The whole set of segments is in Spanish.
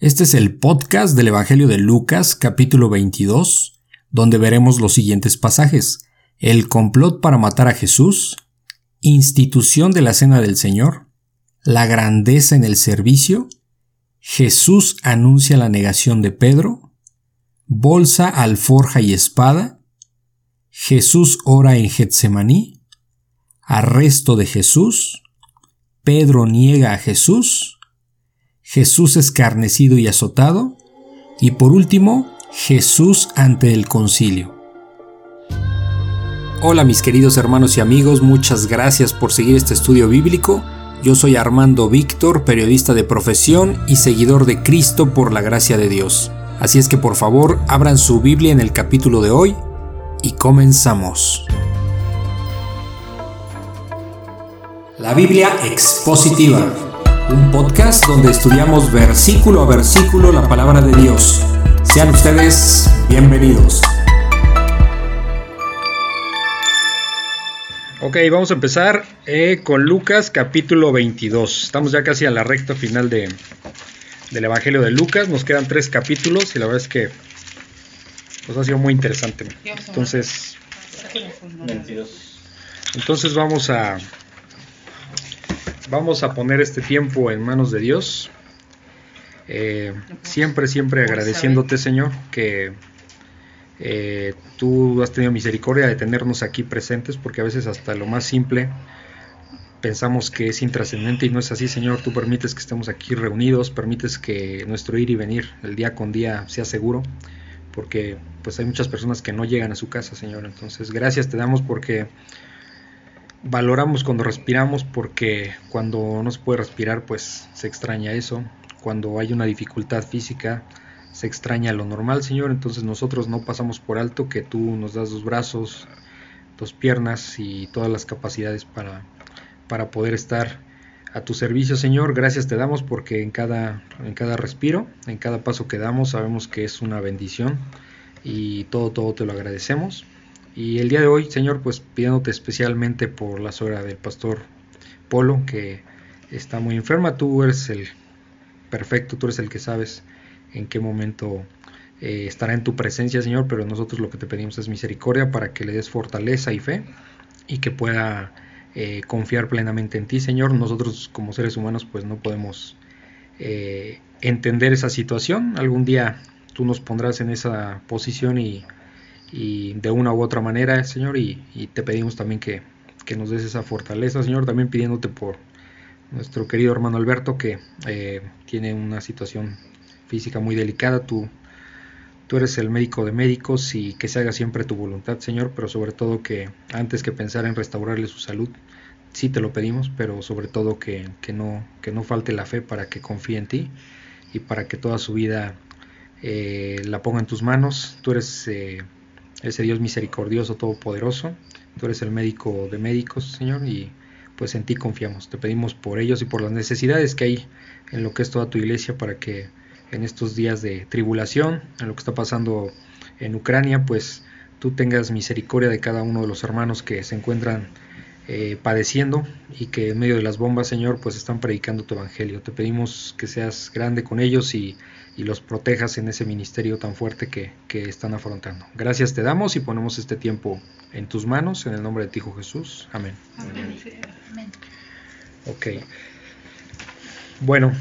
Este es el podcast del Evangelio de Lucas capítulo 22, donde veremos los siguientes pasajes. El complot para matar a Jesús, institución de la Cena del Señor, la grandeza en el servicio, Jesús anuncia la negación de Pedro, bolsa, alforja y espada, Jesús ora en Getsemaní, arresto de Jesús, Pedro niega a Jesús, Jesús escarnecido y azotado, y por último, Jesús ante el concilio. Hola mis queridos hermanos y amigos, muchas gracias por seguir este estudio bíblico. Yo soy Armando Víctor, periodista de profesión y seguidor de Cristo por la gracia de Dios. Así es que por favor abran su Biblia en el capítulo de hoy y comenzamos. La Biblia expositiva un podcast donde estudiamos versículo a versículo la palabra de Dios. Sean ustedes bienvenidos. Ok, vamos a empezar eh, con Lucas capítulo 22. Estamos ya casi a la recta final de, del Evangelio de Lucas. Nos quedan tres capítulos y la verdad es que pues, ha sido muy interesante. Entonces, entonces vamos a, vamos a poner este tiempo en manos de Dios. Eh, siempre, siempre agradeciéndote, Señor, que eh, tú has tenido misericordia de tenernos aquí presentes, porque a veces hasta lo más simple pensamos que es intrascendente y no es así, Señor. Tú permites que estemos aquí reunidos, permites que nuestro ir y venir el día con día sea seguro, porque pues hay muchas personas que no llegan a su casa, Señor. Entonces, gracias te damos porque valoramos cuando respiramos porque cuando no se puede respirar pues se extraña eso, cuando hay una dificultad física se extraña lo normal Señor, entonces nosotros no pasamos por alto que tú nos das dos brazos, dos piernas y todas las capacidades para, para poder estar a tu servicio Señor, gracias te damos porque en cada, en cada respiro, en cada paso que damos sabemos que es una bendición y todo, todo te lo agradecemos. Y el día de hoy, Señor, pues pidiéndote especialmente por la suegra del pastor Polo, que está muy enferma, tú eres el perfecto, tú eres el que sabes en qué momento eh, estará en tu presencia, Señor, pero nosotros lo que te pedimos es misericordia para que le des fortaleza y fe y que pueda eh, confiar plenamente en ti, Señor. Nosotros como seres humanos pues no podemos eh, entender esa situación. Algún día tú nos pondrás en esa posición y y de una u otra manera, Señor, y, te pedimos también que, nos des esa fortaleza, Señor, también pidiéndote por nuestro querido hermano Alberto, que eh, tiene una situación física muy delicada, tú, tú eres el médico de médicos y que se haga siempre tu voluntad, Señor, pero sobre todo que antes que pensar en restaurarle su salud, sí te lo pedimos, pero sobre todo que, no, que no falte la fe para que confíe en ti y para que toda su vida eh, la ponga en tus manos. Tú eres eh, ese Dios misericordioso, todopoderoso. Tú eres el médico de médicos, Señor, y pues en ti confiamos. Te pedimos por ellos y por las necesidades que hay en lo que es toda tu iglesia para que en estos días de tribulación, en lo que está pasando en Ucrania, pues tú tengas misericordia de cada uno de los hermanos que se encuentran eh, padeciendo y que en medio de las bombas, Señor, pues están predicando tu evangelio. Te pedimos que seas grande con ellos y y los protejas en ese ministerio tan fuerte que, están afrontando. Gracias te damos y ponemos este tiempo en tus manos, en el nombre de ti, Hijo Jesús. Amén. Amén. Ok. Bueno,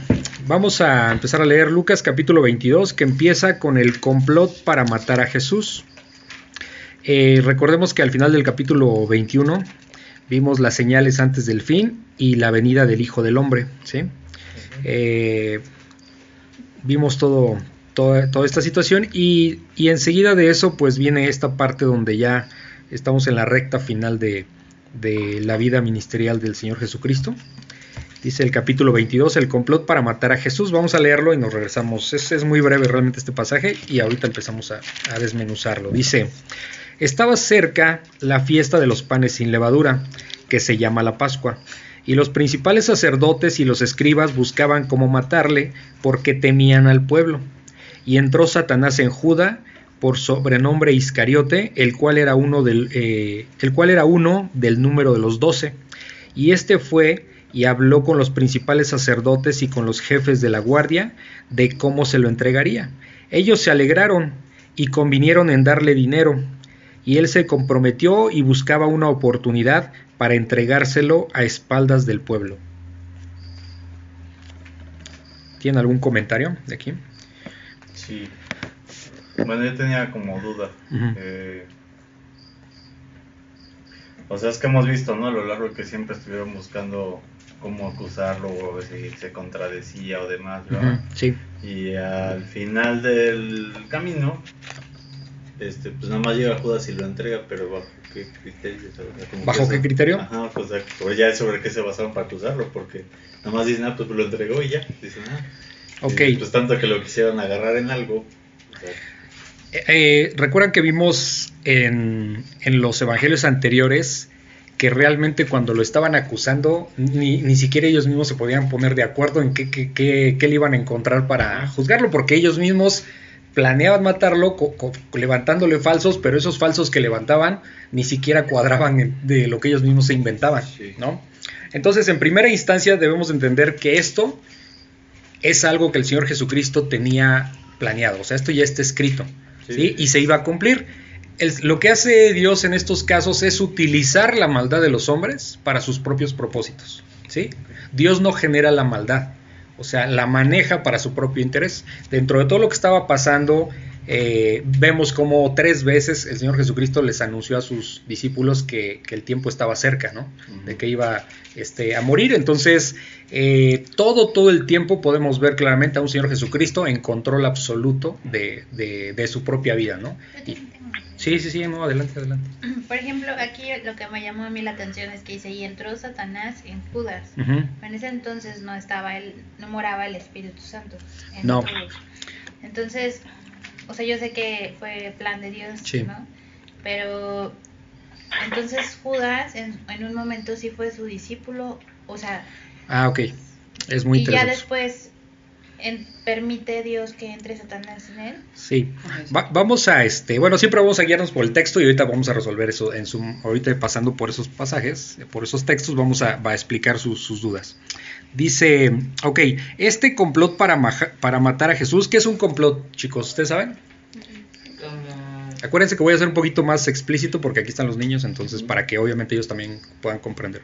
vamos a empezar a leer Lucas capítulo 22, que empieza con el complot para matar a Jesús. Eh, recordemos que al final del capítulo 21 vimos las señales antes del fin y la venida del Hijo del Hombre. ¿sí? Vimos todo, toda, esta situación y, y, enseguida de eso pues viene esta parte donde ya estamos en la recta final de, de la vida ministerial del Señor Jesucristo. Dice el capítulo 22, el complot para matar a Jesús. Vamos a leerlo y nos regresamos. Es, es muy breve realmente este pasaje y ahorita empezamos a, a desmenuzarlo. Dice, estaba cerca la fiesta de los panes sin levadura, que se llama la Pascua y los principales sacerdotes y los escribas buscaban cómo matarle porque temían al pueblo. Y entró Satanás en Judá por sobrenombre Iscariote, el cual era uno del, eh, cual era uno del número de los doce. Y este fue y habló con los principales sacerdotes y con los jefes de la guardia de cómo se lo entregaría. Ellos se alegraron y convinieron en darle dinero, y él se comprometió y buscaba una oportunidad para entregárselo a espaldas del pueblo. ¿Tiene algún comentario de aquí? Sí. Bueno, yo tenía como duda. eh, o sea, es que hemos visto, ¿no? A lo largo que siempre estuvieron buscando cómo acusarlo o si se contradecía o demás, ¿verdad? Sí. Y al final del camino, este, pues nada más llega Judas y lo entrega, pero bajo qué criterio. ¿Bajo qué criterio? Ajá, pues, pues, ya sobre qué se basaron para acusarlo, porque nada más dicen, ah, pues lo entregó y ya. Dicen, ah. Ok. pues tanto que lo quisieron agarrar en algo. Eh, Recuerdan que vimos en, en, los evangelios anteriores que realmente cuando lo estaban acusando, ni, ni siquiera ellos mismos se podían poner de acuerdo en qué, qué, qué, qué le iban a encontrar para juzgarlo, porque ellos mismos planeaban matarlo levantándole falsos, pero esos falsos que levantaban ni siquiera cuadraban de lo que ellos mismos se inventaban, Sí. ¿no? Entonces, en primera instancia debemos entender que esto es algo que el Señor Jesucristo tenía planeado, o sea, esto ya está escrito, ¿sí? Sí. Y se iba a cumplir. El- lo que hace Dios en estos casos es utilizar la maldad de los hombres para sus propios propósitos, ¿sí? Dios no genera la maldad, o sea, la maneja para su propio interés. Dentro de todo lo que estaba pasando, eh, vemos como tres veces el Señor Jesucristo les anunció a sus discípulos que, que el tiempo estaba cerca, ¿no? De que iba este, a morir. Entonces, eh, todo, todo el tiempo podemos ver claramente a un Señor Jesucristo en control absoluto de, de- de su propia vida, ¿no? Y- sí, sí, sí, no, adelante, adelante. Por ejemplo, aquí lo que me llamó a mí la atención es que dice, y entró Satanás en Judas. En ese entonces no estaba el, no moraba el Espíritu Santo. en No. todos. Entonces, o sea, yo sé que fue plan de Dios, Sí. ¿no? Pero entonces Judas en, en un momento sí fue su discípulo, o sea, Ah, ok. Es muy y ya interesante. después en- permite Dios que entre Satanás en él. Sí, Va- vamos a este, bueno, siempre vamos a guiarnos por el texto y ahorita vamos a resolver eso en su, ahorita pasando por esos pasajes, por esos textos vamos a, va a explicar sus, sus dudas. Dice, ok, este complot para, maja- para matar a Jesús, ¿qué es un complot, chicos? ¿Ustedes saben? Como Acuérdense que voy a ser un poquito más explícito porque aquí están los niños, entonces para que obviamente ellos también puedan comprender.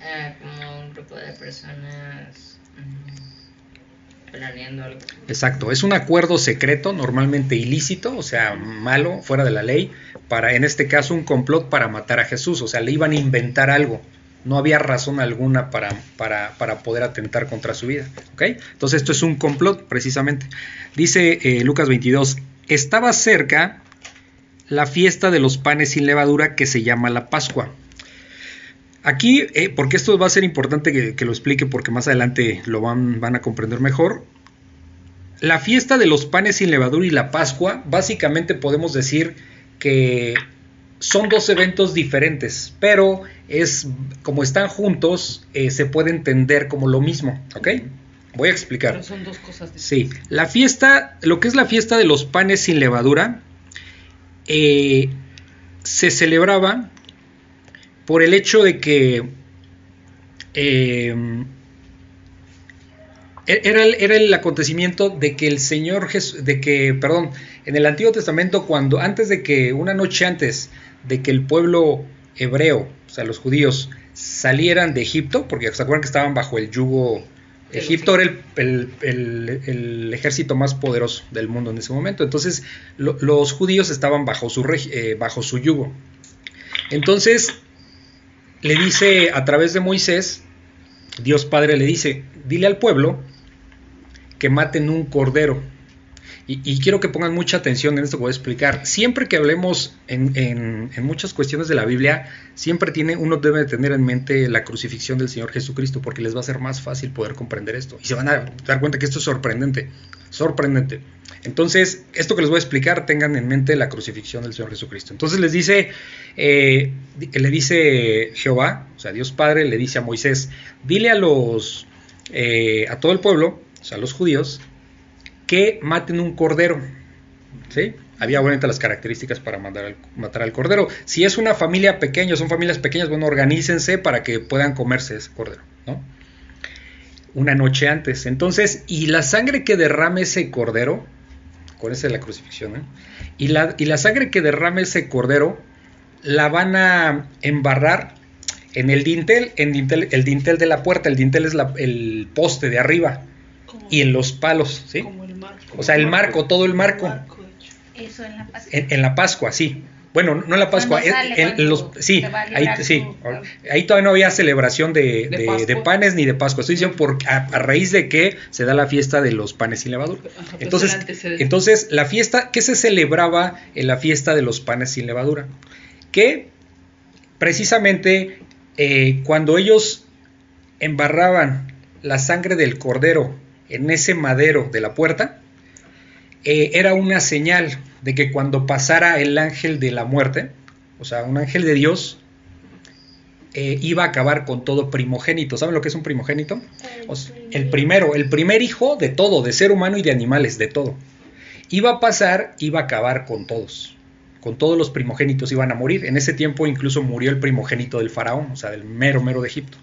ah, como un grupo de personas mm, Exacto, es un acuerdo secreto, normalmente ilícito, o sea, malo, fuera de la ley, para, en este caso, un complot para matar a Jesús, o sea, le iban a inventar algo, no había razón alguna para, para, para poder atentar contra su vida, ¿ok? Entonces esto es un complot, precisamente. Dice eh, Lucas 22, estaba cerca la fiesta de los panes sin levadura que se llama la Pascua. Aquí, eh, porque esto va a ser importante que, que lo explique porque más adelante lo van, van a comprender mejor, la fiesta de los panes sin levadura y la Pascua, básicamente podemos decir que son dos eventos diferentes, pero es como están juntos, eh, se puede entender como lo mismo, ¿ok? Voy a explicar. Pero son dos cosas distintas. Sí, la fiesta, lo que es la fiesta de los panes sin levadura, eh, se celebraba por el hecho de que eh, era, el, era el acontecimiento de que el Señor Jesús, de que, perdón, en el Antiguo Testamento, cuando antes de que, una noche antes de que el pueblo hebreo, o sea, los judíos, salieran de Egipto, porque se acuerdan que estaban bajo el yugo Egipto era el, el- el- el ejército más poderoso del mundo en ese momento. Entonces, lo- los judíos estaban bajo su, eh, bajo su yugo. Entonces, le dice a través de Moisés, Dios Padre le dice, dile al pueblo que maten un cordero. Y, quiero que pongan mucha atención en esto que voy a explicar. Siempre que hablemos en, en- en muchas cuestiones de la Biblia, siempre tiene, uno debe tener en mente la crucifixión del Señor Jesucristo, porque les va a ser más fácil poder comprender esto. Y se van a dar cuenta que esto es sorprendente, sorprendente. Entonces, esto que les voy a explicar, tengan en mente la crucifixión del Señor Jesucristo. Entonces les dice, eh, le dice Jehová, o sea, Dios Padre, le dice a Moisés, dile a los, eh, a todo el pueblo, o sea, a los judíos, que maten un cordero. ¿Sí? Había obviamente las características para mandar matar al cordero. Si es una familia pequeña, son familias pequeñas, bueno, organícense para que puedan comerse ese cordero. ¿no? Una noche antes. Entonces, y la sangre que derrame ese cordero, con esa de la crucifixión, ¿eh? y, la, y la sangre que derrame ese cordero, la van a embarrar en el dintel, en dintel, el dintel de la puerta, el dintel es la- el poste de arriba, Como- y en los palos, ¿sí? como el marco. O sea, el marco, todo el marco. Eso en la Pascua. En, en la Pascua, sí. Bueno, no en la Pascua, en- en, los, sí, ahí, sí, todavía no había celebración de, ¿De de- Pascua? de panes ni de Pascua. Estoy diciendo por, a, a raíz de que se da la fiesta de los panes sin levadura. Ajá, pues Entonces, entonces, la fiesta, ¿qué se celebraba en la fiesta de los panes sin levadura? Que precisamente eh, cuando ellos embarraban la sangre del cordero en ese madero de la puerta, eh, era una señal de que cuando pasara el ángel de la muerte, o sea, un ángel de Dios, eh, iba a acabar con todo primogénito. ¿Saben lo que es un primogénito? O sea, el primero, el primer hijo de todo, de ser humano y de animales, de todo. Iba a pasar, iba a acabar con todos. Con todos los primogénitos iban a morir. En ese tiempo incluso murió el primogénito del faraón, o sea, del mero mero de Egipto.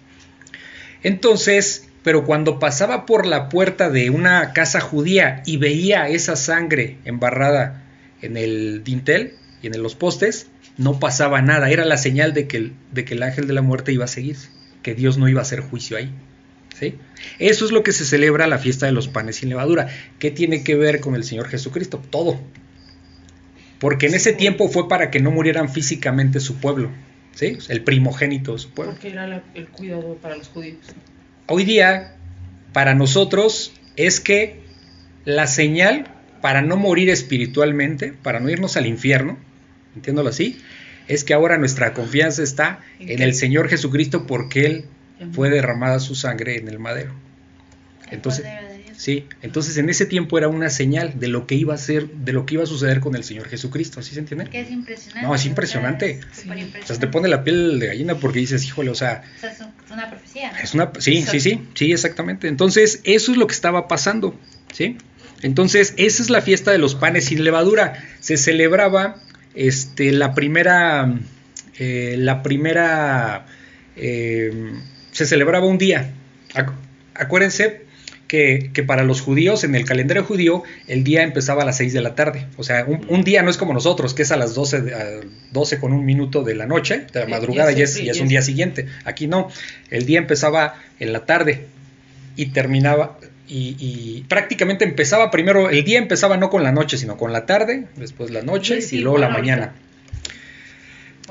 Entonces, pero cuando pasaba por la puerta de una casa judía y veía esa sangre embarrada en el dintel y en los postes, no pasaba nada. Era la señal de que el, de que el ángel de la muerte iba a seguir, que Dios no iba a hacer juicio ahí. ¿sí? Eso es lo que se celebra la fiesta de los panes sin levadura. ¿Qué tiene que ver con el Señor Jesucristo? Todo. Porque en ese tiempo fue para que no murieran físicamente su pueblo, ¿sí? el primogénito de su pueblo. Porque era la- el cuidado para los judíos. Hoy día, para nosotros, es que la señal para no morir espiritualmente, para no irnos al infierno, entiéndolo así, es que ahora nuestra confianza está ¿En el Señor Jesucristo porque Él fue derramada su sangre en el madero. El Entonces, Cordero de Dios. sí, entonces en ese tiempo era una señal de lo que iba a ser, de lo que iba a suceder con el Señor Jesucristo, ¿sí se entiende? Que es impresionante. No, es impresionante. es Sí. súper O sea, impresionante. te pone la piel de gallina porque dices, híjole, o sea, O sea, es un- es una profecía. Es una, sí, sí, sí, sí, exactamente. Entonces, eso es lo que estaba pasando, ¿sí? Entonces, esa es la fiesta de los panes sin levadura. Se celebraba, este, la primera, eh, la primera, eh, se celebraba un día. Ac- acuérdense que, que para los judíos, en el calendario judío, el día empezaba a las 6 de la tarde. O sea, un, un día no es como nosotros, que es a las 12, de- a 12 con un minuto de la noche, de la madrugada, ya es, ya es un día siguiente. Aquí no, el día empezaba en la tarde y terminaba, y, y prácticamente empezaba primero, el día empezaba no con la noche, sino con la tarde, después la noche Sí, y luego la mañana.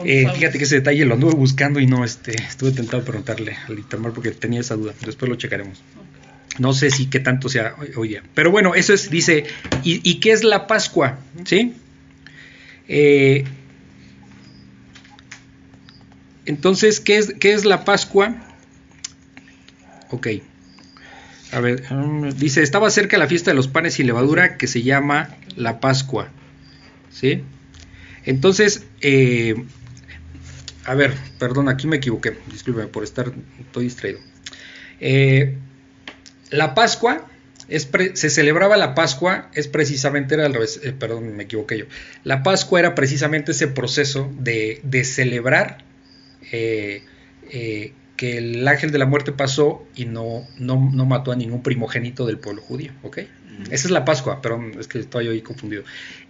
Eh, fíjate que ese detalle lo anduve buscando y no, este, estuve tentado de preguntarle al Itamar porque tenía esa duda. Después lo checaremos. No sé si qué tanto sea hoy, hoy día. Pero bueno, eso es, dice, ¿y, y qué es la Pascua? ¿Sí? Eh, entonces, ¿qué es, ¿qué es la Pascua? Ok. A ver, dice, estaba cerca la fiesta de los panes sin levadura que se llama la Pascua. ¿Sí? Entonces, eh, a ver, perdón, aquí me equivoqué. Discúlpeme por estar, estoy distraído. Eh, la Pascua, es se celebraba la Pascua, es precisamente, era eh, perdón, me equivoqué yo. La Pascua era precisamente ese proceso de, celebrar eh, que el ángel de la muerte pasó y no, no, no mató a ningún primogénito del pueblo judío, ¿ok? Esa es la Pascua, perdón, es que estoy ahí confundido.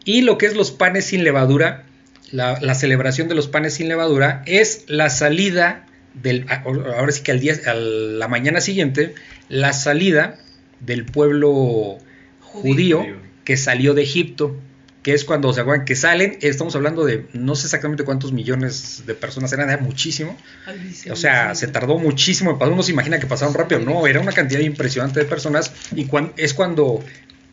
Y lo que es los panes sin levadura, la, la celebración de los panes sin levadura es la salida del, ahora sí que al día, a la mañana siguiente, la salida del pueblo judío, Judío. que salió de Egipto, que es cuando se acuerdan que salen, estamos hablando de no sé exactamente cuántos millones de personas eran, era muchísimo, o sea, se tardó muchísimo. Uno se imagina que pasaron rápido. No, era una cantidad impresionante de personas. Y cuan- es cuando,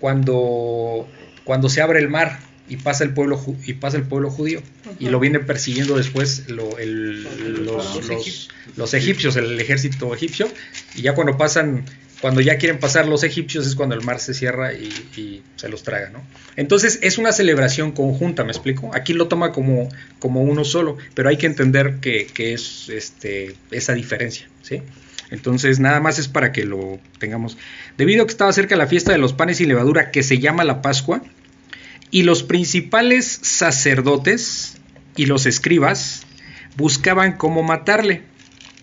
cuando, cuando se abre el mar y pasa el pueblo y pasa el pueblo judío y lo viene persiguiendo después lo- el- los, los- los egipcios, el ejército egipcio. Y ya cuando pasan, cuando ya quieren pasar los egipcios es cuando el mar se cierra y, se los traga, ¿no? Entonces es una celebración conjunta, ¿me explico? Aquí lo toma como, como uno solo, pero hay que entender que, que es este, esa diferencia, ¿sí? Entonces nada más es para que lo tengamos. Debido a que estaba cerca la fiesta de los panes y levadura que se llama la Pascua, y los principales sacerdotes y los escribas buscaban cómo matarle.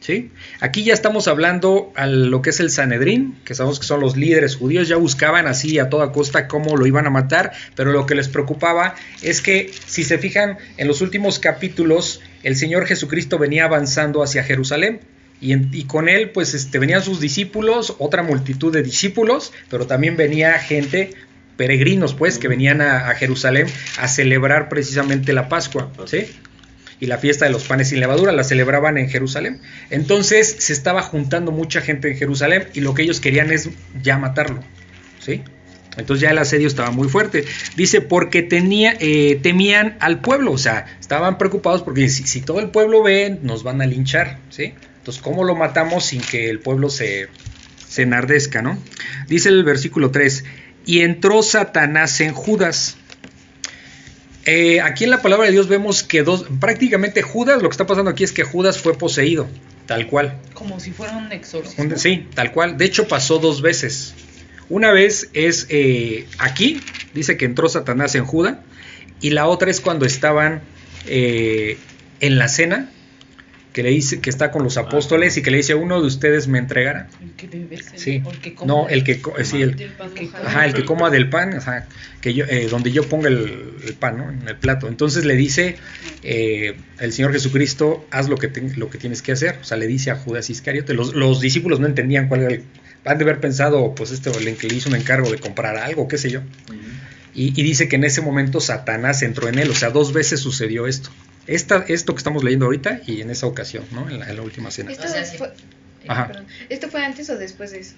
¿Sí? Aquí ya estamos hablando a lo que es el Sanedrín, que sabemos que son los líderes judíos, ya buscaban así a toda costa cómo lo iban a matar, pero lo que les preocupaba es que, si se fijan, en los últimos capítulos, el Señor Jesucristo venía avanzando hacia Jerusalén. Y, con él, pues, este, venían sus discípulos, otra multitud de discípulos, pero también venía gente, peregrinos, pues, que venían a, a Jerusalén a celebrar precisamente la Pascua, ¿sí? Y la fiesta de los panes sin levadura la celebraban en Jerusalén. Entonces se estaba juntando mucha gente en Jerusalén y lo que ellos querían es ya matarlo, ¿sí? Entonces ya el asedio estaba muy fuerte. Dice, porque tenía, eh, temían al pueblo, o sea, estaban preocupados porque si, todo el pueblo ve, nos van a linchar, ¿sí? Entonces, ¿cómo lo matamos sin que el pueblo se, se enardezca, ¿no? Dice el versículo 3, y entró Satanás en Judas. Eh, aquí en la palabra de Dios vemos que dos, prácticamente Judas, lo que está pasando aquí es que Judas fue poseído, tal cual. Como si fuera un exorcismo. Un- sí, tal cual. De hecho, pasó dos veces. Una vez es eh, aquí, dice que entró Satanás en Judas, y la otra es cuando estaban eh, en la cena, que le dice que está con los apóstoles y que le dice uno de ustedes me entregará. El que bebe Sí. el que come. No, el que sí, el. Ajá, el que coma del pan, ajá, que yo, eh, donde yo ponga el, el pan, ¿no? En el plato. Entonces le dice eh, el Señor Jesucristo, haz lo que, te- lo que tienes que hacer. O sea, le dice a Judas Iscariote. Los, los discípulos no entendían cuál era el... Han de haber pensado, pues este, el que le hizo un encargo de comprar algo, qué sé yo. Y, y dice que en ese momento Satanás entró en él. O sea, dos veces sucedió esto. Esta, esto que estamos leyendo ahorita y en esa ocasión, ¿no? En la, en la última cena. ¿Esto, O sea, sí. fue, Ajá. perdón, ¿Esto fue antes o después de eso?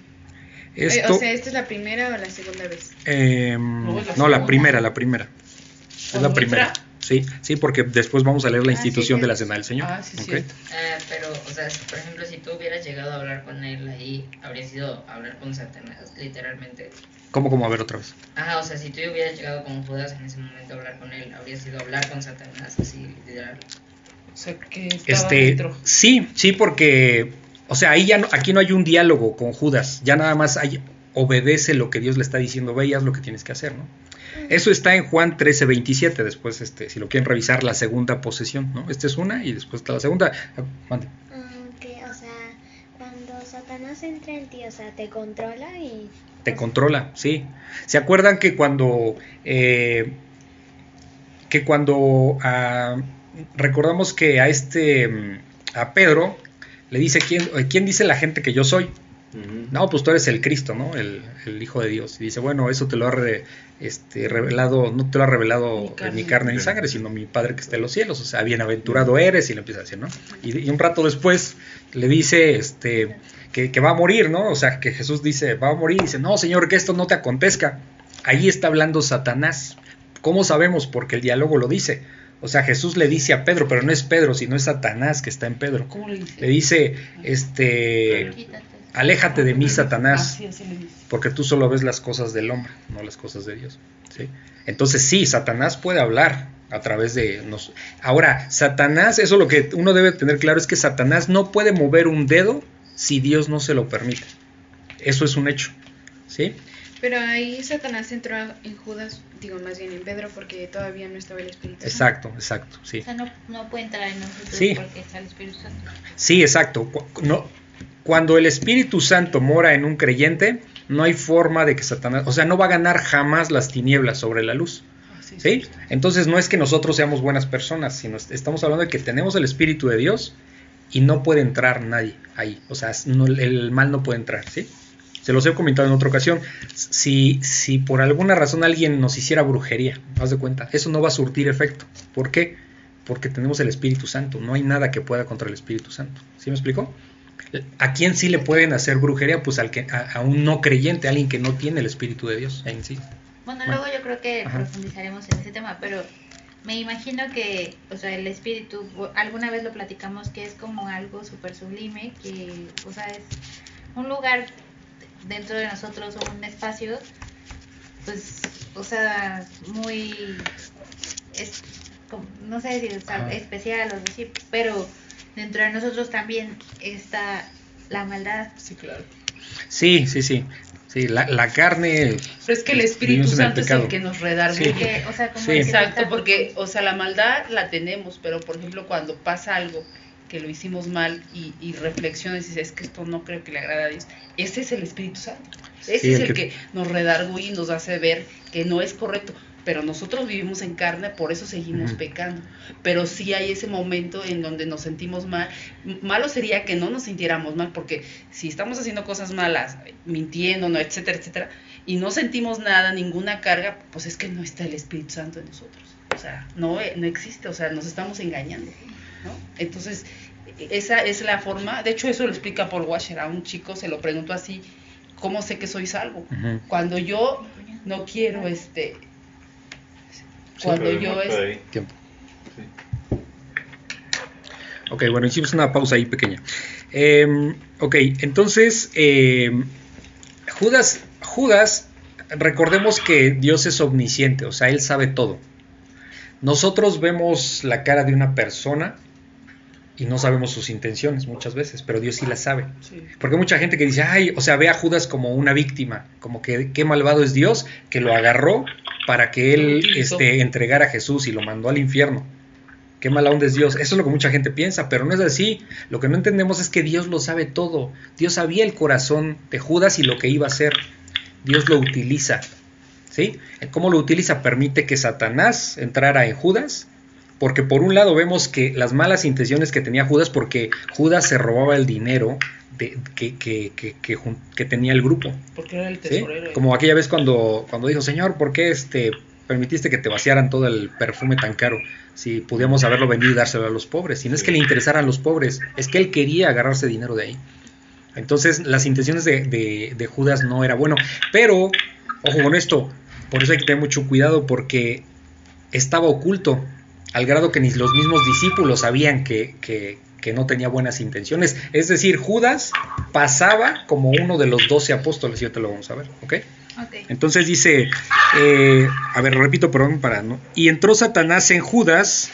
Eh, Esto, o sea, ¿esta es la primera o la segunda vez? em, No, la no, la segunda. primera, la primera. Es la ¿Cuando primera. entra? Sí, sí, porque después vamos a leer la Ah, sí, institución de la cena del Señor. Ah, sí, ¿ok? cierto. Ah, pero, o sea, por ejemplo, si tú hubieras llegado a hablar con él ahí, habría sido hablar con Satanás, literalmente. ¿Cómo, cómo? A ver otra vez. Ajá, o sea, si tú hubieras llegado con Judas en ese momento a hablar con él, habría sido hablar con Satanás, así, literal. O sea, que estaba Este, dentro. sí, sí, porque, o sea, ahí ya no, aquí no hay un diálogo con Judas, ya nada más hay, obedece lo que Dios le está diciendo, ve y haz lo que tienes que hacer, ¿no? Eso está en Juan 13, 27, después, este, si lo quieren revisar, la segunda posesión, ¿no? Esta es una y después está la segunda. Ah, mande. Aunque, o sea, cuando Satanás entra en ti, o sea, te controla y... te controla, sí. ¿Se acuerdan que cuando eh, que cuando ah, recordamos que a este mm, a Pedro le dice quién eh, quién dice la gente que yo soy? No, pues tú eres el Cristo, ¿no? El, el Hijo de Dios. Y dice, bueno, eso te lo ha re- este, revelado, no te lo ha revelado Ni eh, carne. ni carne ni sangre, sino mi Padre que está en los cielos. O sea, bienaventurado eres, y le empieza a decir, ¿no? Y, y un rato después le dice, este, que, que va a morir, ¿no? O sea, que Jesús dice, va a morir, y dice, no, Señor, que esto no te acontezca. Ahí está hablando Satanás. ¿Cómo sabemos? Porque el diálogo lo dice. O sea, Jesús le dice a Pedro, pero no es Pedro, sino es Satanás que está en Pedro. ¿Cómo le dice? Le dice, este, Quítate. aléjate de mí, Ah, Satanás, porque tú solo ves las cosas del hombre, no las cosas de Dios. ¿sí? Entonces sí, Satanás puede hablar a través de nos. Ahora, Satanás, eso lo que uno debe tener claro es que Satanás no puede mover un dedo si Dios no se lo permite. Eso es un hecho. ¿Sí? Pero ahí Satanás entró en Judas, digo más bien en Pedro, porque todavía no estaba el Espíritu Santo. Exacto, exacto, sí. O sea, no, no puede entrar en nosotros Sí. porque está el Espíritu Santo. Sí, exacto. Cu- No, cuando el Espíritu Santo mora en un creyente, no hay forma de que Satanás, o sea, no va a ganar jamás las tinieblas sobre la luz. Ah, sí, ¿Sí? sí. Entonces no es que nosotros seamos buenas personas, sino est- estamos hablando de que tenemos el Espíritu de Dios y no puede entrar nadie ahí. O sea, no- el mal no puede entrar, ¿sí? Se los he comentado en otra ocasión. Si, si por alguna razón alguien nos hiciera brujería, haz de cuenta, eso no va a surtir efecto. ¿Por qué? Porque tenemos el Espíritu Santo. No hay nada que pueda contra el Espíritu Santo. ¿Sí me explicó? ¿A quién sí le pueden hacer brujería? Pues al que, a, a un no creyente, a alguien que no tiene el Espíritu de Dios en sí. Bueno, Bueno. luego yo creo que Ajá. profundizaremos en ese tema, pero me imagino que, o sea, el espíritu, alguna vez lo platicamos que es como algo súper sublime, que, o sea, es un lugar dentro de nosotros o un espacio, pues, o sea, muy, es, como- no sé si es especial o así, pero dentro de nosotros también está la maldad. Sí, claro. Sí, sí, sí. Sí, la, la carne. Pero es que el Espíritu el Santo es el que nos redarguye. Sí. O sea, como Sí. Exacto, porque, o sea, la maldad la tenemos, pero por ejemplo, cuando pasa algo que lo hicimos mal y, y reflexionas y dices, es que esto no creo que le agrada a Dios, ese es el Espíritu Santo. Ese Sí, es el el que- que nos redarguye y nos hace ver que no es correcto. Pero nosotros vivimos en carne, por eso seguimos pecando. Pero sí hay ese momento en donde nos sentimos mal. Malo sería que no nos sintiéramos mal, porque si estamos haciendo cosas malas, mintiendo, no, etcétera, etcétera, y no sentimos nada, ninguna carga, pues es que no está el Espíritu Santo en nosotros. O sea, no, eh, no existe, o sea, nos estamos engañando. ¿no? Entonces, e- esa es la forma, de hecho eso lo explica Paul Washer, a un chico se lo preguntó así, ¿cómo sé que soy salvo? Cuando yo no quiero, este, cuando yo es. Tiempo. Sí. Ok, bueno, hicimos una pausa ahí pequeña. Eh, ok, entonces, eh, Judas, Judas, recordemos que Dios es omnisciente, o sea, Él sabe todo. Nosotros vemos la cara de una persona y no sabemos sus intenciones muchas veces, pero Dios sí las sabe. sí, Porque hay mucha gente que dice, ay, o sea, ve a Judas como una víctima, como que qué malvado es Dios que lo agarró para que él este, entregara a Jesús y lo mandó al infierno. Qué mala onda es Dios. Eso es lo que mucha gente piensa, pero no es así. Lo que no entendemos es que Dios lo sabe todo. Dios sabía el corazón de Judas y lo que iba a hacer. Dios lo utiliza. ¿Sí? ¿Cómo lo utiliza? Permite que Satanás entrara en Judas. Porque por un lado vemos que las malas intenciones que tenía Judas, porque Judas se robaba el dinero de- que, que- que- que jun- que tenía el grupo. porque era el ¿sí? tesorero. Como aquella vez cuando, cuando dijo, Señor, ¿por qué este, permitiste que te vaciaran todo el perfume tan caro? Si pudiéramos haberlo vendido y dárselo a los pobres. Si no es que le interesaran los pobres, es que él quería agarrarse dinero de ahí. Entonces, las intenciones de, de- de Judas no era bueno. Pero, ojo con esto, por eso hay que tener mucho cuidado porque estaba oculto, al grado que ni los mismos discípulos sabían que, que- que no tenía buenas intenciones. Es decir, Judas pasaba como uno de los doce apóstoles, y ahorita lo vamos a ver, ¿ok? Ok. Entonces dice, eh, a ver, repito, perdón, para no. Y entró Satanás en Judas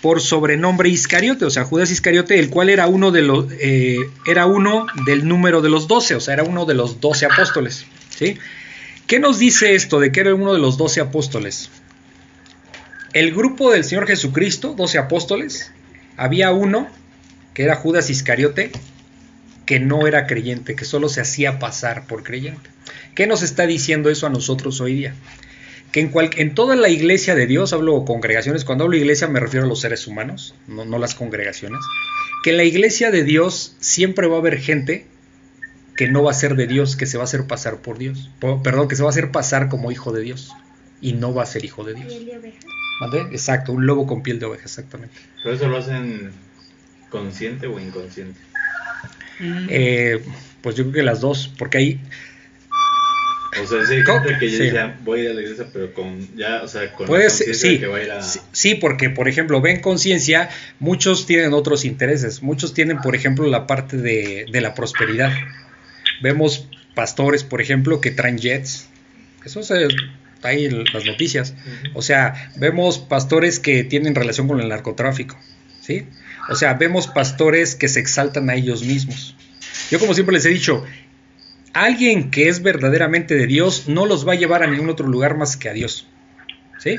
por sobrenombre Iscariote, o sea, Judas Iscariote, el cual era uno de los, eh, era uno del número de los doce, o sea, era uno de los doce apóstoles, ¿sí? ¿Qué nos dice esto de que era uno de los doce apóstoles? El grupo del Señor Jesucristo, doce apóstoles, había uno que era Judas Iscariote, que no era creyente, que solo se hacía pasar por creyente. ¿Qué nos está diciendo eso a nosotros hoy día? Que en, en toda la iglesia de Dios, hablo congregaciones, cuando hablo iglesia me refiero a los seres humanos, no, las congregaciones, que en la iglesia de Dios siempre va a haber gente que no va a ser de Dios, que se va a hacer pasar por Dios, perdón, que se va a hacer pasar como hijo de Dios y no va a ser hijo de Dios. ¿Mande? Exacto, un lobo con piel de oveja, exactamente. Pero eso lo hacen consciente o inconsciente. Mm. Eh, pues yo creo que las dos, porque ahí O sea, sí hay ¿Cómo? gente que ya Sí. dice, "Ah, voy a ir a la iglesia, pero con ya, o sea, con la Puede ser, conciencia sí, de que va a ir a... sí, sí, porque por ejemplo, ven conciencia, muchos tienen otros intereses, muchos tienen por ejemplo la parte de, de la prosperidad. Vemos pastores, por ejemplo, que traen jets, eso se, ahí las noticias. O sea, vemos pastores que tienen relación con el narcotráfico, ¿sí? O sea, vemos pastores que se exaltan a ellos mismos. Yo como siempre les he dicho, alguien que es verdaderamente de Dios no los va a llevar a ningún otro lugar más que a Dios. ¿Sí?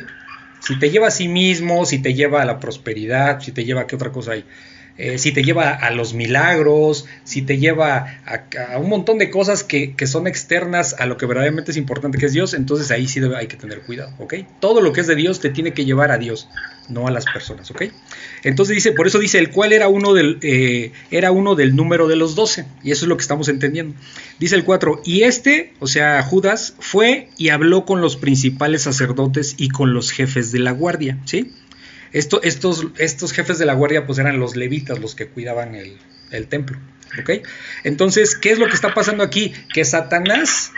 Si te lleva a sí mismo, si te lleva a la prosperidad, si te lleva a qué otra cosa hay, Eh, si te lleva a los milagros, si te lleva a, un montón de cosas que, que son externas a lo que verdaderamente es importante que es Dios, entonces ahí sí hay que tener cuidado, ¿ok? Todo lo que es de Dios te tiene que llevar a Dios, no a las personas, ¿ok? Entonces dice, por eso dice, el cual era uno del, eh, era uno del número de los doce, y eso es lo que estamos entendiendo. Dice el 4, y este, o sea, Judas, fue y habló con los principales sacerdotes y con los jefes de la guardia, ¿sí? Esto, estos, estos jefes de la guardia pues eran los levitas los que cuidaban el, el templo. ¿ok? Entonces, ¿qué es lo que está pasando aquí? Que Satanás,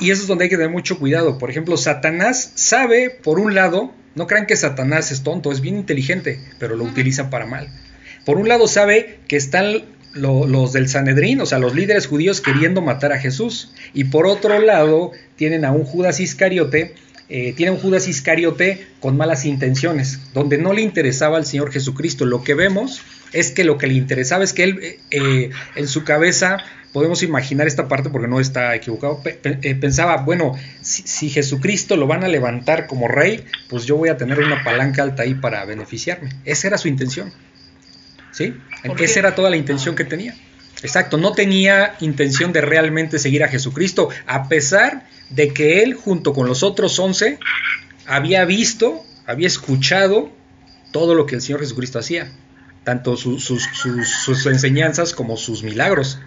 y eso es donde hay que tener mucho cuidado, por ejemplo, Satanás sabe, por un lado, no crean que Satanás es tonto, es bien inteligente, pero lo utiliza para mal. Por un lado sabe que están lo- los del Sanedrín, o sea, los líderes judíos queriendo matar a Jesús, y por otro lado tienen a un Judas Iscariote, eh, tiene un Judas Iscariote con malas intenciones, donde no le interesaba al Señor Jesucristo. Lo que vemos es que lo que le interesaba es que él, eh, eh, en su cabeza, podemos imaginar esta parte porque no está equivocado, pe- pe- pensaba, bueno, si, si Jesucristo lo van a levantar como rey, pues yo voy a tener una palanca alta ahí para beneficiarme. Esa era su intención. ¿Sí? ¿Por Esa era toda la intención que tenía. Exacto, no tenía intención de realmente seguir a Jesucristo, a pesar de que él, junto con los otros once, había visto, había escuchado todo lo que el Señor Jesucristo hacía, tanto su- sus, sus- sus enseñanzas como sus milagros,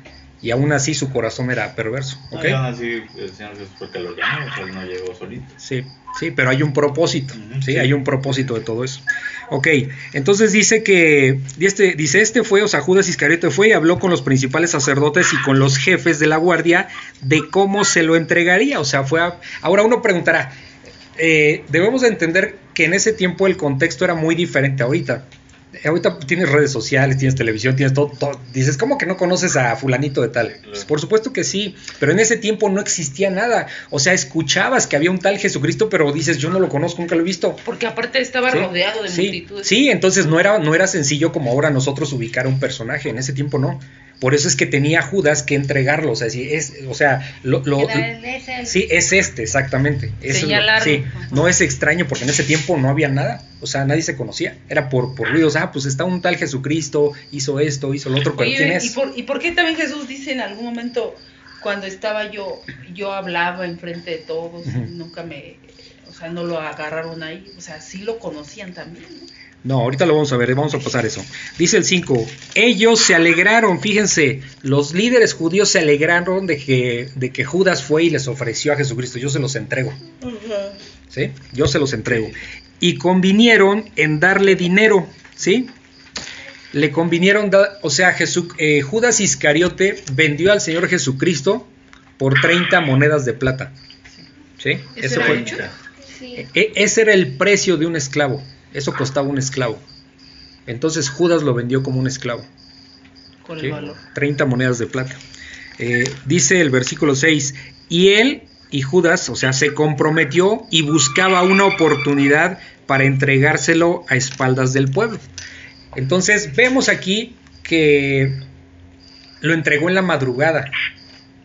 y aún así su corazón era perverso. ¿ok? No, aún así, el Señor Jesús fue que lo llamó, o sea, él no llegó solito. Sí, sí, pero hay un propósito, Ujú, ¿sí? sí. Hay un propósito de todo eso. Ok, entonces dice que, este, dice, este fue, o sea, Judas Iscariote fue y habló con los principales sacerdotes y con los jefes de la guardia de cómo se lo entregaría, o sea, fue a- ahora uno preguntará, eh, debemos de entender que en ese tiempo el contexto era muy diferente ahorita. Ahorita tienes redes sociales, tienes televisión, tienes todo, todo. Dices, ¿cómo que no conoces a fulanito de tal? Pues, por supuesto que sí, pero en ese tiempo no existía nada. O sea, escuchabas que había un tal Jesucristo, pero dices, yo no lo conozco, nunca lo he visto. Porque aparte estaba Sí, rodeado de sí, multitudes. Sí, entonces no era, no era sencillo como ahora nosotros ubicar a un personaje. En ese tiempo no. Por eso es que tenía Judas que entregarlo. O sea, si es, o sea lo, lo- Quedar- es el- Sí, es este, exactamente. Eso es sí, no es extraño porque en ese tiempo no había nada. O sea, nadie se conocía. Era por, por ruidos. Ah, pues está un tal Jesucristo, hizo esto, hizo lo otro, Oye, ¿quién ¿y es? por, ¿y por qué también Jesús dice en algún momento, cuando estaba yo, yo hablaba enfrente de todos, Ujú. nunca me, o sea, no lo agarraron ahí, o sea, sí lo conocían también, ¿no? No, ahorita lo vamos a ver, vamos a pasar eso. Dice el 5, ellos se alegraron, fíjense, los líderes judíos se alegraron de que, de que Judas fue y les ofreció a Jesucristo, yo se los entrego, ¿sí? Yo se los entrego. Y convinieron en darle dinero, ¿sí? Le convinieron, da- o sea, eh, Judas Iscariote vendió al Señor Jesucristo por 30 monedas de plata, ¿sí? ¿Eso Eso era fue, mucho? Sí. e- ese era el precio de un esclavo. Eso costaba un esclavo. Entonces Judas lo vendió como un esclavo. Con ¿sí? el valor. 30 monedas de plata. Eh, dice el versículo 6, y él y Judas, o sea, se comprometió y buscaba una oportunidad para entregárselo a espaldas del pueblo. Entonces vemos aquí que lo entregó en la madrugada.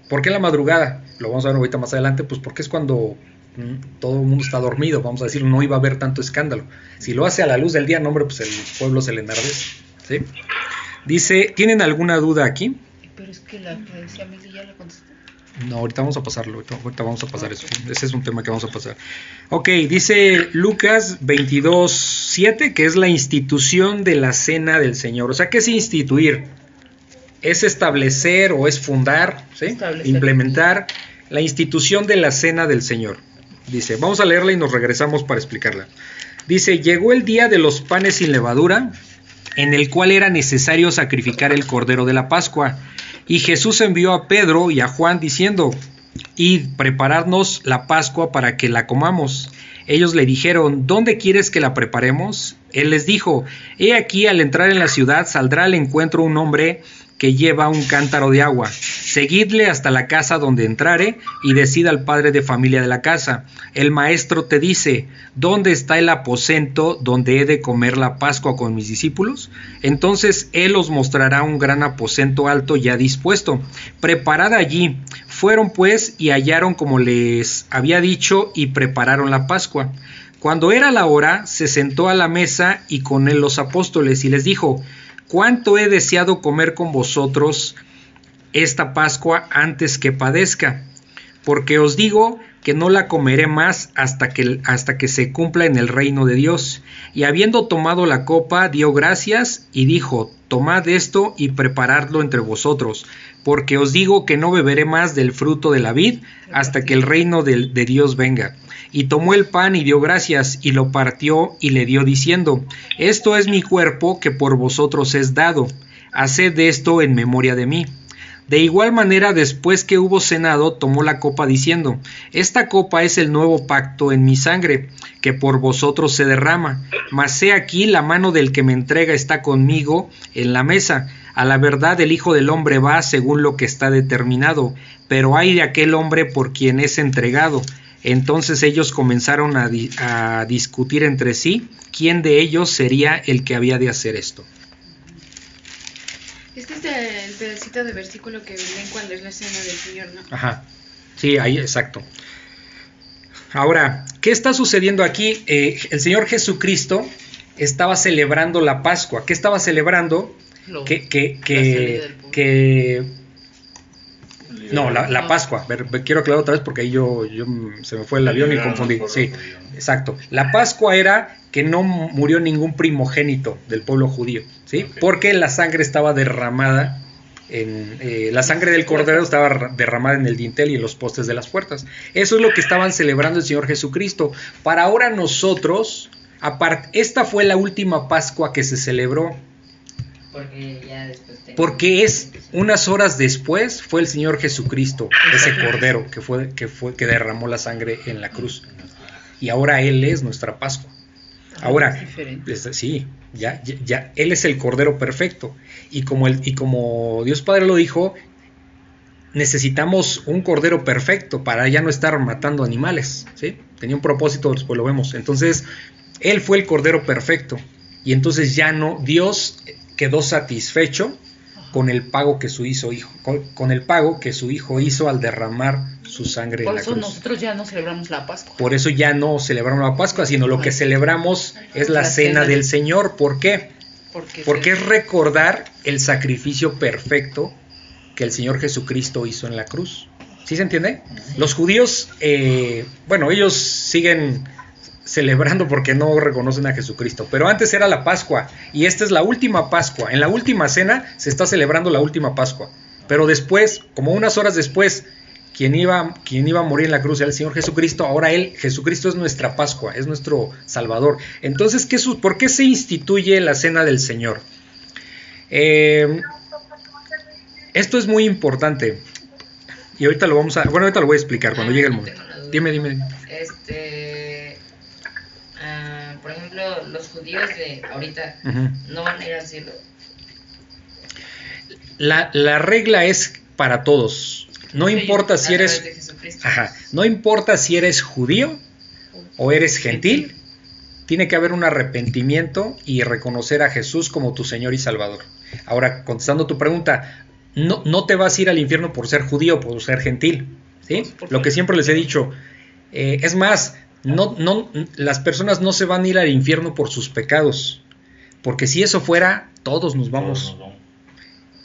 ¿Por qué en la madrugada? Lo vamos a ver ahorita más adelante, pues porque es cuando todo el mundo está dormido, vamos a decir, no iba a haber tanto escándalo. Si lo hace a la luz del día, no, hombre, pues el pueblo se le enardece. ¿sí? Dice, ¿tienen alguna duda aquí? Pero es que la que decía Mili ya la contestó. No, ahorita vamos a pasarlo, ahorita, ahorita vamos a pasar eso. Ese es un tema que vamos a pasar. Ok, dice Lucas 22, 7, que es la institución de la cena del Señor. O sea, ¿qué es instituir? Es establecer o es fundar, implementar la institución de la cena del Señor. Dice, vamos a leerla y nos regresamos para explicarla. Dice, llegó el día de los panes sin levadura, en el cual era necesario sacrificar el cordero de la Pascua. Y Jesús envió a Pedro y a Juan diciendo, Id, prepararnos la Pascua para que la comamos. Ellos le dijeron, ¿dónde quieres que la preparemos? Él les dijo, He aquí al entrar en la ciudad saldrá al encuentro un hombre que lleva un cántaro de agua. Seguidle hasta la casa donde entrare y decida al padre de familia de la casa. El maestro te dice, ¿dónde está el aposento donde he de comer la Pascua con mis discípulos? Entonces él os mostrará un gran aposento alto ya dispuesto. Preparad allí. Fueron pues y hallaron como les había dicho y prepararon la Pascua. Cuando era la hora, se sentó a la mesa y con él los apóstoles y les dijo, cuánto he deseado comer con vosotros esta Pascua antes que padezca, porque os digo que no la comeré más hasta que, hasta que se cumpla en el reino de Dios. Y habiendo tomado la copa, dio gracias y dijo, tomad esto y preparadlo entre vosotros, porque os digo que no beberé más del fruto de la vid hasta que el reino de, de Dios venga. Y tomó el pan y dio gracias y lo partió y le dio diciendo, esto es mi cuerpo que por vosotros es dado, haced esto en memoria de mí. De igual manera, después que hubo cenado, tomó la copa diciendo, Esta copa es el nuevo pacto en mi sangre, que por vosotros se derrama. Mas he aquí la mano del que me entrega está conmigo en la mesa. A la verdad el Hijo del Hombre va según lo que está determinado, pero hay de aquel hombre por quien es entregado. Entonces ellos comenzaron a, di a discutir entre sí quién de ellos sería el que había de hacer esto. Este es el pedacito de versículo que ven cuando es la cena del Señor, ¿no? Ajá. Sí, ahí, exacto. Ahora, ¿qué está sucediendo aquí? Eh, el Señor Jesucristo estaba celebrando la Pascua. ¿Qué estaba celebrando? Lo- que, que, la que, salida del pueblo. que no, la, la No. Pascua, ver, ver, quiero aclarar otra vez porque ahí yo, yo se me fue el avión y confundí. Sí, exacto. La Pascua era que no murió ningún primogénito del pueblo judío, ¿sí? Porque la sangre estaba derramada en eh, la sangre del cordero estaba ra- derramada en el dintel y en los postes de las puertas. Eso es lo que estaban celebrando el Señor Jesucristo. Para ahora nosotros, apart- esta fue la última Pascua que se celebró Porque ya después te- porque es unas horas después fue el Señor Jesucristo, ese cordero que fue que fue que derramó la sangre en la cruz. Y ahora él es nuestra Pascua. Ahora, Es diferente. es- sí, ya, ya, ya, él es el cordero perfecto y como el y como Dios Padre lo dijo, necesitamos un cordero perfecto para ya no estar matando animales, ¿sí? Tenía un propósito, después lo vemos. Entonces, él fue el cordero perfecto y entonces ya no Dios quedó satisfecho con el pago que su hijo hijo con, con el pago que su hijo hizo al derramar su sangre Por en la eso cruz. nosotros ya no celebramos la Pascua. Por eso ya no celebramos la Pascua, sino lo que celebramos es la, La cena cena del del- Señor. ¿Por qué? Porque, Porque es recordar el sacrificio perfecto que el Señor Jesucristo hizo en la cruz. ¿Sí se entiende? Los judíos, eh, bueno, ellos siguen celebrando porque no reconocen a Jesucristo, pero antes era la Pascua y esta es la última Pascua. En la última cena se está celebrando la última Pascua, pero después, como unas horas después, quien iba, quien iba a morir en la cruz era el Señor Jesucristo, ahora Él, Jesucristo es nuestra Pascua, es nuestro Salvador. Entonces, ¿qué, ¿por qué se instituye la cena del Señor? Eh, esto es muy importante. Y ahorita lo vamos a. Bueno, ahorita lo voy a explicar cuando llegue el momento. Dime, dime. Este. Ejemplo, los judíos de ahorita no van a ir al cielo. la, la regla es para todos. No Sí, importa si eres. Ajá. No importa si eres judío o eres gentil. Tiene que haber un arrepentimiento y reconocer a Jesús como tu Señor y Salvador. Ahora, contestando tu pregunta, no, no te vas a ir al infierno por ser judío, por ser gentil. ¿sí? Lo que siempre les he dicho. eh, es más, no, no, las personas no se van a ir al infierno por sus pecados. Porque si eso fuera, todos nos vamos.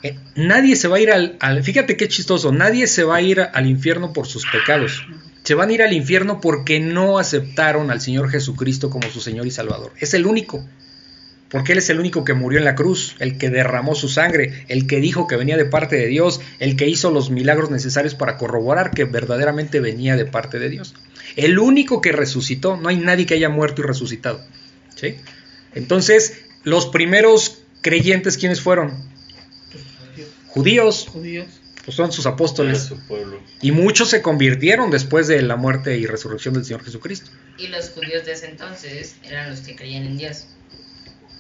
Eh, nadie se va a ir al, al- Fíjate qué chistoso. Nadie se va a ir al infierno por sus pecados. Se van a ir al infierno porque no aceptaron al Señor Jesucristo como su Señor y Salvador. Es el único. Porque Él es el único que murió en la cruz, el que derramó su sangre, el que dijo que venía de parte de Dios, el que hizo los milagros necesarios para corroborar que verdaderamente venía de parte de Dios. El único que resucitó, no hay nadie que haya muerto y resucitado. ¿sí? Entonces, los primeros creyentes, ¿quiénes fueron? Judíos, judíos. pues son sus apóstoles. su pueblo. Y muchos se convirtieron después de la muerte y resurrección del Señor Jesucristo. Y los judíos de ese entonces eran los que creían en Dios.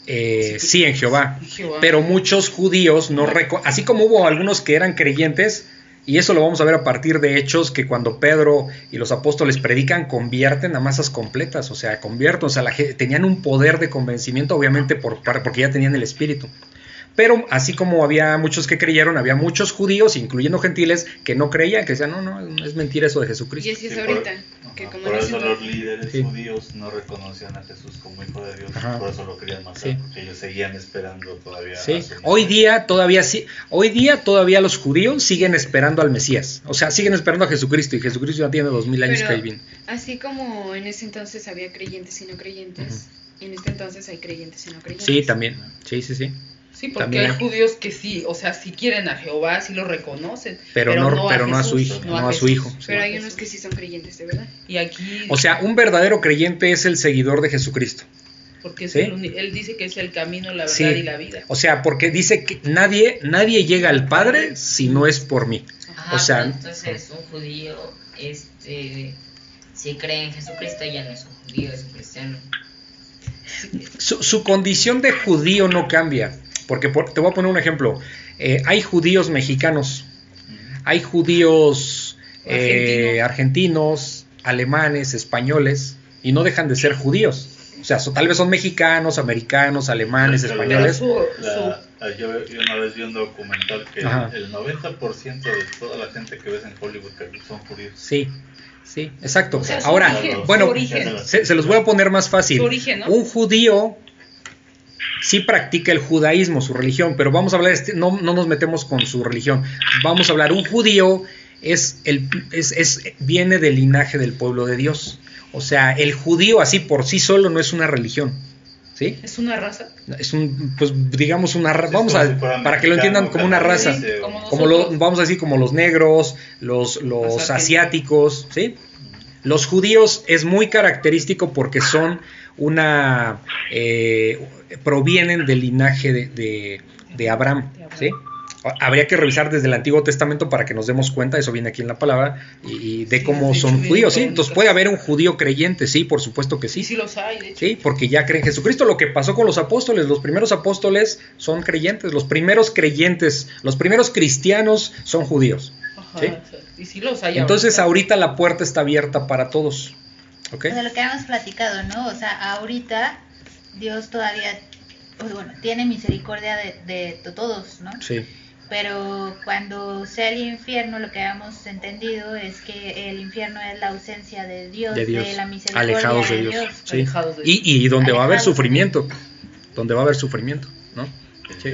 Eh, sí, en Jehová. Jehová. Pero muchos judíos no reco- así como hubo algunos que eran creyentes, y eso lo vamos a ver a partir de hechos, que cuando Pedro y los apóstoles predican, convierten a masas completas, o sea, convierten, o sea, la tenían un poder de convencimiento, obviamente, por, porque ya tenían el Espíritu. Pero así como había muchos que creyeron, había muchos judíos, incluyendo gentiles, que no creían, que decían, no, no, es mentira eso de Y Jesucristo. así es Sí, ahorita. por- que ajá, como por en eso ese los entonces- líderes Sí. judíos no reconocían a Jesús como hijo de Dios, Ajá. por eso lo querían matar, Sí. porque ellos seguían esperando todavía. Hoy día todavía sí, hoy día todavía los judíos siguen esperando al Mesías, o sea, siguen esperando a Jesucristo y Jesucristo ya tiene dos mil años Pero que ahí viene. así como en ese entonces había creyentes y no creyentes, en este entonces hay creyentes y no creyentes. Sí, también, sí, sí, sí, Sí, porque También. hay judíos que sí, o sea, sí quieren a Jehová, sí lo reconocen. pero, no, pero no a su Jesús, hijo, no no, a a su hijo. sí. Pero hay unos que sí son creyentes, de verdad. Y aquí, O sea, un verdadero creyente es el seguidor de Jesucristo. porque es ¿sí? el él dice que es el camino, la verdad Sí. y la vida. O sea, porque dice que nadie, nadie llega al Padre si no es por mí. Ajá, O sea- entonces un judío, este, si cree en Jesucristo ya no es un judío, es un cristiano. Su, su condición de judío no cambia. Porque por- te voy a poner un ejemplo. Eh, hay judíos mexicanos, hay judíos eh, argentinos, alemanes, españoles, y no dejan de ser judíos. O sea, so- tal vez son mexicanos, americanos, alemanes, Pero españoles. La- yo, yo una vez vi un documental que Ajá. el 90% de toda la gente que ves en Hollywood son judíos. Sí, sí, exacto. O sea, su Ahora, origen, bueno, se, se los voy a poner más fácil. Su origen, ¿no? Un judío sí practica el judaísmo, su religión, pero vamos a hablar, este, no, no nos metemos con su religión, vamos a hablar, un judío es el, es, es- viene del linaje del pueblo de Dios. O sea, el judío así por sí solo no es una religión. ¿Sí? ¿Es una raza? Es un, pues digamos una raza, vamos a, para que lo entiendan como una raza. Como lo, vamos a decir como los negros, los, los Los asiáticos, ¿sí? Los judíos es muy característico porque son una... eh, provienen del linaje de, de- de Abraham. ¿sí? Habría que revisar desde el Antiguo Testamento para que nos demos cuenta, eso viene aquí en la palabra, y, y de cómo son judíos, ¿sí? Entonces puede haber un judío creyente, sí, por supuesto que Sí, sí. sí los hay, de hecho. Sí, porque ya creen en Jesucristo. Lo que pasó con los apóstoles, los primeros apóstoles son creyentes, los primeros creyentes, los primeros cristianos son judíos. ¿Sí? o sea, Y sí los hay Entonces ahorita la puerta está abierta para todos. ¿Ok? De lo que habíamos platicado, ¿no? O sea, ahorita Dios todavía, pues, bueno, tiene misericordia de, de to- todos, ¿no? Sí, Pero cuando sea el infierno, lo que habíamos entendido es que el infierno es la ausencia de Dios, de Dios. la misericordia Alejados de de Dios. Dios. Sí. Alejados de Y, y donde va a haber Alejados de sufrimiento. Donde va a haber sufrimiento, ¿no? Sí.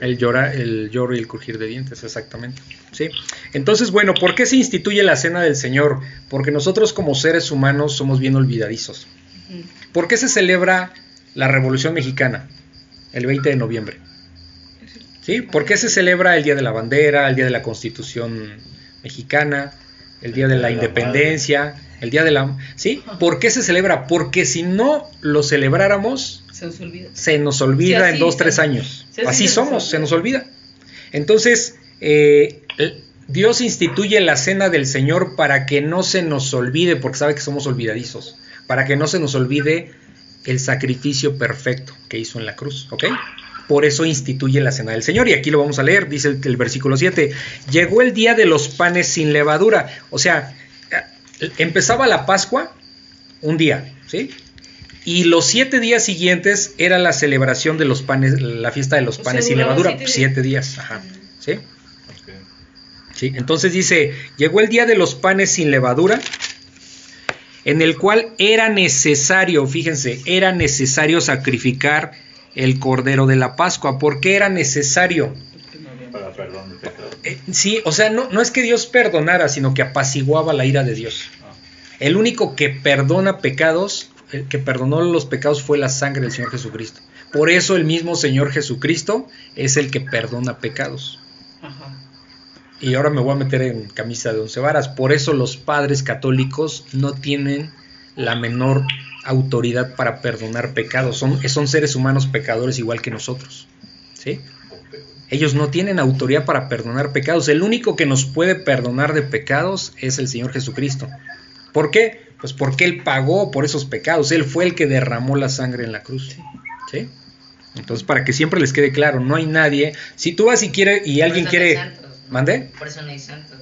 El llorar, el lloro y el crujir de dientes, exactamente. ¿Sí? Entonces, bueno, ¿por qué se instituye la cena del Señor? Porque nosotros como seres humanos somos bien olvidadizos. ¿Por qué se celebra la Revolución Mexicana el 20 de noviembre? ¿Sí? ¿Por qué se celebra el Día de la Bandera, el Día de la Constitución Mexicana, el Día de la Independencia, el Día de la... ¿Sí? ¿Por qué se celebra? Porque si no lo celebráramos, Se nos olvida. se nos olvida Sí, en dos, tres años. Sí, así somos, se nos olvida. Entonces, eh, Dios instituye la cena del Señor para que no se nos olvide, porque sabe que somos olvidadizos, para que no se nos olvide el sacrificio perfecto que hizo en la cruz, ¿ok? Por eso instituye la cena del Señor. Y aquí lo vamos a leer, dice el, el versículo 7. Llegó el día de los panes sin levadura. O sea, eh, empezaba la Pascua un día, ¿sí? Y los siete días siguientes era la celebración de los panes, la fiesta de los O sea, panes sin duraba levadura. siete días. Siete días, ajá. ¿Sí? Sí, entonces dice, llegó el día de los panes sin levadura, en el cual era necesario, fíjense, era necesario sacrificar el cordero de la Pascua. ¿Por qué era necesario? Para perdón pecado. Eh, sí, o sea, no, no es que Dios perdonara, sino que apaciguaba la ira de Dios. Ah, El único que perdona pecados, el que perdonó los pecados fue la sangre del Señor Jesucristo. Por eso el mismo Señor Jesucristo es el que perdona pecados. Ajá. Y ahora me voy a meter en camisa de once varas. Por eso los padres católicos no tienen la menor autoridad para perdonar pecados. Son, son seres humanos pecadores igual que nosotros. ¿Sí? Ellos no tienen autoridad para perdonar pecados. El único que nos puede perdonar de pecados es el Señor Jesucristo. ¿Por qué? Pues porque Él pagó por esos pecados. Él fue el que derramó la sangre en la cruz. ¿Sí? Entonces, para que siempre les quede claro, no hay nadie. Si tú vas y quiere y alguien no hay quiere. santos, ¿no? ¿Mande? Por eso no hay santos.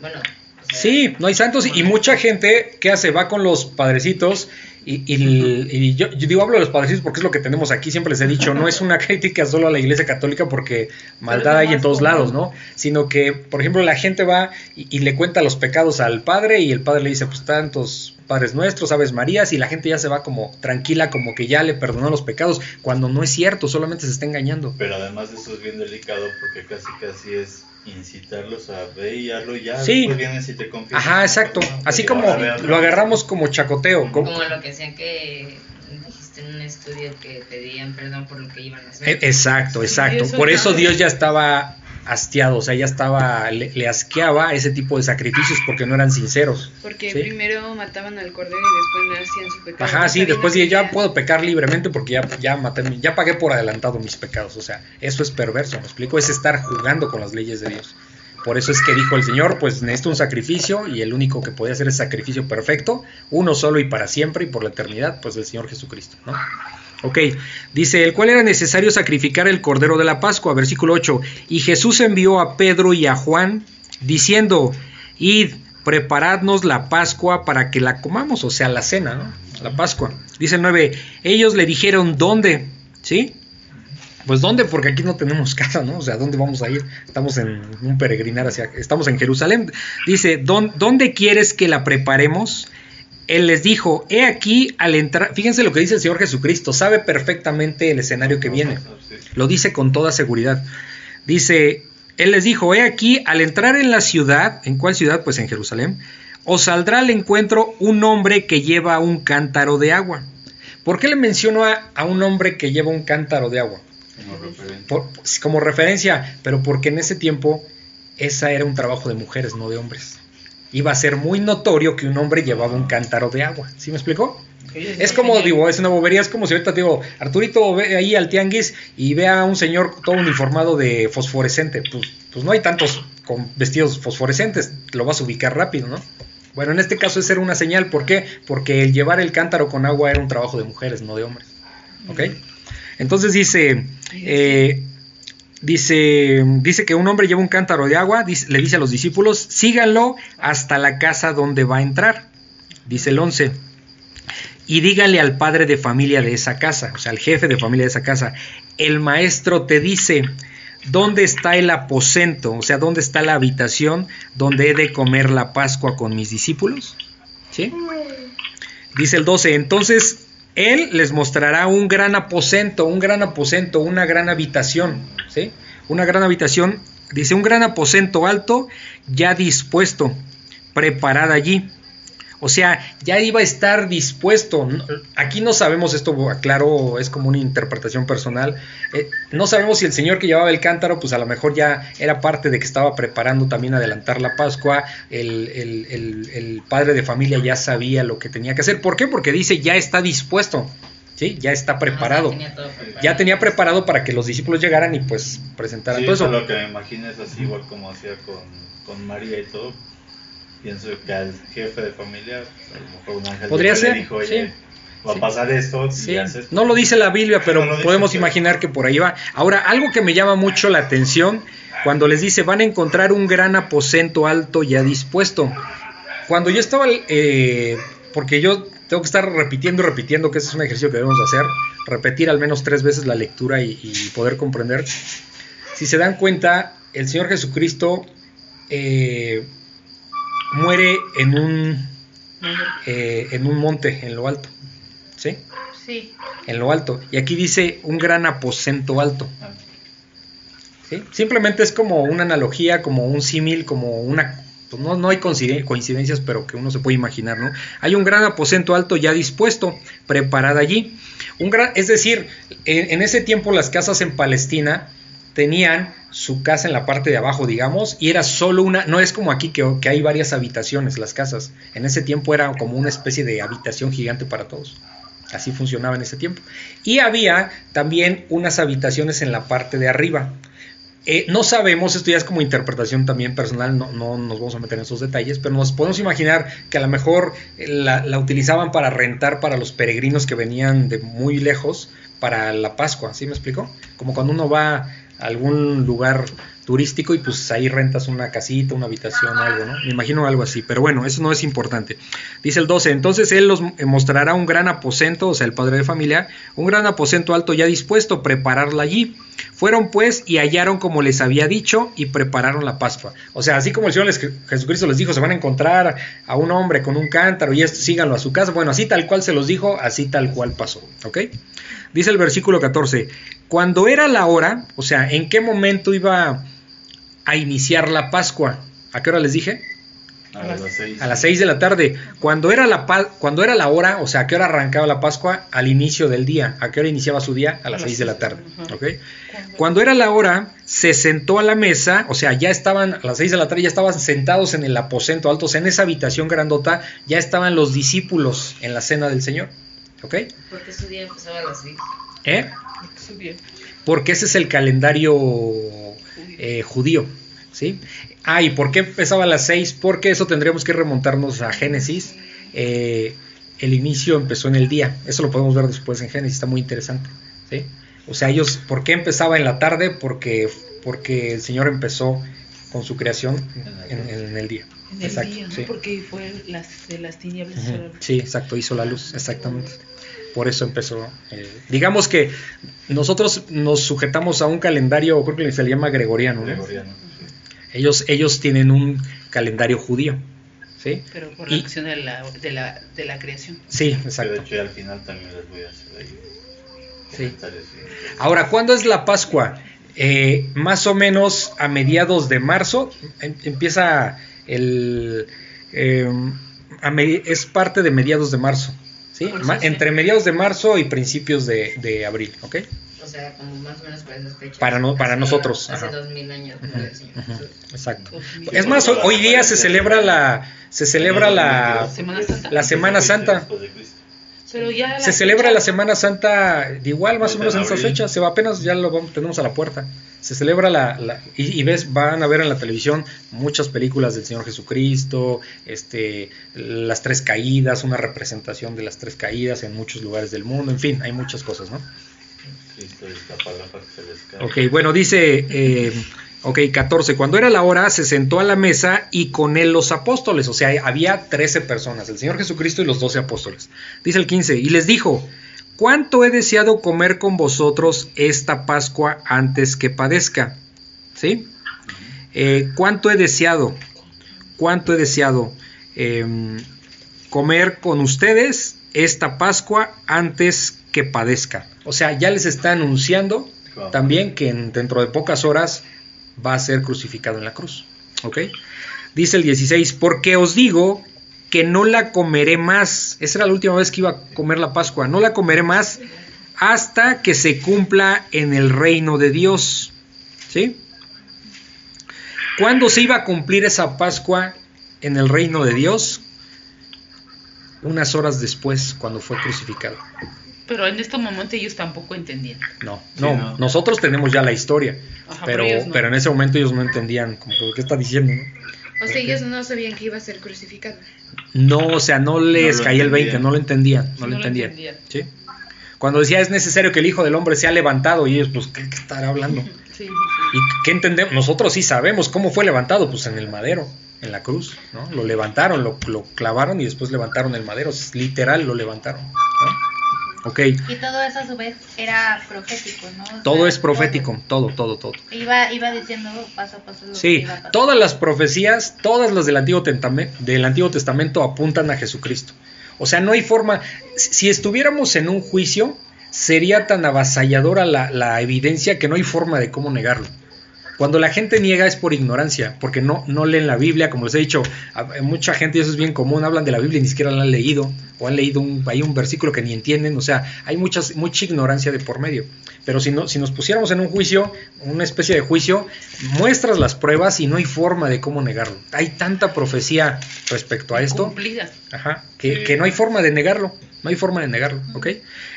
Bueno, o sea, Sí, no hay santos y mucha gente que hace va con los padrecitos y, y- y yo, yo digo hablo de los padrecitos porque es lo que tenemos aquí, siempre les he dicho, no es una crítica solo a la iglesia católica porque maldad hay en todos común. lados, ¿no? Sino que, por ejemplo, la gente va y, y le cuenta los pecados al padre y el padre le dice, pues tantos padres nuestros, aves marías y la gente ya se va como tranquila, como que ya le perdonó los pecados, cuando no es cierto, solamente se está engañando. Pero además eso es bien delicado porque casi casi es incitarlos a ver y hazlo ya. Sí. Después vienes y te confiesas. Ajá, exacto. Así como ve lo agarramos como chacoteo. como- Como lo que decían que dijiste en un estudio que pedían perdón por lo que iban a hacer. E- Exacto, Sí, exacto. eso Por eso Dios ya estaba hastiado, o sea, ya estaba, le, le asqueaba ese tipo de sacrificios porque no eran sinceros. Porque Sí. primero mataban al cordero y después hacían su pecado. Ajá, sí, después dije, ya puedo pecar libremente porque ya, ya maté, ya pagué por adelantado mis pecados. O sea, eso es perverso, ¿me explico? Es estar jugando con las leyes de Dios. Por eso es que dijo el Señor, pues necesito un sacrificio y el único que podía hacer es sacrificio perfecto, uno solo y para siempre y por la eternidad, pues el Señor Jesucristo, ¿no? Ok, dice, el cual era necesario sacrificar el cordero de la Pascua, versículo 8. Y Jesús envió a Pedro y a Juan diciendo, id, preparadnos la Pascua para que la comamos, o sea, la cena, ¿no? La Pascua. Dice el 9, ellos le dijeron, ¿dónde? ¿Sí? Pues dónde, porque aquí no tenemos casa, ¿no? O sea, ¿dónde vamos a ir? Estamos en un peregrinar hacia, estamos en Jerusalén. Dice, "¿Dón- ¿dónde quieres que la preparemos? Él les dijo, he aquí al entrar, fíjense lo que dice el Señor Jesucristo, sabe perfectamente el escenario que viene, lo dice con toda seguridad. Dice, Él les dijo, he aquí al entrar en la ciudad, ¿en cuál ciudad? Pues en Jerusalén, os saldrá al encuentro un hombre que lleva un cántaro de agua. ¿Por qué le menciono a, a un hombre que lleva un cántaro de agua? Como referente. Por- como referencia, pero porque en ese tiempo esa era un trabajo de mujeres, no de hombres. Iba a ser muy notorio que un hombre llevaba un cántaro de agua. ¿Sí me explicó? Es como, digo, es una bobería, es como si ahorita digo, Arturito ve ahí al tianguis y ve a un señor todo uniformado de fosforescente. Pues, pues no hay tantos con vestidos fosforescentes, lo vas a ubicar rápido, ¿no? Bueno, en este caso esa era una señal, ¿por qué? Porque el llevar el cántaro con agua era un trabajo de mujeres, no de hombres. ¿Ok? Entonces dice, eh, dice, dice que un hombre lleva un cántaro de agua, dice- le dice a los discípulos, síganlo hasta la casa donde va a entrar. Dice el 11. Y dígale al padre de familia de esa casa, o sea, al jefe de familia de esa casa, el maestro te dice, ¿dónde está el aposento? O sea, ¿dónde está la habitación donde he de comer la Pascua con mis discípulos? ¿Sí? Dice el 12, entonces él les mostrará un gran aposento, un gran aposento, una gran habitación, ¿sí? Una gran habitación, dice un gran aposento alto ya dispuesto, preparada allí. O sea, ya iba a estar dispuesto. Aquí no sabemos, esto aclaro, es como una interpretación personal. eh, no sabemos si el señor que llevaba el cántaro, pues a lo mejor ya era parte de que estaba preparando también adelantar la Pascua. El, el- el- el padre de familia ya sabía lo que tenía que hacer. ¿Por qué? Porque dice ya está dispuesto. ¿Sí? Ya está preparado. Ya tenía todo preparado. Ya tenía preparado para que los discípulos llegaran y pues presentaran Sí, todo eso eso. es lo que me imagino es así, igual como hacía con, con María y todo. Pienso que al jefe de familia, a lo mejor un ángel Podría ser, le dijo, oye, sí. va a pasar esto, Sí, haces- no lo dice la Biblia, pero No lo dice, podemos imaginar que por ahí va. Ahora, algo que me llama mucho la atención, cuando les dice, van a encontrar un gran aposento alto ya dispuesto. Cuando yo estaba, eh, porque yo tengo que estar repitiendo repitiendo, que ese es un ejercicio que debemos hacer, repetir al menos tres veces la lectura y, y poder comprender. Si se dan cuenta, el Señor Jesucristo eh, muere en un, eh, en un monte, en lo alto. ¿Sí? Sí. en lo alto. Y aquí dice un gran aposento alto. ¿sí? Simplemente es como una analogía, como un símil, como una... pues no, no hay coinciden- coincidencias, pero que uno se puede imaginar, ¿no? Hay un gran aposento alto ya dispuesto, preparado allí. Un gran, es decir, en, en ese tiempo las casas en Palestina tenían su casa en la parte de abajo, digamos, y era solo una, no es como aquí que, hay varias habitaciones, las casas. En ese tiempo era como una especie de habitación gigante para todos. Así funcionaba en ese tiempo. Y había también unas habitaciones en la parte de arriba. Eh, no sabemos, esto ya es como interpretación también personal, no, no nos vamos a meter en esos detalles, pero nos podemos imaginar que a lo mejor eh, la, la utilizaban para rentar para los peregrinos que venían de muy lejos para la Pascua, ¿sí me explico? Como cuando uno va algún lugar turístico y pues ahí rentas una casita, una habitación algo, ¿no? Me imagino algo así, pero bueno, eso no es importante. Dice el 12, entonces él los mostrará un gran aposento, o sea, el padre de familia, un gran aposento alto ya dispuesto, prepararla allí. Fueron pues y hallaron como les había dicho y prepararon la Pascua. O sea, así como el Señor Jesucristo les dijo, se van a encontrar a un hombre con un cántaro y esto, síganlo a su casa. Bueno, así tal cual se los dijo, así tal cual pasó. ¿Ok? Dice el versículo 14, cuando era la hora, o sea, ¿en qué momento iba a iniciar la Pascua? ¿A qué hora les dije? a las seis. A las 6 de la tarde. Cuando era la pa- cuando era la hora, o sea, ¿a qué hora arrancaba la Pascua? Al inicio del día. ¿A qué hora iniciaba su día? A las las 6 de la tarde. ajá. ¿ok? Cuando era la hora, se sentó a la mesa, o sea, ya estaban, a las 6 de la tarde ya estaban sentados en el aposento alto, o sea, en esa habitación grandota, ya estaban los discípulos en la cena del Señor. ¿Ok? Porque su día empezaba a las 6. ¿Eh? Porque ese es el calendario eh, judío. ¿sí? Ah, ¿y por qué empezaba a las 6? Porque eso tendríamos que remontarnos a Génesis. Eh, el inicio empezó en el día. Eso lo podemos ver después en Génesis, está muy interesante. ¿sí? O sea, ellos, ¿por qué empezaba en la tarde? Porque, porque el Señor empezó con su creación en, en el día. En el Exacto, día, ¿no? sí. Porque fue las, de las tinieblas. Sí, exacto, hizo la luz, exactamente. Por eso empezó. eh, digamos que nosotros nos sujetamos a un calendario, creo que se le llama gregoriano, ¿no? Gregoriano, sí. Ellos, ellos tienen un calendario judío. ¿sí? Pero por Y- la acción de la, de la, de la creación. Sí, Que de exacto. hecho al final también les voy a hacer ahí Sí. comentarios. Ahora, ¿cuándo es la Pascua? Eh, más o menos a mediados de marzo em- empieza el... eh, a es parte de mediados de marzo, ¿sí? Por. Entre mediados de marzo y principios de, de abril, ¿ok? O sea, como más o menos para esas fechas. Para no- para Hace- nosotros, Hace ajá. dos mil años, Señor. Exacto. Es más, hoy, hoy día se celebra la se celebra la Semana Santa. la Semana Santa. Pero ya Se celebra fecha- la Semana Santa de igual, más o menos en esa fecha. Se va apenas, ya lo vamos- tenemos a la puerta. Se celebra la, la- y, y ves, van a ver en la televisión muchas películas del Señor Jesucristo, este, las tres caídas, una representación de las tres caídas en muchos lugares del mundo. En fin, hay muchas cosas, ¿no? Ok, bueno, dice, eh, ok, 14. Cuando era la hora, se sentó a la mesa y con él los apóstoles. O sea, había 13 personas, el Señor Jesucristo y los 12 apóstoles. Dice el 15, y les dijo, ¿cuánto he deseado comer con vosotros esta Pascua antes que padezca? ¿Sí? Eh, ¿Cuánto he deseado? ¿Cuánto he deseado em, comer con ustedes esta Pascua antes que padezca? O sea, ya les está anunciando Wow. también que en- dentro de pocas horas va a ser crucificado en la cruz. ¿Ok? Dice el 16, porque os digo que no la comeré más. Esa era la última vez que iba a comer la Pascua. No la comeré más hasta que se cumpla en el reino de Dios. ¿Sí? ¿Cuándo se iba a cumplir esa Pascua en el reino de Dios? Unas horas después, cuando fue crucificado. Pero en este momento ellos tampoco entendían. No, Sí, no, no. nosotros tenemos ya la historia, Ajá, pero, pero ellos no. pero en ese momento ellos no entendían como qué está diciendo. ¿no? O sea, ellos no sabían que iba a ser crucificado. No, o sea, no les No caía el 20, entendían. no lo entendían, no lo no lo entendían. ¿sí? Cuando decía es necesario que el Hijo del Hombre sea levantado y ellos pues ¿qué, qué estará hablando? Sí, sí, ¿Y qué entendemos? Nosotros sí sabemos cómo fue levantado, pues en el madero, en la cruz, ¿no? Lo levantaron, lo, lo clavaron y después levantaron el madero, es literal lo levantaron, ¿no? Ok, Y todo eso a su vez era profético, ¿no? O todo sea, es profético, todo, todo, todo. Iba, iba diciendo paso a paso lo que Sí, iba a pasar. todas las profecías, todas las del Antiguo, Testamento, del Antiguo Testamento apuntan a Jesucristo. O sea, no hay forma, si estuviéramos en un juicio, sería tan avasalladora la, la evidencia que no hay forma de cómo negarlo. Cuando la gente niega es por ignorancia, porque no, no leen la Biblia, como les he dicho, mucha gente, y eso es bien común, hablan de la Biblia y ni siquiera la han leído, o han leído un, hay un versículo que ni entienden, o sea, hay muchas, mucha ignorancia de por medio. Pero si, no, si nos pusiéramos en un juicio, una especie de juicio, muestras las pruebas y no hay forma de cómo negarlo. Hay tanta profecía respecto a esto. Cumplida. Ajá, que, que no hay forma de negarlo, no hay forma de negarlo, ¿ok?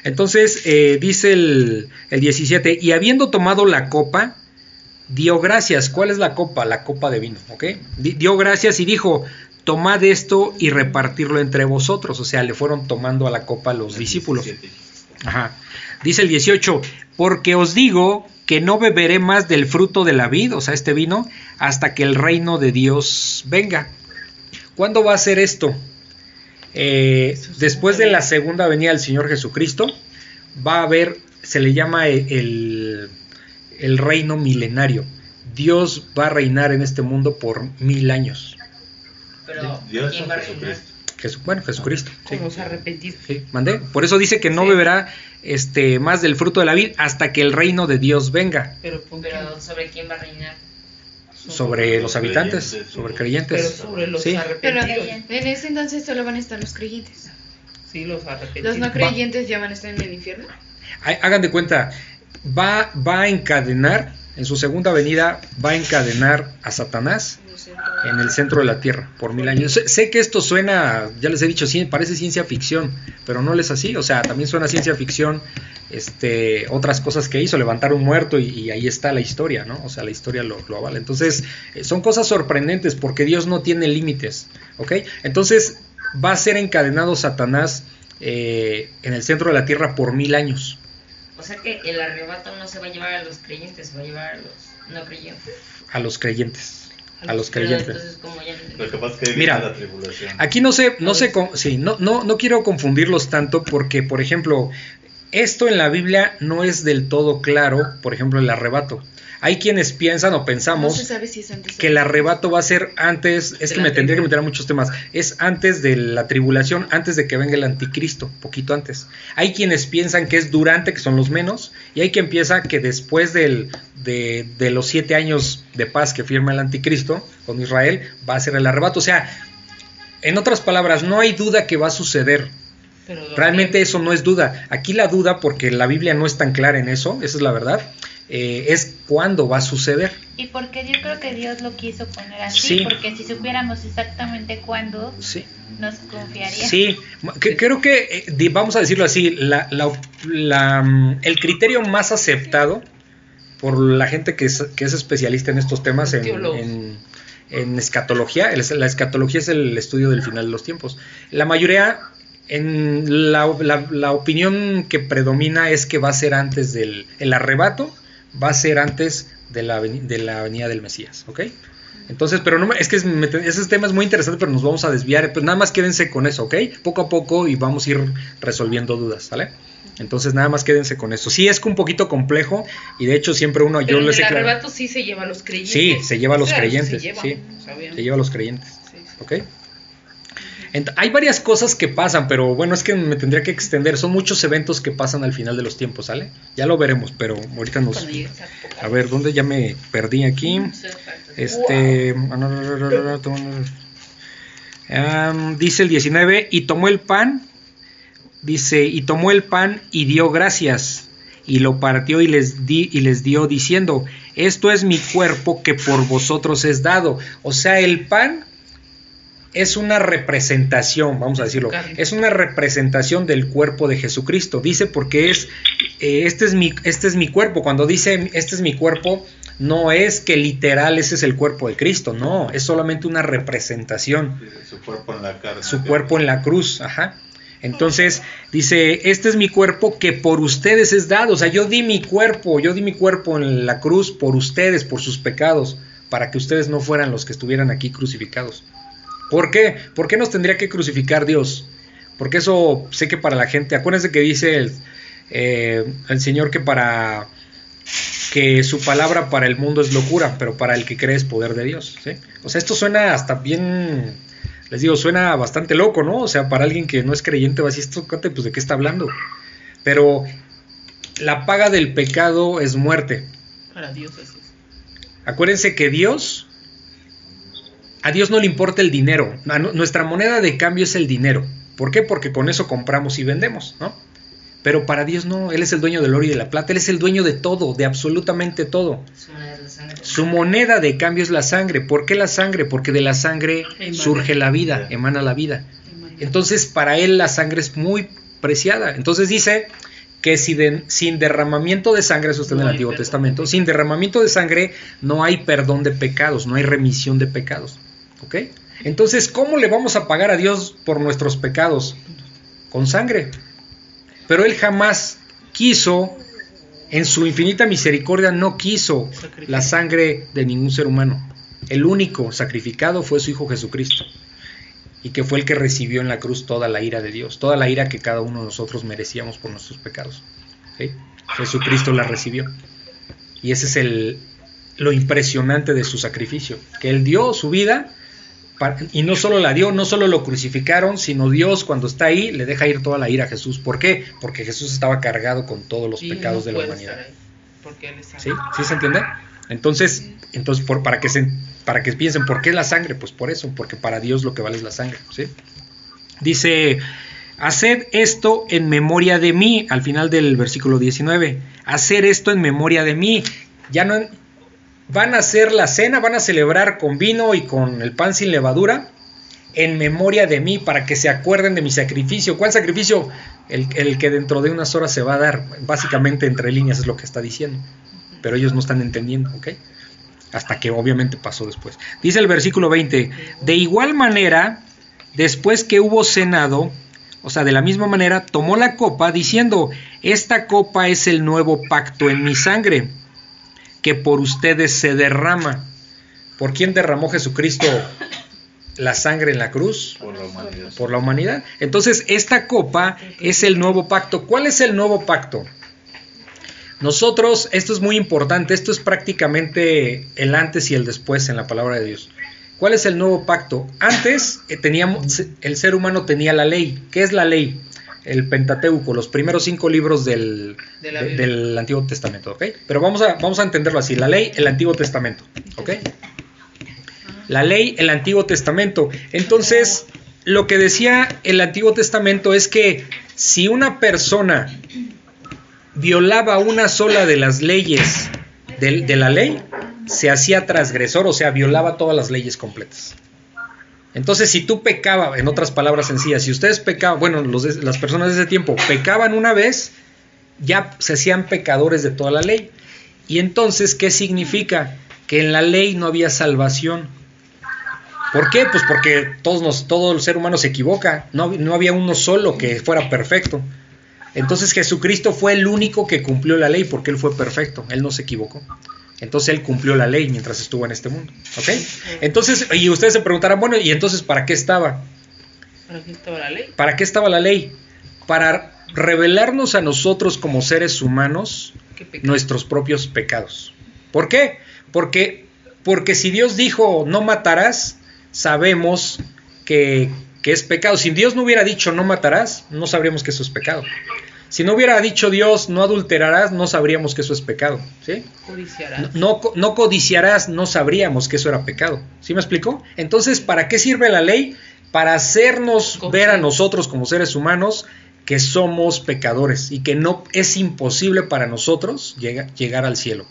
Entonces, eh, dice el, el 17, y habiendo tomado la copa, dio gracias. ¿Cuál es la copa? La copa de vino, ¿ok? Di- dio gracias y dijo, tomad esto y repartirlo entre vosotros. O sea, le fueron tomando a la copa los discípulos. 17. Ajá. Dice el 18, porque os digo que no beberé más del fruto de la vid, o sea, este vino, hasta que el reino de Dios venga. ¿Cuándo va a ser esto? Eh, después de la segunda venida del Señor Jesucristo, va a haber, se le llama el- el reino milenario. Dios va a reinar en este mundo por mil años. Pero, Dios ¿quién o va a reinar? Jesucristo. Jesu- bueno, Jesucristo. sí. Con los arrepentidos. Sí, mandé. Por eso dice que no Sí. beberá este más del fruto de la vid hasta que el reino de Dios venga Pero. Pero, ¿sobre quién va a reinar? sobre los habitantes, creyentes. sobre Pero creyentes. sobre los Sí. Pero arrepentidos. en ese entonces solo van a estar los creyentes. Sí, los arrepentidos. Los no creyentes ya van a estar en el infierno. Hagan de cuenta, va, va a encadenar, en su segunda venida, va a encadenar a Satanás. En el centro de la tierra por mil años. Sé, sé que esto suena, ya les he dicho, parece ciencia ficción, pero no es así. O sea, también suena ciencia ficción este, otras cosas que hizo, levantar un muerto y, y ahí está la historia, ¿no? O sea, la historia lo, lo avala. Entonces, eh, son cosas sorprendentes porque Dios no tiene límites, ¿ok? Entonces, va a ser encadenado Satanás eh, en el centro de la tierra por mil años. O sea que el arrebato no se va a llevar a los creyentes, se va a llevar a los no creyentes. A los creyentes. A los creyentes. entonces, como ya Lo que pasa es que ahí Mira, viene la tribulación. Aquí no sé, no sé, sí, no, no, no quiero confundirlos tanto porque, por ejemplo, esto en la Biblia no es del todo claro, por ejemplo, el arrebato. Hay quienes piensan o pensamos se sabe si es antes o que el arrebato va a ser antes, es que me tendría que meter a muchos temas, es antes de la tribulación, antes de que venga el anticristo, poquito antes. Hay quienes piensan que es durante, que son los menos, y hay quien piensa que después del, de, de los siete años de paz que firma el anticristo con Israel, va a ser el arrebato. O sea, en otras palabras, no hay duda que va a suceder. Pero Realmente eso no es duda. Aquí la duda, porque la Biblia no es tan clara en eso, esa es la verdad, eh, es cuándo va a suceder. Y porque yo creo que Dios lo quiso poner así, Sí. porque si supiéramos exactamente cuándo, Sí. nos confiaría. Sí, creo que, eh, vamos a decirlo así, la- la- la, mm, el criterio más aceptado por la gente que es, que es especialista en estos temas, en, en- en escatología, la escatología es el estudio del final de los tiempos. La mayoría, en la, la- la opinión que predomina es que va a ser antes del el arrebato, va a ser antes de la, de la venida del Mesías, ¿ok? Entonces, pero no es que es- ese tema es muy interesante, pero nos vamos a desviar. Pues nada más quédense con eso, ¿ok? Poco a poco y vamos a ir resolviendo dudas, ¿sale? Entonces nada más quédense con eso. Sí es que un poquito complejo y de hecho siempre uno yo Pero en les el arrebato sí se lleva a los creyentes. Sí, se lleva a los Claro, creyentes, Se lleva, sí. se lleva a los creyentes, Sí, sí. ¿ok? Hay varias cosas que pasan, pero bueno, es que me tendría que extender. Son muchos eventos que pasan al final de los tiempos, ¿sale? Ya lo veremos, pero ahorita nos... A ver, ¿dónde ya me perdí aquí? Este. Dice el 19, y tomó el pan, dice, y tomó el pan y dio gracias, y lo partió y les, di, y les dio diciendo, esto es mi cuerpo que por vosotros es dado. O sea, el pan es una representación, vamos a decirlo, Carne. es una representación del cuerpo de Jesucristo. Dice porque es, eh, este, es mi, este es mi cuerpo. Cuando dice este es mi cuerpo, no es que literal ese es el cuerpo de Cristo, no, es solamente una representación Su cuerpo en la carne. su cuerpo en la cruz, ajá. Entonces dice, este es mi cuerpo que por ustedes es dado, o sea, yo di mi cuerpo, yo di mi cuerpo en la cruz por ustedes, por sus pecados, para que ustedes no fueran los que estuvieran aquí crucificados. ¿Por qué? ¿Por qué nos tendría que crucificar Dios? Porque eso sé que para la gente, acuérdense que dice el, eh, el Señor que para que su palabra para el mundo es locura, pero para el que cree es poder de Dios. ¿sí? O sea, esto suena hasta bien, les digo, suena bastante loco, ¿no? O sea, para alguien que no es creyente va a decir, esto, pues de qué está hablando. Pero la paga del pecado es muerte. Para Dios eso es. Acuérdense que Dios, a Dios no le importa el dinero. Nuestra moneda de cambio es el dinero. ¿Por qué? Porque con eso compramos y vendemos, ¿no? Pero para Dios no, Él es el dueño del oro y de la plata, Él es el dueño de todo, de absolutamente todo. Su moneda es la sangre. Su moneda de cambio es la sangre. ¿Por qué la sangre? Porque de la sangre Emana. surge la vida, emana la vida. Entonces para Él la sangre es muy preciada. Entonces dice que si de- sin derramamiento de sangre, eso está en el Antiguo. Testamento, sin derramamiento de sangre no hay perdón de pecados, no hay remisión de pecados. ¿Ok? Entonces, ¿cómo le vamos a pagar a Dios por nuestros pecados? Con sangre. Pero Él jamás quiso, en su infinita misericordia, no quiso la sangre de ningún ser humano. El único sacrificado fue su Hijo Jesucristo. Y que fue el que recibió en la cruz toda la ira de Dios, toda la ira que cada uno de nosotros merecíamos por nuestros pecados. ¿Sí? Jesucristo la recibió. Y ese es el, lo impresionante de su sacrificio, que Él dio su vida y no solo la dio, no solo lo crucificaron, sino Dios cuando está ahí le deja ir toda la ira a Jesús. ¿Por qué? Porque Jesús estaba cargado con todos los pecados no de la humanidad. ahí, Porque él es ¿Sí? ¿Sí se entiende? Entonces, entonces por, para, que se, para que piensen, ¿por qué la sangre? Pues por eso, porque para Dios lo que vale es la sangre. ¿sí? Dice, haced esto en memoria de mí, al final del versículo 19. Hacer esto en memoria de mí. Ya no van a hacer la cena, van a celebrar con vino y con el pan sin levadura en memoria de mí, para que se acuerden de mi sacrificio. ¿Cuál sacrificio? El, que dentro de unas horas se va a dar. Básicamente entre líneas es lo que está diciendo. Pero ellos no están entendiendo, ¿ok? Hasta que obviamente pasó después. Dice el versículo 20, de igual manera, después que hubo cenado, o sea, de la misma manera, tomó la copa diciendo, esta copa es el nuevo pacto en mi sangre, que por ustedes se derrama. ¿Por quién derramó Jesucristo la sangre en la cruz? Por la humanidad. por la humanidad. Entonces, esta copa es el nuevo pacto. ¿Cuál es el nuevo pacto? Nosotros, esto es muy importante, esto es prácticamente el antes y el después en la palabra de Dios. ¿Cuál es el nuevo pacto? Antes eh, teníamos, el ser humano tenía la ley. ¿Qué es la ley? El Pentateuco, los primeros cinco libros del, De de- del Antiguo Testamento, ¿ok? Pero vamos a, vamos a entenderlo así, la ley, el Antiguo Testamento, ¿ok? La ley, el Antiguo Testamento. Entonces, lo que decía el Antiguo Testamento es que si una persona violaba una sola de las leyes de, la ley, se hacía transgresor, o sea, violaba todas las leyes completas. Entonces, si tú pecaba, en otras palabras sencillas, si ustedes pecaban, bueno, las personas de ese tiempo pecaban una vez, ya se hacían pecadores de toda la ley. Y entonces, ¿qué significa? Que en la ley no había salvación. ¿Por qué? Pues porque todos nos, todo el ser humano se equivoca. No, no había uno solo que fuera perfecto. Entonces Jesucristo fue el único que cumplió la ley porque Él fue perfecto. Él no se equivocó. Entonces Él cumplió la ley mientras estuvo en este mundo. ¿Ok? Entonces, y ustedes se preguntarán, bueno, ¿y entonces para qué estaba? ¿Para qué estaba la ley? ¿Para qué estaba la ley? Para revelarnos a nosotros como seres humanos nuestros propios pecados. ¿Por qué? Porque, porque si Dios dijo no matarás, sabemos que, que es pecado. Si Dios no hubiera dicho no matarás, no sabríamos que eso es pecado. Si no hubiera dicho Dios no adulterarás, no sabríamos que eso es pecado. ¿sí? Codiciarás. No, co- no codiciarás, no sabríamos que eso era pecado. ¿Sí me explico? Entonces, ¿para qué sirve la ley? Para hacernos ver a nosotros como seres humanos que somos pecadores y que no es imposible para nosotros llega- llegar al cielo.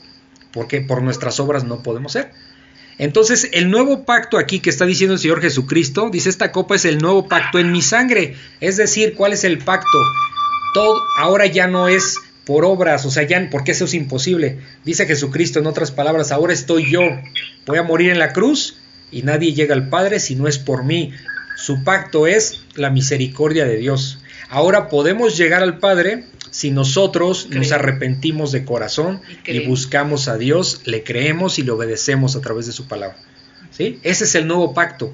Porque por nuestras obras no podemos ser. Entonces, el nuevo pacto aquí que está diciendo el Señor Jesucristo, dice, esta copa es el nuevo pacto en mi sangre. Es decir, ¿cuál es el pacto? Todo ahora ya no es por obras, o sea, ya porque eso es imposible. Dice Jesucristo en otras palabras, ahora estoy yo, voy a morir en la cruz y nadie llega al Padre si no es por mí. Su pacto es la misericordia de Dios. Ahora podemos llegar al Padre si nosotros nos arrepentimos de corazón Y buscamos a Dios, le creemos y le obedecemos a través de su palabra. ¿Sí? Ese es el nuevo pacto.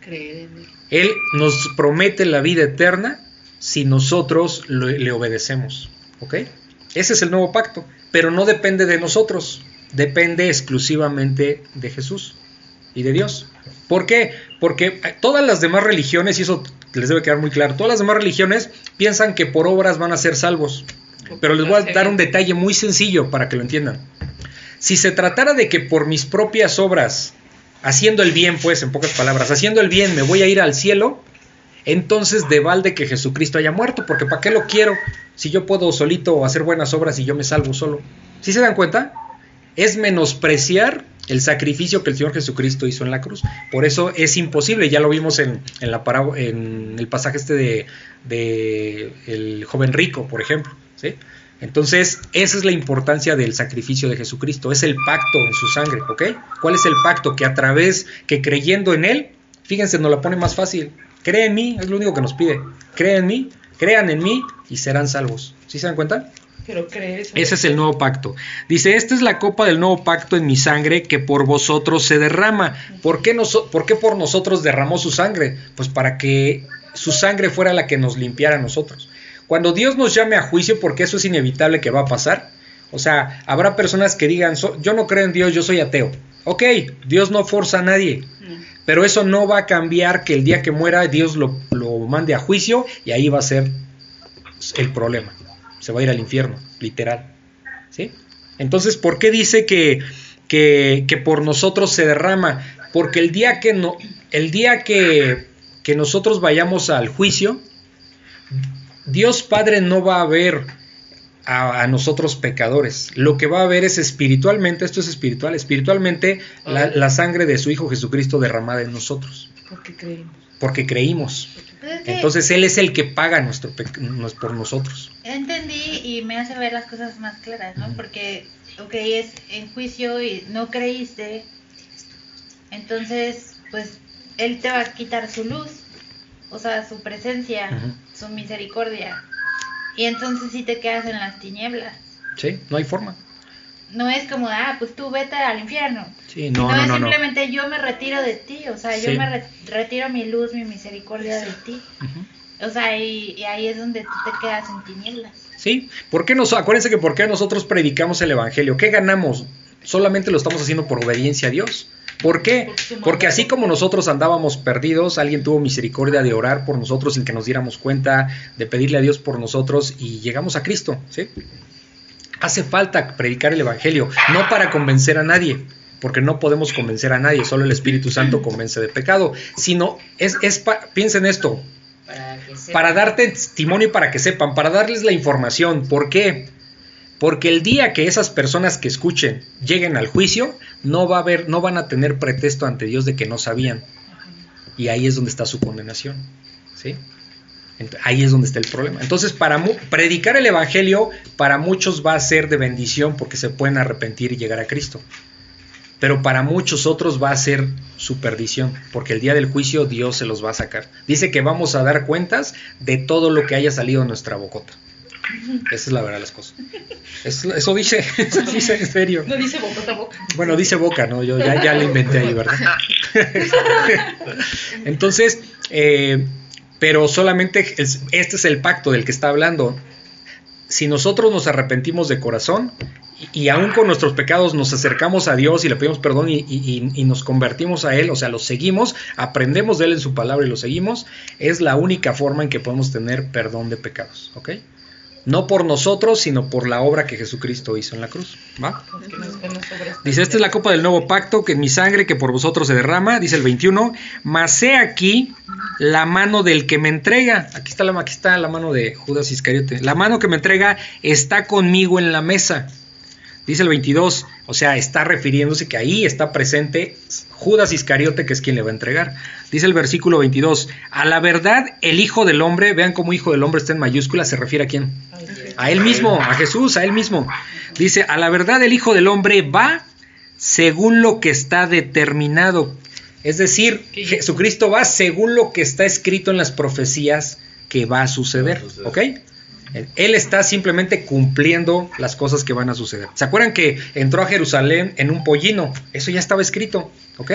Creer en él. Él nos promete la vida eterna si nosotros le obedecemos. ¿Ok? Ese es el nuevo pacto. Pero no depende de nosotros. Depende exclusivamente de Jesús y de Dios. ¿Por qué? Porque todas las demás religiones, y eso les debe quedar muy claro, todas las demás religiones piensan que por obras van a ser salvos. Pero les voy a dar un detalle muy sencillo para que lo entiendan. Si se tratara de que por mis propias obras, haciendo el bien, pues, en pocas palabras, haciendo el bien me voy a ir al cielo, entonces de balde que Jesucristo haya muerto, porque ¿para qué lo quiero si yo puedo solito hacer buenas obras y yo me salvo solo? ¿Sí se dan cuenta? Es menospreciar el sacrificio que el Señor Jesucristo hizo en la cruz. Por eso es imposible, ya lo vimos en, el pasaje este de, el joven rico, por ejemplo. Entonces, esa es la importancia del sacrificio de Jesucristo, es el pacto en su sangre, ¿ok? ¿Cuál es el pacto? Que a través, que creyendo en Él, fíjense, nos la pone más fácil. Cree en mí, es lo único que nos pide. Cree en mí, crean en mí y serán salvos. ¿Sí se dan cuenta? Pero. Ese es el nuevo pacto. Dice, esta es la copa del nuevo pacto en mi sangre que por vosotros se derrama. ¿Por qué, por qué por nosotros derramó su sangre? Pues para que su sangre fuera la que nos limpiara a nosotros. Cuando Dios nos llame a juicio, porque eso es inevitable que va a pasar, o sea, habrá personas que digan, "So- yo no creo en Dios, yo soy ateo. Ok, Dios no forza a nadie. Pero eso no va a cambiar que el día que muera Dios lo, lo mande a juicio y ahí va a ser el problema. Se va a ir al infierno, literal. ¿Sí? Entonces, ¿por qué dice que, que, que por nosotros se derrama? Porque el día que, no, el día que, que nosotros vayamos al juicio, Dios Padre no va a ver a, a nosotros pecadores. Lo que va a ver es espiritualmente, esto es espiritual, espiritualmente la, la sangre de su Hijo Jesucristo derramada en nosotros, Porque creemos. porque creímos. Pues Entonces Él es el que paga nuestro por nosotros. entendí y me hace ver las cosas más claras, ¿no? Porque, ok, es en juicio y no creíste, entonces, pues, Él te va a quitar su luz, o sea, su presencia, su misericordia. Y entonces sí te quedas en las tinieblas. ¿Sí? No hay forma. No es como, ah, pues tú vete al infierno. Sí, no, no, no, es no. no. simplemente yo me retiro de ti, o sea, yo Sí. me re- retiro mi luz, mi misericordia de ti. Ujú. O sea, y, y ahí es donde tú te quedas en tinieblas. ¿Sí? ¿Por qué nos, acuérdense que por qué nosotros predicamos el Evangelio. ¿Qué ganamos? Solamente lo estamos haciendo por obediencia a Dios. ¿Por qué? Porque así como nosotros andábamos perdidos, alguien tuvo misericordia de orar por nosotros sin que nos diéramos cuenta, de pedirle a Dios por nosotros y llegamos a Cristo. ¿sí? Hace falta predicar el Evangelio, no para convencer a nadie, porque no podemos convencer a nadie, solo el Espíritu Santo convence de pecado, sino es, es piensen esto, Para, para darte testimonio y para que sepan, para darles la información. ¿Por qué? Porque el día que esas personas que escuchen lleguen al juicio, no va a haber, no van a tener pretexto ante Dios de que no sabían. Y ahí es donde está su condenación. ¿Sí? Ahí es donde está el problema. Entonces, para predicar el evangelio para muchos va a ser de bendición porque se pueden arrepentir y llegar a Cristo. Pero para muchos otros va a ser su perdición, porque el día del juicio Dios se los va a sacar. Dice que vamos a dar cuentas de todo lo que haya salido de nuestra bocota. Esa es la verdad de las cosas. Eso, eso dice, eso dice en serio. No dice boca boca. Bueno, dice boca, ¿no? Yo ya, ya le inventé ahí, ¿verdad? Entonces, eh, pero solamente es- este es el pacto del que está hablando. Si nosotros nos arrepentimos de corazón y, y aún con nuestros pecados nos acercamos a Dios y le pedimos perdón y, y- y nos convertimos a Él, o sea, lo seguimos, aprendemos de Él en su palabra y lo seguimos, es la única forma en que podemos tener perdón de pecados, ¿ok? No por nosotros, sino por la obra que Jesucristo hizo en la cruz, ¿va? Dice, esta es la copa del nuevo pacto, que es mi sangre, que por vosotros se derrama, dice el 21, mas he aquí la mano del que me entrega, aquí está la, aquí está la mano de Judas Iscariote, la mano que me entrega está conmigo en la mesa, dice el 22, o sea, está refiriéndose que ahí está presente Judas Iscariote, que es quien le va a entregar. Dice el versículo 22, a la verdad el Hijo del Hombre, vean cómo Hijo del Hombre está en mayúsculas, se refiere a quién? A él mismo, a Jesús, a él mismo. Dice, a la verdad el Hijo del Hombre va según lo que está determinado. Es decir, Que- Jesucristo va según lo que está escrito en las profecías que va a suceder. Va a suceder. ¿Ok? Él está simplemente cumpliendo las cosas que van a suceder. ¿Se acuerdan que entró a Jerusalén en un pollino? Eso ya estaba escrito. ¿Ok?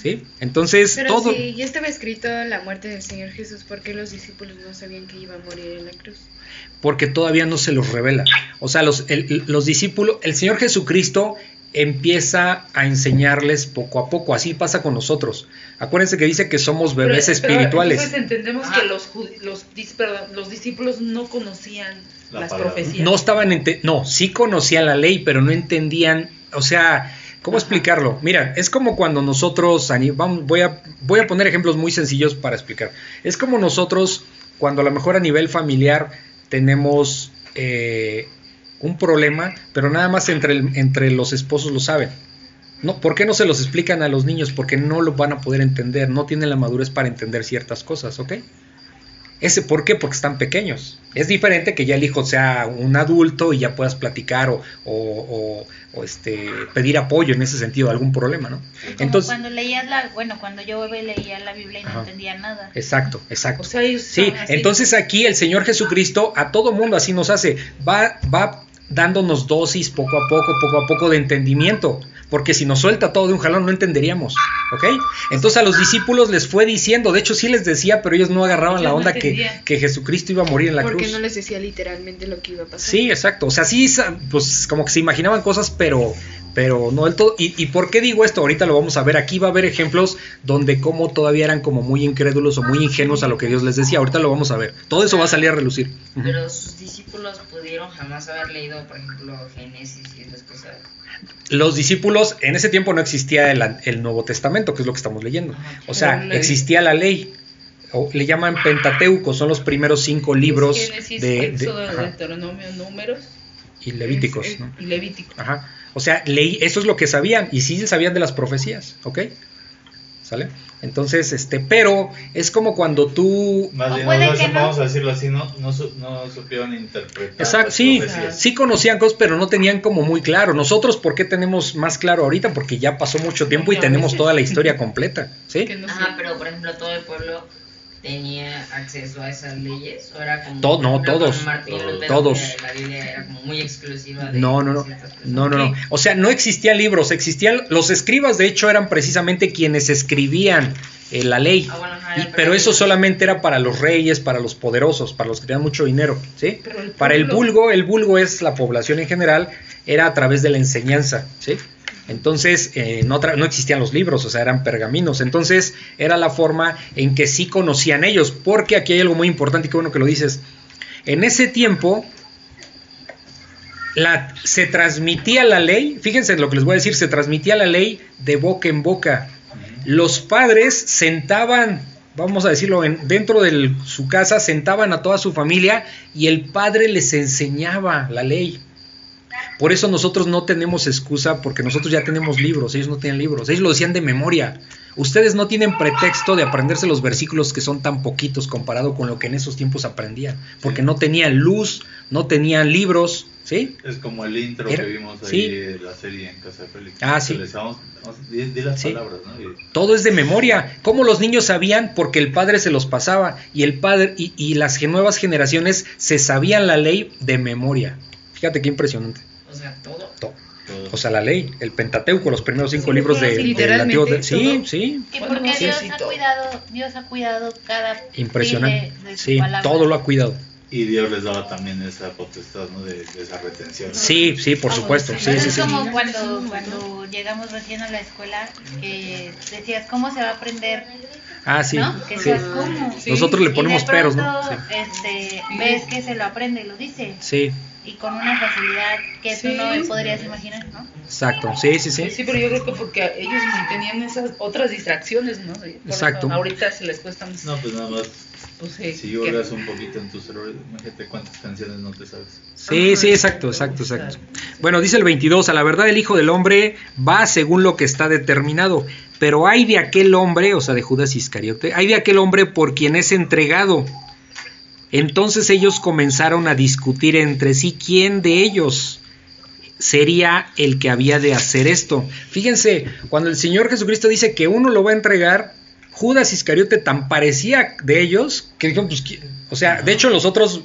¿Sí? Entonces, Pero todo... si ya estaba escrito la muerte del Señor Jesús, ¿por qué los discípulos no sabían que iba a morir en la cruz? porque todavía no se los revela. O sea, los, el- los discípulos, el Señor Jesucristo empieza a enseñarles poco a poco. Así pasa con nosotros. Acuérdense que dice que somos bebés Pero- pero espirituales. entonces entendemos Ah. que los, jud- los, perdón, los discípulos no conocían La las palabra. profecías. No estaban, ente- no, sí conocían la ley, pero no entendían, o sea, ¿cómo Ajá. explicarlo? Mira, es como cuando nosotros, vamos, voy, a, voy a poner ejemplos muy sencillos para explicar. Es como nosotros, cuando a lo mejor a nivel familiar tenemos eh, un problema, pero nada más entre, el- entre los esposos lo saben. No, ¿Por qué no se los explican a los niños? Porque no lo van a poder entender, no tienen la madurez para entender ciertas cosas, ¿ok? Ese, ¿Por qué? Porque están pequeños. Es diferente que ya el hijo sea un adulto y ya puedas platicar o, o- o- o, este, pedir apoyo en ese sentido, algún problema, ¿no? Como Entonces, cuando leías la, bueno, cuando yo leía la Biblia y no Ajá. entendía nada. exacto, exacto. O sea, ellos Sí, así. entonces aquí el Señor Jesucristo a todo mundo así nos hace, va, va dándonos dosis poco a poco, poco a poco de entendimiento, porque si nos suelta todo de un jalón no entenderíamos, ¿ok? Entonces a los discípulos les fue diciendo, de hecho sí les decía, pero ellos no agarraban Ellos la no onda que, Jesucristo iba a morir en la Porque cruz. no les decía literalmente lo que iba a pasar. Sí, exacto. O sea, sí, pues como que se imaginaban cosas, pero, pero no del todo. ¿Y, ¿Y por qué digo esto? Ahorita lo vamos a ver. Aquí va a haber ejemplos donde como todavía eran como muy incrédulos o muy ingenuos a lo que Dios les decía. Ahorita lo vamos a ver. Todo eso va a salir a relucir. Pero sus discípulos pudieron jamás haber leído, por ejemplo, Génesis y esas cosas. Los discípulos, en ese tiempo no existía el, el Nuevo Testamento, que es lo que estamos leyendo. O sea, existía la ley. O le llaman Pentateuco, son los primeros cinco libros Génesis, de, de- Deuteronomio, Números y Levíticos. es- ¿no? y Levítico. Ajá. O sea, leí, eso es lo que sabían, y sí sabían de las profecías, ¿ok? ¿Sale? Entonces, este, pero es como cuando tú. Más bien, no, que no. vamos a decirlo así, no, no, su- no supieron interpretar. Exacto, las sí, profecías. sí conocían cosas, pero no tenían como muy claro. Nosotros, ¿por qué tenemos más claro ahorita? Porque ya pasó mucho tiempo y tenemos toda la historia completa, ¿sí? Ajá, pero por ejemplo, todo el pueblo tenía acceso a esas leyes. ¿O era como, no, todos, Lutero, todos. La Biblia era como muy exclusiva de No, no, no. No, no, no. O sea, no existían libros, existían los escribas, de hecho, eran precisamente quienes escribían eh, la ley. Ah, bueno, ajá, Y- era pero eso solamente era para los reyes, para los poderosos, para los que tenían mucho dinero, ¿sí? El Para el vulgo, el vulgo es la población en general, era a través de la enseñanza, ¿sí? Entonces eh, no, existían los libros, o sea, eran pergaminos. Entonces era la forma en que sí conocían ellos, porque aquí hay algo muy importante y qué bueno que lo dices. En ese tiempo la, se transmitía la ley, fíjense lo que les voy a decir, se transmitía la ley de boca en boca. Los padres sentaban, vamos a decirlo, en, dentro de su casa, sentaban a toda su familia y el padre les enseñaba la ley. Por eso nosotros no tenemos excusa, porque nosotros ya tenemos libros, ellos no tienen libros, ellos lo decían de memoria. Ustedes no tienen pretexto de aprenderse los versículos que son tan poquitos comparado con lo que en esos tiempos aprendían, porque Sí. no tenían luz, no tenían libros, ¿sí? Es como el intro Era- que vimos ahí sí. de la serie en Casa de Félix. Ah, sí. Vamos- di, di las Sí. palabras, ¿no? Y- Todo es de memoria. ¿Cómo los niños sabían? Porque el padre se los pasaba y el padre y, y las nuevas generaciones se sabían la ley de memoria. Fíjate qué impresionante. O sea, todo. To- todo. O sea, la ley, el Pentateuco, los primeros cinco Sí, libros de, sí, del literalmente Antiguo Te- Sí, sí, Y porque Dios sí, ha cuidado, Dios ha cuidado cada impresionante. de- de su Sí, palabra. todo lo ha cuidado. Y Dios les daba también esa potestad, ¿no? De, de esa retención. Sí, sí, por Ah, supuesto. Sí, es como cuando, cuando llegamos recién a la escuela, que decías, ¿cómo se va a aprender? Ah, sí. ¿No? Que sí. ¿cómo? Sí. Nosotros le Y ponemos de peros, ¿no? pronto, Sí. este, ves que se lo aprende y lo dice. Sí, Y con una facilidad que tú no podrías imaginar, ¿no? Exacto. Sí, sí, sí. Sí, pero yo creo que porque ellos tenían esas otras distracciones, ¿no? Por eso Exacto. ahorita se les cuesta más. No, pues nada más, pues, sí, si que- hurgas un poquito en tu cerebro, imagínate cuántas canciones no te sabes. Sí, sí, exacto, exacto, exacto. Bueno, dice el 22, a la verdad el Hijo del Hombre va según lo que está determinado, pero hay de aquel hombre, o sea, de Judas Iscariote, hay de aquel hombre por quien es entregado. Entonces ellos comenzaron a discutir entre sí quién de ellos sería el que había de hacer esto. Fíjense, cuando el Señor Jesucristo dice que uno lo va a entregar, Judas Iscariote tan parecía de ellos que dijeron, pues, ¿quién? o sea, de hecho los otros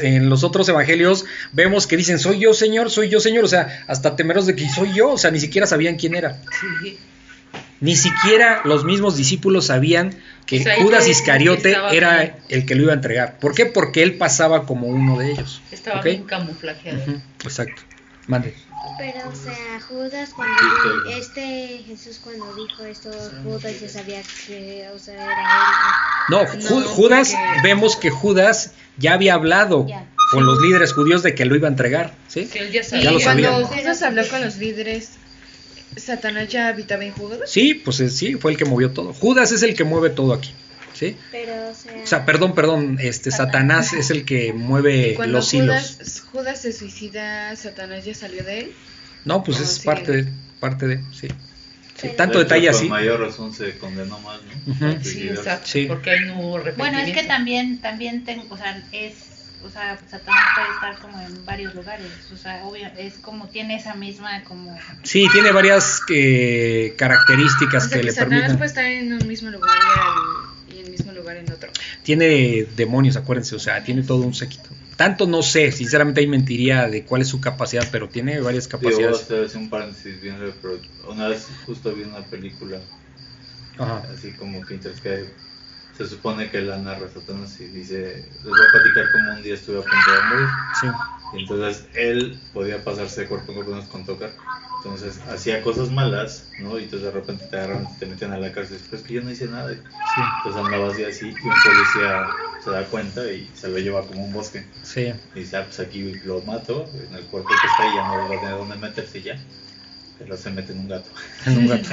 en los otros evangelios vemos que dicen, soy yo Señor, soy yo Señor, o sea, hasta temeros de que soy yo, o sea, ni siquiera sabían quién era. Sí. Ni siquiera los mismos discípulos sabían que O sea, Judas Iscariote era bien. el que lo iba a entregar. ¿Por qué? Porque él pasaba como uno de ellos. Estaba ¿ok? bien camuflajeado. Exacto. Mande. Pero, o sea, Judas cuando este Jesús cuando dijo esto, Judas ya sabía que, o sea, era No, No, Ju- Judas, porque- vemos que Judas ya había hablado Ya. con los líderes judíos de que lo iba a entregar. ¿sí? Que él ya Y sabía. Ya lo cuando sabían. Judas habló con los líderes, ¿Satanás ya habitaba en Judas? Sí, pues sí, fue el que movió todo. Judas es el que mueve todo aquí. ¿Sí? Pero, o sea, O sea, perdón, perdón, este Satanás es el que mueve Cuando los hilos. Judas, Judas se suicida, ¿Satanás ya salió de él? No, pues es parte de, parte de, sí. Tanto De detalle hecho, así. Con mayor razón se condenó más, ¿no? Sí, exacto. Sí. Porque ahí no hubo Bueno, es que también, también tengo, o sea, es, o sea, Satanás puede estar como en varios lugares, o sea, obvio, es como, tiene esa misma como, Sí, tiene varias eh, características O sea, que que le Satanás permiten. puede estar en un mismo lugar y, al- lugar en otro. Tiene demonios, acuérdense, o sea, tiene todo un séquito. Tanto no sé, sinceramente ahí mentiría de cuál es su capacidad, pero tiene varias Digo, voy a capacidades. hacer así un paréntesis bien una vez justo vi una película Ajá. así como que se supone que la narra Satanás y dice, les voy a platicar cómo un día estuve a punto de morir. Sí. Y entonces él podía pasarse de cuerpo en cuerpo con tocar. Entonces hacía cosas malas, ¿no? Y entonces de repente te agarran y te meten a la cárcel. Pero es que yo no hice nada. Sí. Entonces andaba así, así, y un policía se da cuenta y se lo lleva como un bosque. Sí. Y dice, ah, pues aquí lo mato, en el cuerpo que está y ya no va a tener dónde meterse ya. Pero se mete en un gato. En un gato.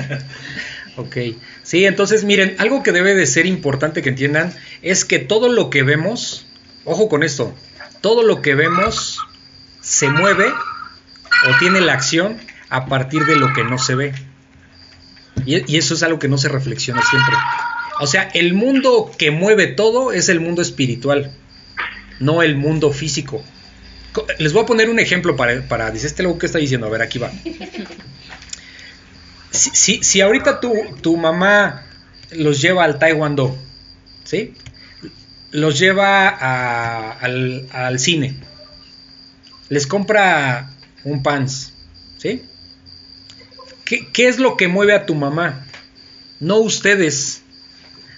Ok. Sí, entonces miren, algo que debe de ser importante que entiendan es que todo lo que vemos, ojo con esto, todo lo que vemos se mueve o tiene la acción a partir de lo que no se ve. Y, eso es algo que no se reflexiona siempre. O sea, el mundo que mueve todo es el mundo espiritual, no el mundo físico. Co- Les voy a poner un ejemplo para, para dice este loco que está diciendo, a ver, aquí va. Si, si, si ahorita tu, tu mamá los lleva al Taekwondo, ¿sí? Los lleva a- al, al cine, les compra un pants, ¿sí? ¿Qué, qué es lo que mueve a tu mamá? No ustedes,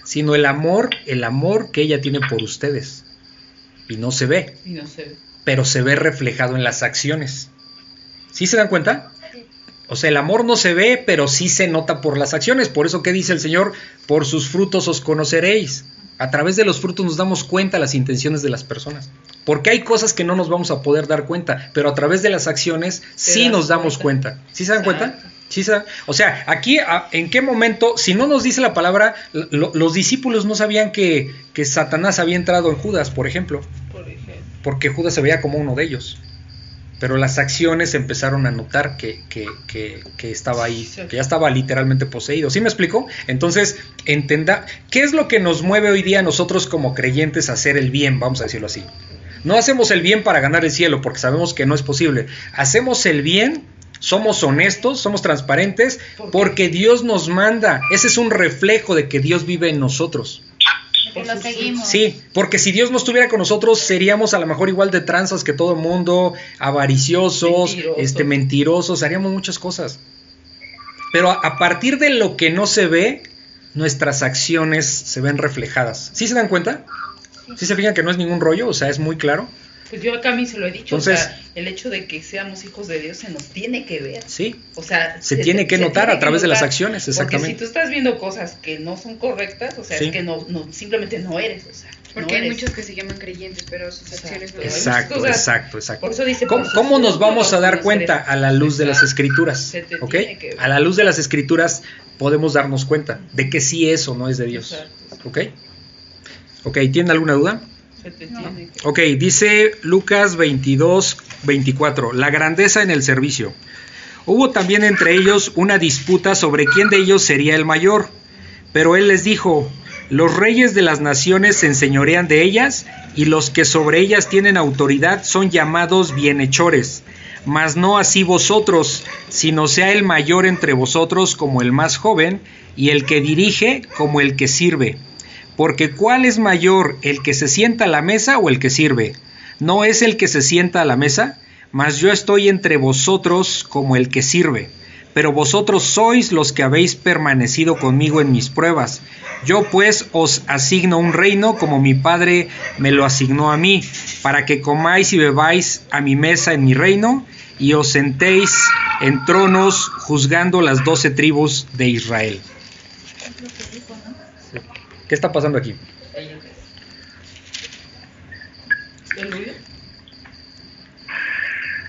sino el amor, el amor que ella tiene por ustedes. Y no se ve, Y no sé. pero se ve reflejado en las acciones. ¿Sí se dan cuenta? O sea, el amor no se ve, pero sí se nota por las acciones. Por eso que dice el Señor, por sus frutos os conoceréis. A través de los frutos nos damos cuenta las intenciones de las personas. Porque hay cosas que no nos vamos a poder dar cuenta, pero a través de las acciones sí nos damos cuenta. cuenta. ¿Sí se dan cuenta? Sí se dan- O sea, aquí, ¿en qué momento, si no nos dice la palabra, lo- los discípulos no sabían que, que Satanás había entrado en Judas, por ejemplo? Por ejemplo. porque Judas se veía como uno de ellos. Pero las acciones empezaron a notar que, que- que- que estaba ahí, Sí. que ya estaba literalmente poseído. ¿Sí me explico? Entonces, entenda, ¿qué es lo que nos mueve hoy día a nosotros como creyentes a hacer el bien? Vamos a decirlo así. No hacemos el bien para ganar el cielo, porque sabemos que no es posible. Hacemos el bien, somos honestos, somos transparentes, porque Dios nos manda. Ese es un reflejo de que Dios vive en nosotros. Que lo seguimos. Sí, porque si Dios no estuviera con nosotros, seríamos a lo mejor igual de tranzas que todo el mundo, avariciosos, este, mentirosos, haríamos muchas cosas. Pero a, a partir de lo que no se ve, nuestras acciones se ven reflejadas. ¿Sí se dan cuenta? ¿Sí se fijan que no es ningún rollo? O sea, es muy claro. Pues yo acá a mí se lo he dicho. Entonces- o sea, el hecho de que seamos hijos de Dios se nos tiene que ver. Sí. O sea, Se tiene que notar a través de las acciones, Porque exactamente. si tú estás viendo cosas que no son correctas, o sea, Sí. es que no, no, simplemente no eres. O sea, Porque no hay eres. muchos que se llaman creyentes, pero sus Exacto. acciones no Exacto, cosas- exacto, exacto. Por eso dice, ¿Cómo, por sus cómo nos vamos a dar cuenta? A la luz de las Exacto. escrituras. ¿Ok? A la luz de las escrituras podemos darnos cuenta de que sí es o no es de Dios. Exacto. ¿Ok? ¿Ok? ¿Tienen alguna duda? Ok, dice Lucas 22, 24, la grandeza en el servicio. Hubo también entre ellos una disputa sobre quién de ellos sería el mayor, pero él les dijo, los reyes de las naciones se enseñorean de ellas y los que sobre ellas tienen autoridad son llamados bienhechores. Mas no así vosotros, sino sea el mayor entre vosotros como el más joven y el que dirige como el que sirve. Porque ¿cuál es mayor, el que se sienta a la mesa o el que sirve? ¿No es el que se sienta a la mesa? Mas yo estoy entre vosotros como el que sirve. Pero vosotros sois los que habéis permanecido conmigo en mis pruebas. Yo pues os asigno un reino como mi Padre me lo asignó a mí, para que comáis y bebáis a mi mesa en mi reino, y os sentéis en tronos juzgando las doce tribus de Israel. Es lo que dijo, ¿no? ¿Qué está pasando aquí?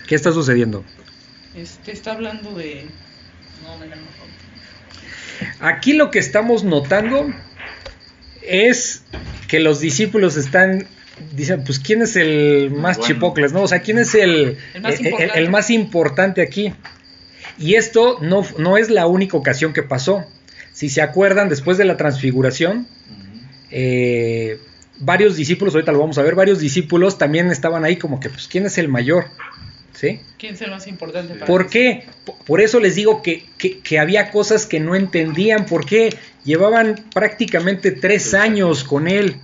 ¿Qué está sucediendo? Este está hablando de. No, me. Aquí lo que estamos notando es que los discípulos están dicen, pues quién es el más Bueno. chipocles, ¿no? O sea, quién es el, El más el- el- importante. el más importante aquí. Y esto no, no es la única ocasión que pasó. Si se acuerdan, después de la transfiguración. Eh, varios discípulos, ahorita lo vamos a ver, varios discípulos también estaban ahí como que, pues, ¿quién es el mayor? ¿Sí? ¿Quién es el más importante para ¿Por ti? qué? Por eso les digo que, que- que había cosas que no entendían. ¿Por qué? Llevaban prácticamente tres años con él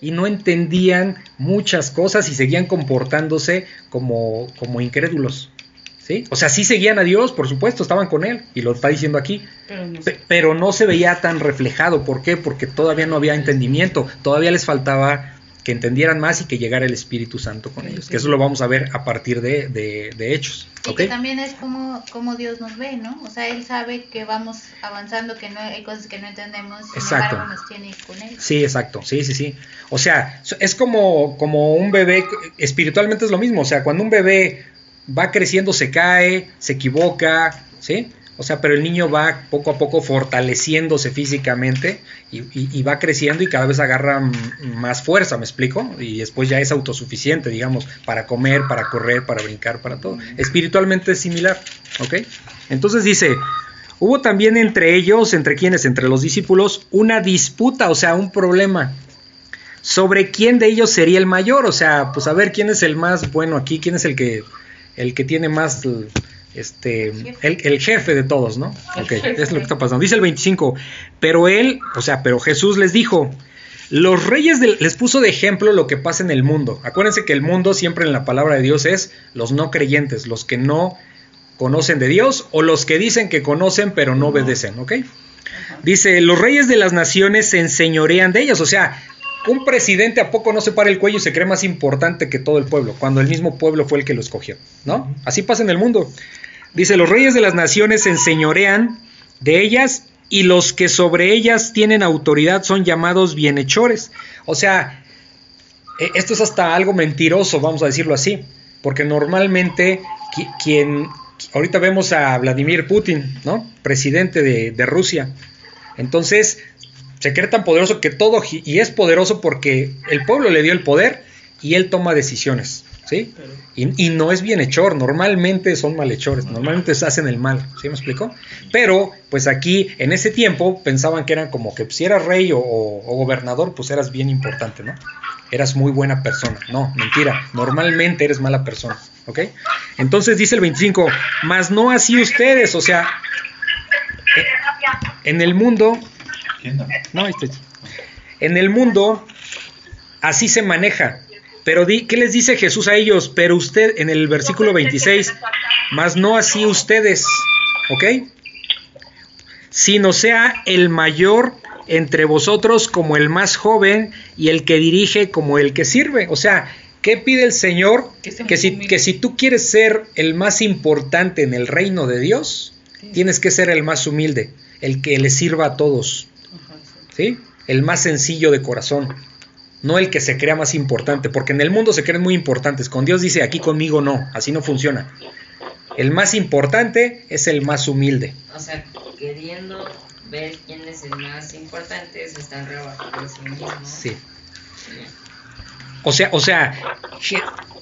y no entendían muchas cosas y seguían comportándose como, como incrédulos. ¿Sí? O sea, sí seguían a Dios, por supuesto, estaban con él y lo está diciendo aquí. Pero no pero se veía tan reflejado. ¿Por qué? Porque todavía no había entendimiento. Todavía les faltaba que entendieran más y que llegara el Espíritu Santo con ellos. Que eso lo vamos a ver a partir de, de- de hechos. Y ¿ok? que también es como, como Dios nos ve, ¿no? O sea, Él sabe que vamos avanzando, que no hay cosas que no entendemos, sin Exacto. embargo nos tiene con Él. Sí, exacto, sí, sí, sí. O sea, es como, como un bebé, espiritualmente es lo mismo, o sea, cuando un bebé va creciendo se cae, se equivoca, ¿sí? O sea, pero el niño va poco a poco fortaleciéndose físicamente y, va creciendo y cada vez agarra más fuerza, ¿me explico? Y después ya es autosuficiente, digamos, para comer, para correr, para brincar, para todo. Espiritualmente es similar, ¿ok? Entonces dice, hubo también entre ellos, entre quienes, entre los discípulos, una disputa, o sea, un problema sobre quién de ellos sería el mayor, o sea, pues a ver quién es el más bueno aquí, quién es el que el que tiene más este el, el jefe de todos, ¿no? El Ok, jefe. es lo que está pasando. Dice el 25, pero él, o sea, pero Jesús les dijo, los reyes del- les puso de ejemplo lo que pasa en el mundo. Acuérdense que el mundo siempre en la palabra de Dios es los no creyentes, los que no conocen de Dios o los que dicen que conocen pero no No. obedecen, ¿ok? Dice, los reyes de las naciones se enseñorean de ellas. O sea, un presidente a poco no se para el cuello y se cree más importante que todo el pueblo, cuando el mismo pueblo fue el que lo escogió, ¿no? Así pasa en el mundo. Dice, los reyes de las naciones se enseñorean de ellas y los que sobre ellas tienen autoridad son llamados bienhechores. O sea, e- esto es hasta algo mentiroso, vamos a decirlo así, porque normalmente qui- quien, ahorita vemos a Vladimir Putin, ¿no? Presidente de, de Rusia. Entonces, se cree tan poderoso que todo, y es poderoso porque el pueblo le dio el poder y él toma decisiones, ¿sí? Y, no es bienhechor, normalmente son malhechores, normalmente se hacen el mal, ¿sí me explico? Pero, pues aquí, en ese tiempo, pensaban que eran como que si eras rey o, o- gobernador, pues eras bien importante, ¿no? Eras muy buena persona. No, mentira, normalmente eres mala persona, ¿ok? Entonces dice el 25, mas no así ustedes, o sea, en el mundo, ¿Quién no? está. En el mundo así se maneja. Pero di, ¿qué les dice Jesús a ellos? Pero usted, en el versículo 26, más no así ustedes, ¿ok? Sino sea el mayor entre vosotros como el más joven y el que dirige como el que sirve. O sea, ¿qué pide el Señor? Que si, que si tú quieres ser el más importante en el reino de Dios, tienes que ser el más humilde, el que le sirva a todos. El más sencillo de corazón, no el que se crea más importante, porque en el mundo se creen muy importantes. Con Dios dice, aquí conmigo no, así no funciona. El más importante es el más humilde. O sea, queriendo ver quién es el más importante, se están rebajando sí mismos. Sí. O sea, o sea,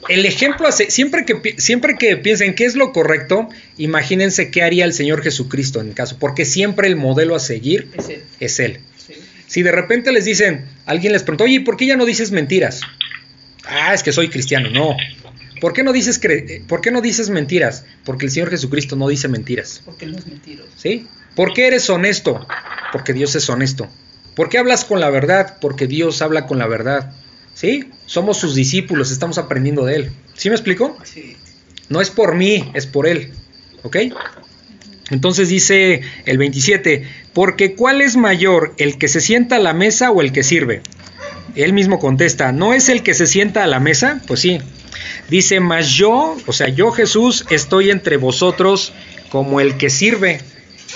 el ejemplo hace, siempre que siempre que piensen qué es lo correcto, imagínense qué haría el Señor Jesucristo en el caso, porque siempre el modelo a seguir Es él, es él. Si de repente les dicen, alguien les preguntó, oye, ¿por qué ya no dices mentiras? Ah, es que soy cristiano. No. ¿Por qué no dices, cre- ¿por qué no dices mentiras? Porque el Señor Jesucristo no dice mentiras. Porque él no es mentiroso. ¿Sí? ¿Por qué eres honesto? Porque Dios es honesto. ¿Por qué hablas con la verdad? Porque Dios habla con la verdad. ¿Sí? Somos sus discípulos, estamos aprendiendo de Él. ¿Sí me explico? Sí. No es por mí, es por Él. ¿Ok? Entonces dice el 27, porque ¿cuál es mayor, el que se sienta a la mesa o el que sirve? Él mismo contesta, ¿no es el que se sienta a la mesa? Pues sí. Dice, mas yo, o sea, yo Jesús estoy entre vosotros como el que sirve.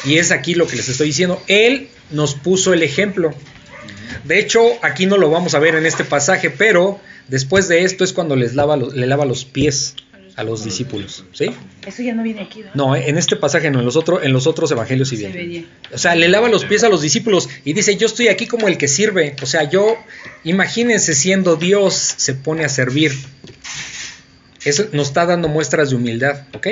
Y es aquí lo que les estoy diciendo. Él nos puso el ejemplo. De hecho, aquí no lo vamos a ver en este pasaje, pero después de esto es cuando les le lava los pies a los discípulos. ¿Sí? Eso ya no viene aquí, ¿verdad? No, en este pasaje no, en los, otro- en los otros evangelios sí Se viene. venía. O sea, le lava los pies a los discípulos y dice, yo estoy aquí como el que sirve. O sea, yo, imagínense siendo Dios, se pone a servir. Eso nos está dando muestras de humildad, ¿ok?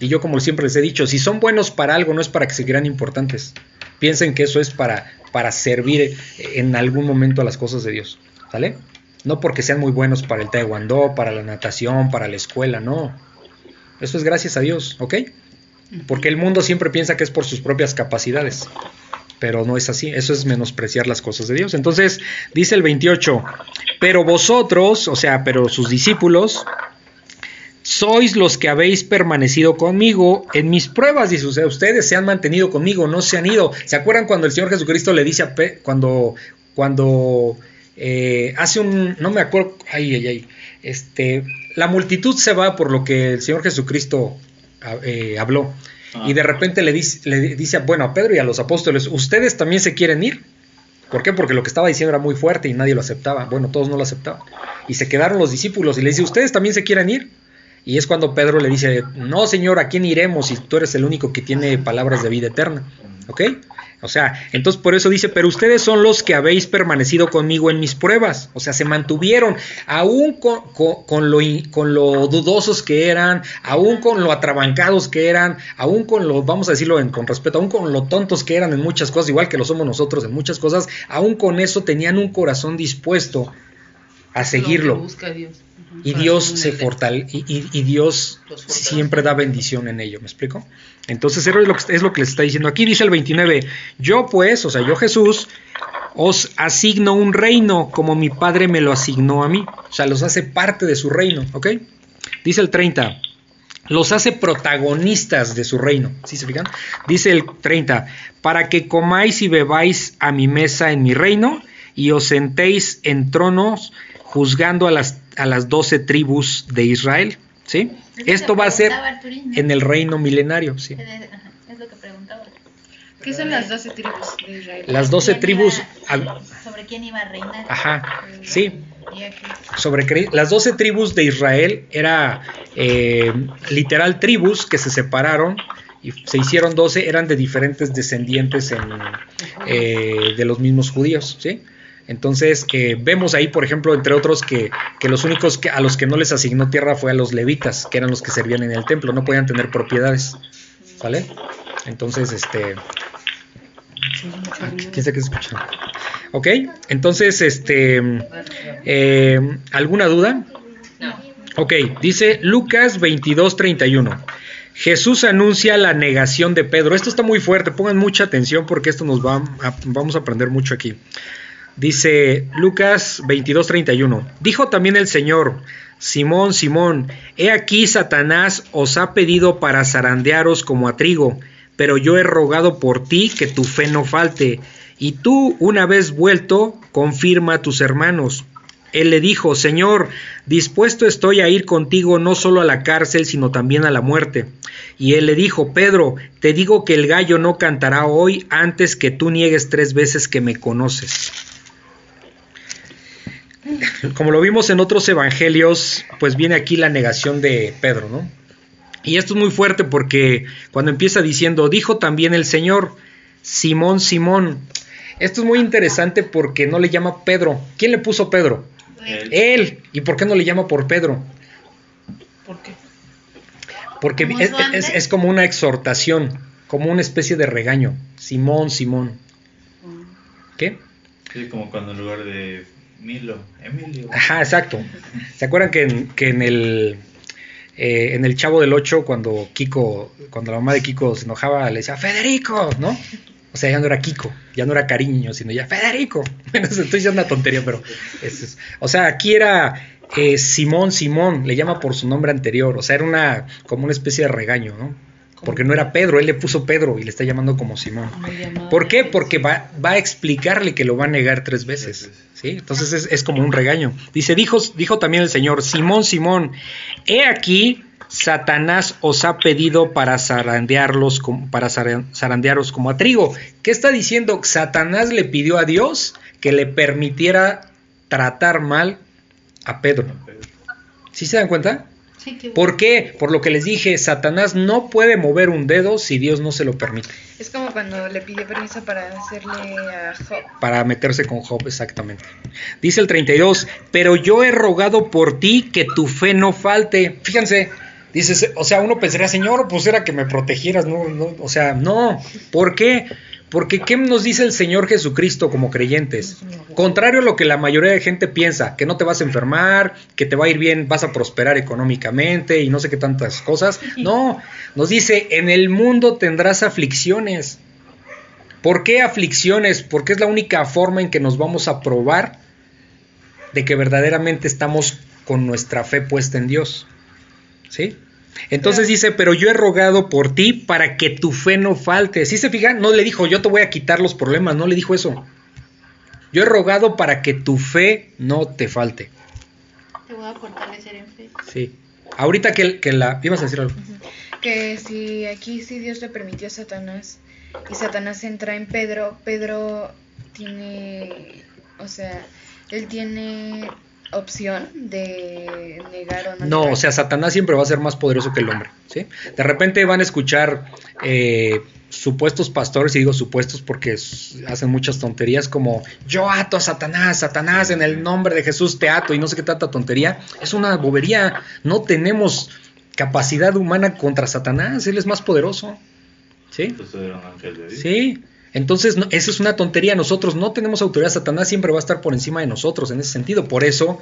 Y yo como siempre les he dicho, si son buenos para algo, no es para que se crean importantes. Piensen que eso es para, para servir en algún momento a las cosas de Dios, ¿sale? No porque sean muy buenos para el taekwondo, para la natación, para la escuela, no. Eso es gracias a Dios, ¿ok? Porque el mundo siempre piensa que es por sus propias capacidades. Pero no es así, eso es menospreciar las cosas de Dios. Entonces, dice el 28, pero vosotros, o sea, pero sus discípulos, sois los que habéis permanecido conmigo en mis pruebas, dice, o sea, ustedes se han mantenido conmigo, no se han ido. ¿Se acuerdan cuando el Señor Jesucristo le dice a Pe- cuando, cuando eh, hace un, no me acuerdo, ay, ay, ay, este, la multitud se va por lo que el Señor Jesucristo ah, eh, habló. Ah. Y de repente le dice, le dice, bueno, a Pedro y a los apóstoles, ¿ustedes también se quieren ir? ¿Por qué? Porque lo que estaba diciendo era muy fuerte y nadie lo aceptaba. Bueno, todos no lo aceptaban. Y se quedaron los discípulos y le dice, ¿ustedes también se quieren ir? Y es cuando Pedro le dice, no, Señor, ¿a quién iremos si tú eres el único que tiene palabras de vida eterna? ¿Ok? O sea, entonces por eso dice, pero ustedes son los que habéis permanecido conmigo en mis pruebas. O sea, se mantuvieron, aún con, con- con lo, con lo dudosos que eran, aún con lo atrabancados que eran, aún con lo, vamos a decirlo en- con respeto, aún con lo tontos que eran en muchas cosas, igual que lo somos nosotros en muchas cosas, aún con eso tenían un corazón dispuesto a Lo seguirlo. que busca Dios. Y Dios se fortalece, y, y- y Dios siempre da bendición en ello, ¿me explico? Entonces eso es lo, que, es lo que les está diciendo aquí, dice el 29, yo pues, o sea, yo Jesús, os asigno un reino como mi Padre me lo asignó a mí, o sea, los hace parte de su reino, ¿ok? Dice el 30, los hace protagonistas de su reino. ¿Sí se fijan? Dice el 30, para que comáis y bebáis a mi mesa en mi reino y os sentéis en tronos juzgando a las, a las 12 tribus de Israel. ¿Sí? Es Esto va a ser preguntaba Arturino. en el reino milenario. ¿sí? Es lo que preguntaba. ¿Qué son las 12 tribus de Israel? Las 12 ¿Quién tribus... iba- al- sobre quién iba a reinar. Ajá, sí. Y aquí. sobre las 12 tribus de Israel era eh, literal tribus que se separaron y se hicieron 12 eran de diferentes descendientes en, eh, de los mismos judíos ¿sí? Entonces eh, vemos ahí por ejemplo entre otros que, que los únicos que, a los que no les asignó tierra fue a los levitas que eran los que servían en el templo no podían tener propiedades ¿vale? entonces este ¿quién sabe qué se escucha? ok entonces este eh, ¿Alguna duda? No. Ok, dice Lucas 22:31. Jesús anuncia la negación de Pedro. Esto está muy fuerte, pongan mucha atención porque esto nos va a- vamos a aprender mucho aquí. Dice Lucas 22:31. Dijo también el Señor, Simón, Simón, he aquí Satanás os ha pedido para zarandearos como a trigo, pero yo he rogado por ti que tu fe no falte, y tú, una vez vuelto, confirma a tus hermanos. Él le dijo, Señor, dispuesto estoy a ir contigo no solo a la cárcel, sino también a la muerte. Y él le dijo, Pedro, te digo que el gallo no cantará hoy antes que tú niegues tres veces que me conoces. Como lo vimos en otros evangelios, pues viene aquí la negación de Pedro, ¿no? Y esto es muy fuerte porque cuando empieza diciendo, dijo también el Señor, Simón, Simón. Esto es muy interesante porque no le llama Pedro. ¿Quién le puso Pedro? Él. Él. ¿Y por qué no le llama por Pedro? ¿Por qué? Porque ¿Como es, es- como una exhortación, como una especie de regaño. Simón, Simón. ¿Qué? Sí, como cuando en lugar de Milo, Emilio. Ajá, exacto. ¿Se acuerdan que en, que en el eh, en el Chavo del 8 cuando Kiko, cuando la mamá de Kiko se enojaba, le decía Federico, ¿no? O sea, ya no era Kiko, ya no era cariño, sino ya Federico. Bueno, estoy diciendo una tontería, pero es, es- o sea, aquí era eh, Simón, Simón, le llama por su nombre anterior, o sea, era una como una especie de regaño, ¿no? Porque no era Pedro, él le puso Pedro y le está llamando como Simón. ¿Por qué? Porque va, va a explicarle que lo va a negar tres veces. ¿sí? Entonces es, es como un regaño. Dice, dijo, dijo también el Señor, Simón, Simón, he aquí, Satanás os ha pedido para zarandearlos, como, para zara- zarandearos como a trigo. ¿Qué está diciendo? Satanás le pidió a Dios que le permitiera tratar mal a Pedro. ¿Sí se dan cuenta? Sí, qué ¿Por qué? Por lo que les dije, Satanás no puede mover un dedo si Dios no se lo permite. Es como cuando le pidió permiso para hacerle a Job. para meterse con Job exactamente. Dice el 32, pero yo he rogado por ti que tu fe no falte. Fíjense, dices, o sea, uno pensaría, Señor, pues era que me protegieras, no, no, o sea, no. ¿Por qué? Porque ¿qué nos dice el Señor Jesucristo como creyentes? Contrario a lo que la mayoría de gente piensa, que no te vas a enfermar, que te va a ir bien, vas a prosperar económicamente y no sé qué tantas cosas. No, nos dice, en el mundo tendrás aflicciones. ¿Por qué aflicciones? Porque es la única forma en que nos vamos a probar de que verdaderamente estamos con nuestra fe puesta en Dios. ¿Sí? Entonces dice, pero yo he rogado por ti para que tu fe no falte. ¿Sí se fijan? No le dijo, yo te voy a quitar los problemas, no le dijo eso. Yo he rogado para que tu fe no te falte. Te voy a fortalecer en fe. Sí. Ahorita que, que la... ¿Ibas a decir algo? Que si aquí sí Dios le permitió a Satanás y Satanás entra en Pedro, Pedro tiene, o sea, él tiene opción de negar o no. No, negar. o sea, Satanás siempre va a ser más poderoso que el hombre, ¿sí? De repente van a escuchar eh, supuestos pastores, y digo supuestos porque hacen muchas tonterías como yo ato a Satanás, Satanás en el nombre de Jesús te ato y no sé qué tanta tontería. Es una bobería, no tenemos capacidad humana contra Satanás, él es más poderoso, ¿sí? Era un ángel de Dios. Sí. Entonces, esa es una tontería. Nosotros no tenemos autoridad. Satanás siempre va a estar por encima de nosotros en ese sentido. Por eso,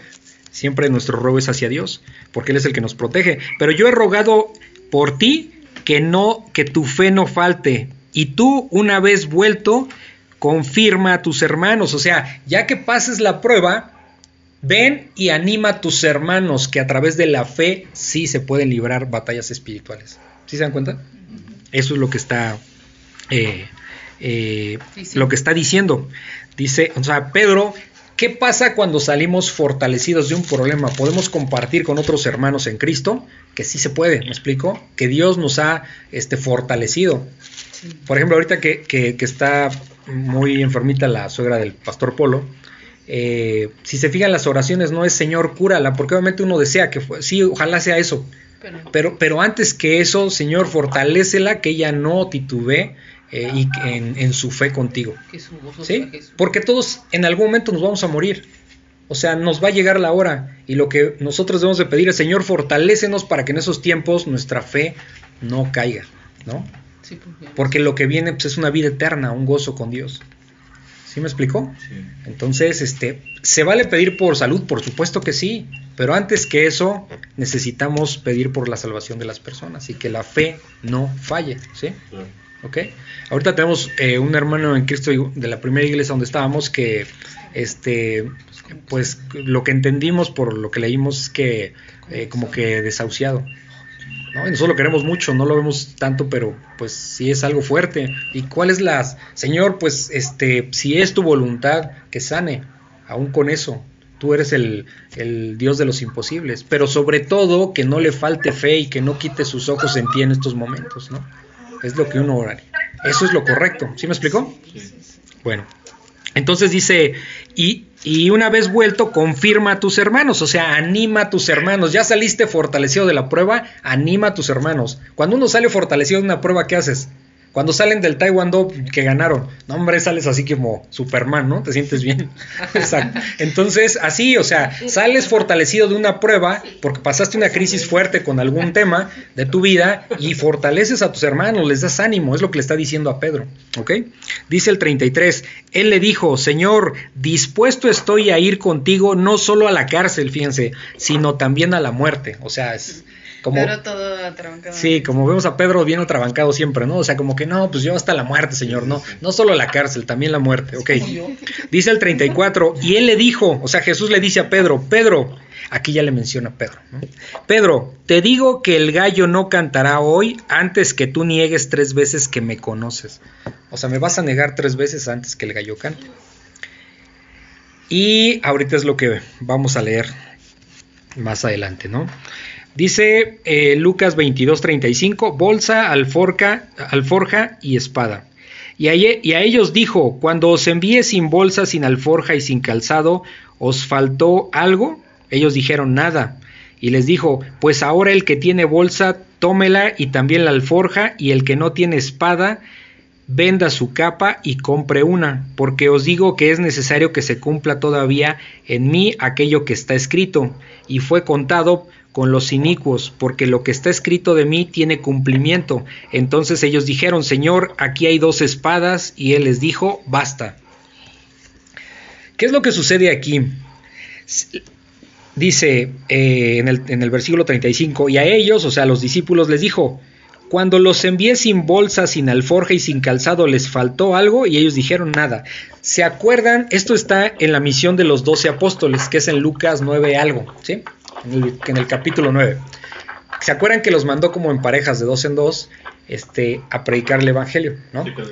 siempre nuestro ruego es hacia Dios, porque Él es el que nos protege. Pero yo he rogado por ti que no, que tu fe no falte. Y tú, una vez vuelto, confirma a tus hermanos. O sea, ya que pases la prueba, ven y anima a tus hermanos que a través de la fe sí se pueden librar batallas espirituales. ¿Sí se dan cuenta? Eso es lo que está, eh, eh, Sí, sí. lo que está diciendo. Dice, o sea, Pedro, ¿qué pasa cuando salimos fortalecidos de un problema? ¿Podemos compartir con otros hermanos en Cristo? Que sí se puede, ¿me explico? Que Dios nos ha este, fortalecido. Por ejemplo, ahorita que, que- que está muy enfermita la suegra del pastor Polo, eh, si se fijan las oraciones no es Señor, cúrala, porque obviamente uno desea que fue, sí, ojalá sea eso, Pero, pero, pero antes que eso, Señor, fortalécela, que ella no titubee eh, y que en, en su fe contigo. ¿Sí? Porque todos en algún momento nos vamos a morir. O sea, nos va a llegar la hora y lo que nosotros debemos de pedir es, Señor, fortalécenos para que en esos tiempos nuestra fe no caiga, ¿no? Sí, porque- Porque lo que viene pues, es una vida eterna, un gozo con Dios. ¿Sí me explicó? Sí. Entonces, este, ¿se vale pedir por salud? Por supuesto que sí, pero antes que eso necesitamos pedir por la salvación de las personas y que la fe no falle, ¿sí? Claro. ¿Ok? Ahorita tenemos eh, un hermano en Cristo de la primera iglesia donde estábamos que, este, pues lo que entendimos por lo que leímos es que eh, como que desahuciado. ¿no? Nosotros lo queremos mucho, no lo vemos tanto, pero pues sí es algo fuerte. ¿Y cuál es la, Señor, pues este, si es tu voluntad que sane, aún con eso, tú eres el, el Dios de los imposibles, pero sobre todo que no le falte fe y que no quite sus ojos en ti en estos momentos, ¿no? Es lo que uno oraría. Eso es lo correcto, ¿sí me explicó? Sí. Bueno, entonces dice, y, y una vez vuelto, confirma a tus hermanos, o sea, anima a tus hermanos. Ya saliste fortalecido de la prueba, anima a tus hermanos. Cuando uno sale fortalecido de una prueba, ¿qué haces? Cuando salen del Taekwondo que ganaron, no hombre, sales así como Superman, ¿no? Te sientes bien. Exacto. Entonces, así, o sea, sales fortalecido de una prueba porque pasaste una crisis fuerte con algún tema de tu vida y fortaleces a tus hermanos, les das ánimo, es lo que le está diciendo a Pedro, ¿ok? Dice el 33, él le dijo, Señor, dispuesto estoy a ir contigo no solo a la cárcel, fíjense, sino también a la muerte, o sea, es como... Pero todo atrabancado. Sí, como vemos a Pedro bien atrabancado siempre, ¿no? O sea, como que no, pues yo hasta la muerte, Señor, no, no solo la cárcel, también la muerte, ok. Dice el 34, y él le dijo, o sea, Jesús le dice a Pedro, Pedro, aquí ya le menciona a Pedro, ¿no? Pedro, te digo que el gallo no cantará hoy antes que tú niegues tres veces que me conoces. O sea, me vas a negar tres veces antes que el gallo cante. Y ahorita es lo que vamos a leer más adelante, ¿no? Dice eh, Lucas 22:35, bolsa, alforja, alforja y espada. Y a, y a ellos dijo, cuando os envíe sin bolsa, sin alforja y sin calzado, ¿os faltó algo? Ellos dijeron nada. Y les dijo, pues ahora el que tiene bolsa, tómela y también la alforja, y el que no tiene espada, venda su capa y compre una, porque os digo que es necesario que se cumpla todavía en mí aquello que está escrito, y fue contado con los inicuos, porque lo que está escrito de mí tiene cumplimiento. Entonces ellos dijeron, Señor, aquí hay dos espadas, y él les dijo, basta. ¿Qué es lo que sucede aquí? Dice eh, en, el, en el versículo 35, y a ellos, o sea, a los discípulos les dijo, cuando los envié sin bolsa, sin alforja y sin calzado, ¿les faltó algo? Y ellos dijeron nada. ¿Se acuerdan? Esto está en la misión de los doce apóstoles, que es en Lucas 9 algo, ¿sí? En el, en el capítulo 9. ¿Se acuerdan que los mandó como en parejas de dos en dos este, a predicar el evangelio, ¿no? Sí, que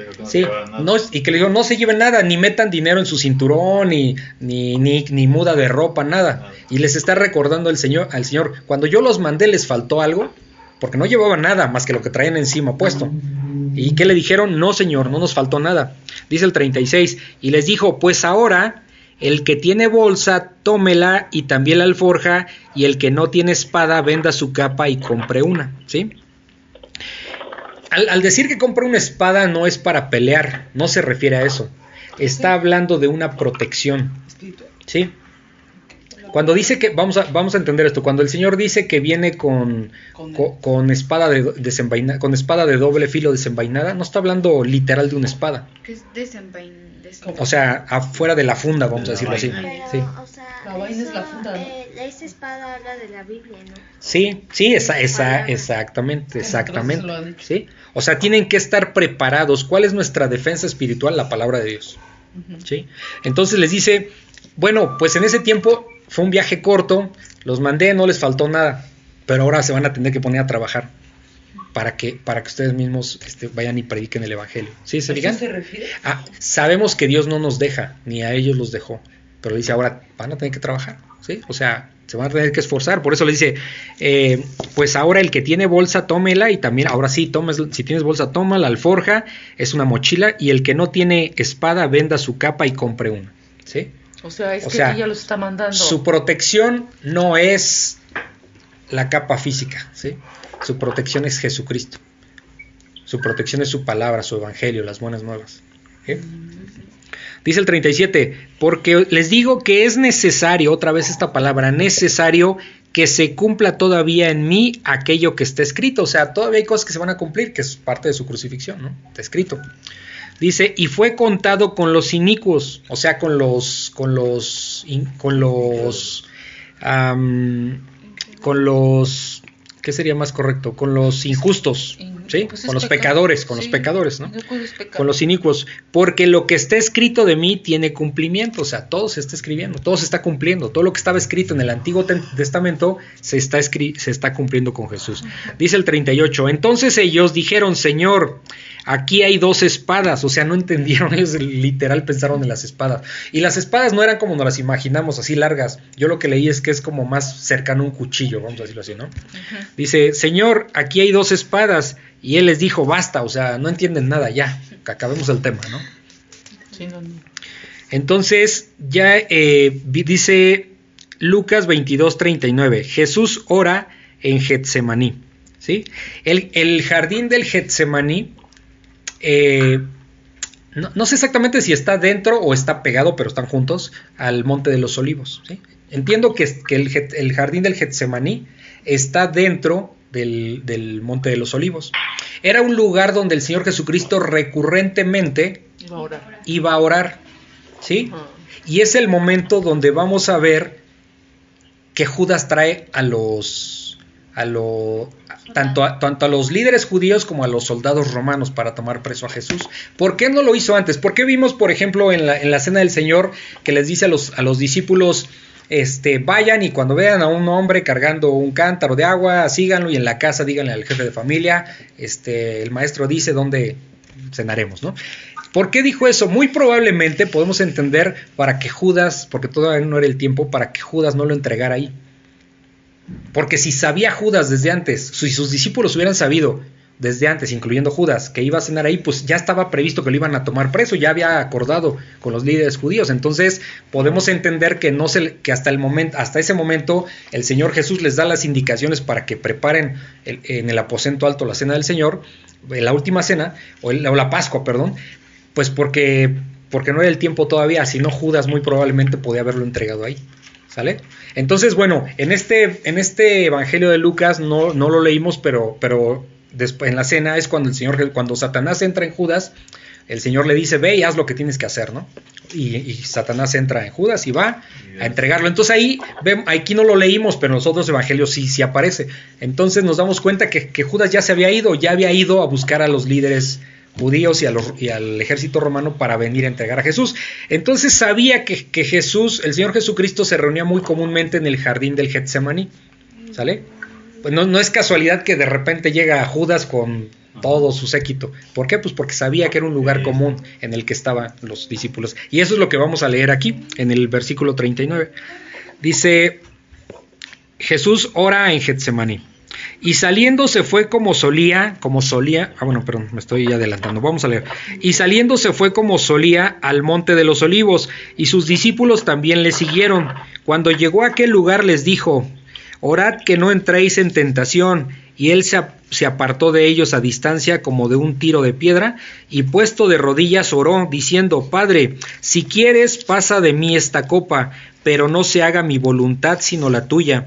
no Sí, y que le dijo, no se lleven nada, ni metan dinero en su cinturón, ni, ni, ni, ni muda de ropa, nada. Nada. Y les está recordando el Señor, al Señor, cuando yo los mandé, ¿les faltó algo? Porque no llevaban nada más que lo que traían encima puesto. ¿Y qué le dijeron? No, Señor, no nos faltó nada. Dice el 36, y les dijo, pues ahora el que tiene bolsa, tómela y también la alforja, y el que no tiene espada, venda su capa y compre una. ¿Sí? Al, al, decir que compra una espada no es para pelear, no se refiere a eso. Está hablando de una protección. ¿Sí? Cuando dice que, vamos a, vamos a entender esto, cuando el Señor dice que viene con, con, espada de desenvainada, con espada de doble filo desenvainada, no está hablando literal de una espada. ¿Qué es desenvain, desenvain? O sea, afuera de la funda, vamos a decirlo así. Pero, Sí. o sea, La vaina es la funda, ¿no? eh, esa espada habla de la Biblia, ¿no? Sí, sí, esa, esa, exactamente, exactamente. ¿sí? O sea, tienen que estar preparados. ¿Cuál es nuestra defensa espiritual? La palabra de Dios. Entonces les dice, bueno, pues en ese tiempo fue un viaje corto, los mandé, no les faltó nada, pero ahora se van a tener que poner a trabajar para que, para que ustedes mismos este, vayan y prediquen el Evangelio. ¿Sí se se refiere? Ah, sabemos que Dios no nos deja, ni a ellos los dejó, pero dice ahora van a tener que trabajar, ¿sí? O sea, se van a tener que esforzar, por eso le dice, eh, pues ahora el que tiene bolsa, tómela y también, ahora sí, tomes, si tienes bolsa, toma la alforja, es una mochila, y el que no tiene espada, venda su capa y compre una, ¿sí? O sea, es O que sea, ella los está mandando. Su protección no es la capa física, ¿sí? Su protección es Jesucristo. Su protección es su palabra, su evangelio, las buenas nuevas. ¿sí? Dice el 37, porque les digo que es necesario, otra vez esta palabra, necesario que se cumpla todavía en mí aquello que está escrito. O sea, todavía hay cosas que se van a cumplir, que es parte de su crucifixión, ¿no? Está escrito. Dice, y fue contado con los inicuos, o sea, con los, con los, con los, con los, ¿qué sería más correcto? Con los injustos, ¿sí? Pues es con los pecado, pecadores, con los pecadores, ¿no? Es pecado. Con los inicuos, porque lo que está escrito de mí tiene cumplimiento, o sea, todo se está escribiendo, todo se está cumpliendo, todo lo que estaba escrito en el Antiguo Testamento se está, escri- se está cumpliendo con Jesús. Dice el 38, entonces ellos dijeron, Señor, aquí hay dos espadas, o sea, no entendieron, ellos literal pensaron en las espadas. Y las espadas no eran como nos las imaginamos, así largas, yo lo que leí es que es como más cercano a un cuchillo, vamos a decirlo así, ¿no? Dice, Señor, aquí hay dos espadas. Y él les dijo, basta, o sea, no entienden nada, ya, que acabemos el tema, ¿no? Sí, no, no. Entonces, ya eh, dice Lucas 22, 39, Jesús ora en Getsemaní, ¿sí? El, el jardín del Getsemaní, eh, no, no sé exactamente si está dentro o está pegado, pero están juntos, al Monte de los Olivos, ¿sí? Entiendo que, que el, jardín del Getsemaní está dentro del, del Monte de los Olivos. Era un lugar donde el Señor Jesucristo recurrentemente Iba a orar. iba a orar, ¿sí? Ah. Y es el momento donde vamos a ver que Judas trae a los a lo tanto a, tanto a los líderes judíos como a los soldados romanos para tomar preso a Jesús. ¿Por qué no lo hizo antes? ¿Por qué vimos, por ejemplo, en la, en la cena del Señor que les dice a los, a los discípulos, este, vayan y cuando vean a un hombre cargando un cántaro de agua, síganlo y en la casa díganle al jefe de familia, este, el maestro dice dónde cenaremos, ¿no? ¿Por qué dijo eso? Muy probablemente podemos entender para que Judas, porque todavía no era el tiempo, para que Judas no lo entregara ahí. Porque si sabía Judas desde antes, si sus discípulos hubieran sabido desde antes, incluyendo Judas, que iba a cenar ahí, pues ya estaba previsto que lo iban a tomar preso, ya había acordado con los líderes judíos. Entonces, podemos entender que no se que hasta el momento, hasta ese momento, el Señor Jesús les da las indicaciones para que preparen en el aposento alto la cena del Señor, la última cena, o, la Pascua, perdón, pues porque, porque no era el tiempo todavía, si no Judas muy probablemente podía haberlo entregado ahí. ¿Sale? Entonces, bueno, en este, en este Evangelio de Lucas no, no lo leímos, pero, pero después en la cena es cuando el Señor, cuando Satanás entra en Judas, el Señor le dice, ve y haz lo que tienes que hacer, ¿no? Y, Satanás entra en Judas y va a entregarlo. Entonces ahí, aquí no lo leímos, pero en los otros evangelios sí, sí aparece. Entonces nos damos cuenta que, que Judas ya se había ido, ya había ido a buscar a los líderes judíos y, a al ejército romano para venir a entregar a Jesús. Entonces sabía que, Jesús, el Señor Jesucristo, se reunía muy comúnmente en el jardín del Getsemaní. ¿Sale? Pues no, no es casualidad que de repente llega Judas con todo su séquito. ¿Por qué? Pues porque sabía que era un lugar común en el que estaban los discípulos. Y eso es lo que vamos a leer aquí, en el versículo 39. Dice, Jesús ora en Getsemaní. Y saliendo se fue como solía, como solía, ah bueno, perdón, me estoy adelantando, vamos a leer. Y saliendo se fue como solía al monte de los olivos, y sus discípulos también le siguieron. Cuando llegó a aquel lugar les dijo, orad que no entréis en tentación. Y él se, se apartó de ellos a distancia como de un tiro de piedra, y puesto de rodillas oró, diciendo, Padre, si quieres, pasa de mí esta copa, pero no se haga mi voluntad sino la tuya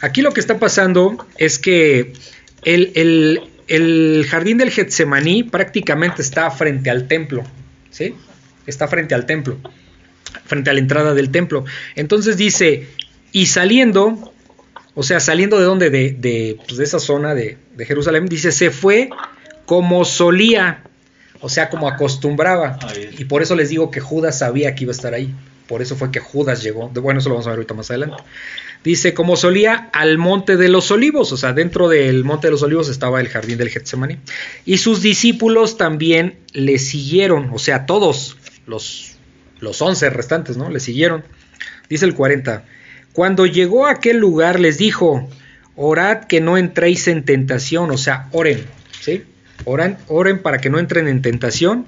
Aquí lo que está pasando es que el, el- el jardín del Getsemaní prácticamente está frente al templo. ¿Sí? Está frente al templo. Frente a la entrada del templo. Entonces dice, y saliendo, o sea, saliendo de donde, de, de, pues, de esa zona de, de Jerusalén, dice, se fue como solía, o sea, como acostumbraba. Y por eso les digo que Judas sabía que iba a estar ahí. Por eso fue que Judas llegó. Bueno, eso lo vamos a ver ahorita más adelante. Dice, como solía, al monte de los olivos. O sea, dentro del monte de los olivos estaba el jardín del Getsemaní. Y sus discípulos también le siguieron. O sea, todos los, los 11 restantes, ¿no? Le siguieron. Dice el 40. Cuando llegó a aquel lugar les dijo, orad que no entréis en tentación. O sea, oren. ¿Sí? Oran, oren para que no entren en tentación.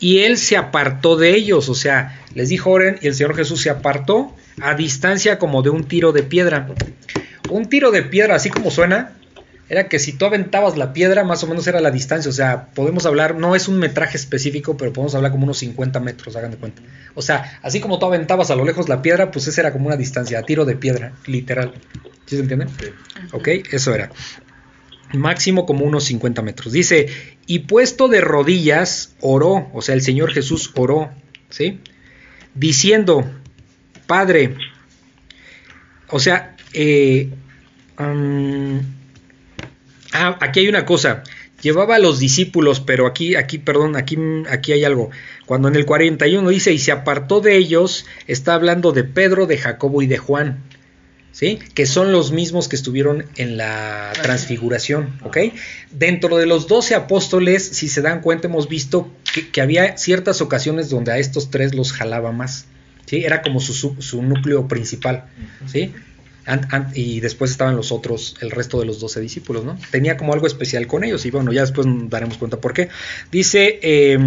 Y él se apartó de ellos, o sea, les dijo oren y el Señor Jesús se apartó a distancia como de un tiro de piedra. Un tiro de piedra, así como suena, era que si tú aventabas la piedra, más o menos era la distancia, o sea, podemos hablar, no es un metraje específico, pero podemos hablar como unos 50 metros, hagan de cuenta. O sea, así como tú aventabas a lo lejos la piedra, pues esa era como una distancia, a tiro de piedra, literal. ¿Sí se entiende? Sí. Ok, eso era. Máximo como unos 50 metros. Dice, y puesto de rodillas, oró, o sea, el Señor Jesús oró, ¿sí? Diciendo, Padre, o sea, eh, ah, aquí hay una cosa. Llevaba a los discípulos, pero aquí, aquí, perdón, aquí, aquí hay algo. Cuando en el 41 dice, y se apartó de ellos, está hablando de Pedro, de Jacobo y de Juan. ¿sí? Que son los mismos que estuvieron en la transfiguración, ¿ok? Dentro de los doce apóstoles, si se dan cuenta, hemos visto que, que había ciertas ocasiones donde a estos tres los jalaba más, ¿sí? Era como su, su, su núcleo principal, ¿sí? Y después estaban los otros, el resto de los doce discípulos, ¿no? Tenía como algo especial con ellos y bueno, ya después daremos cuenta por qué. Dice, eh,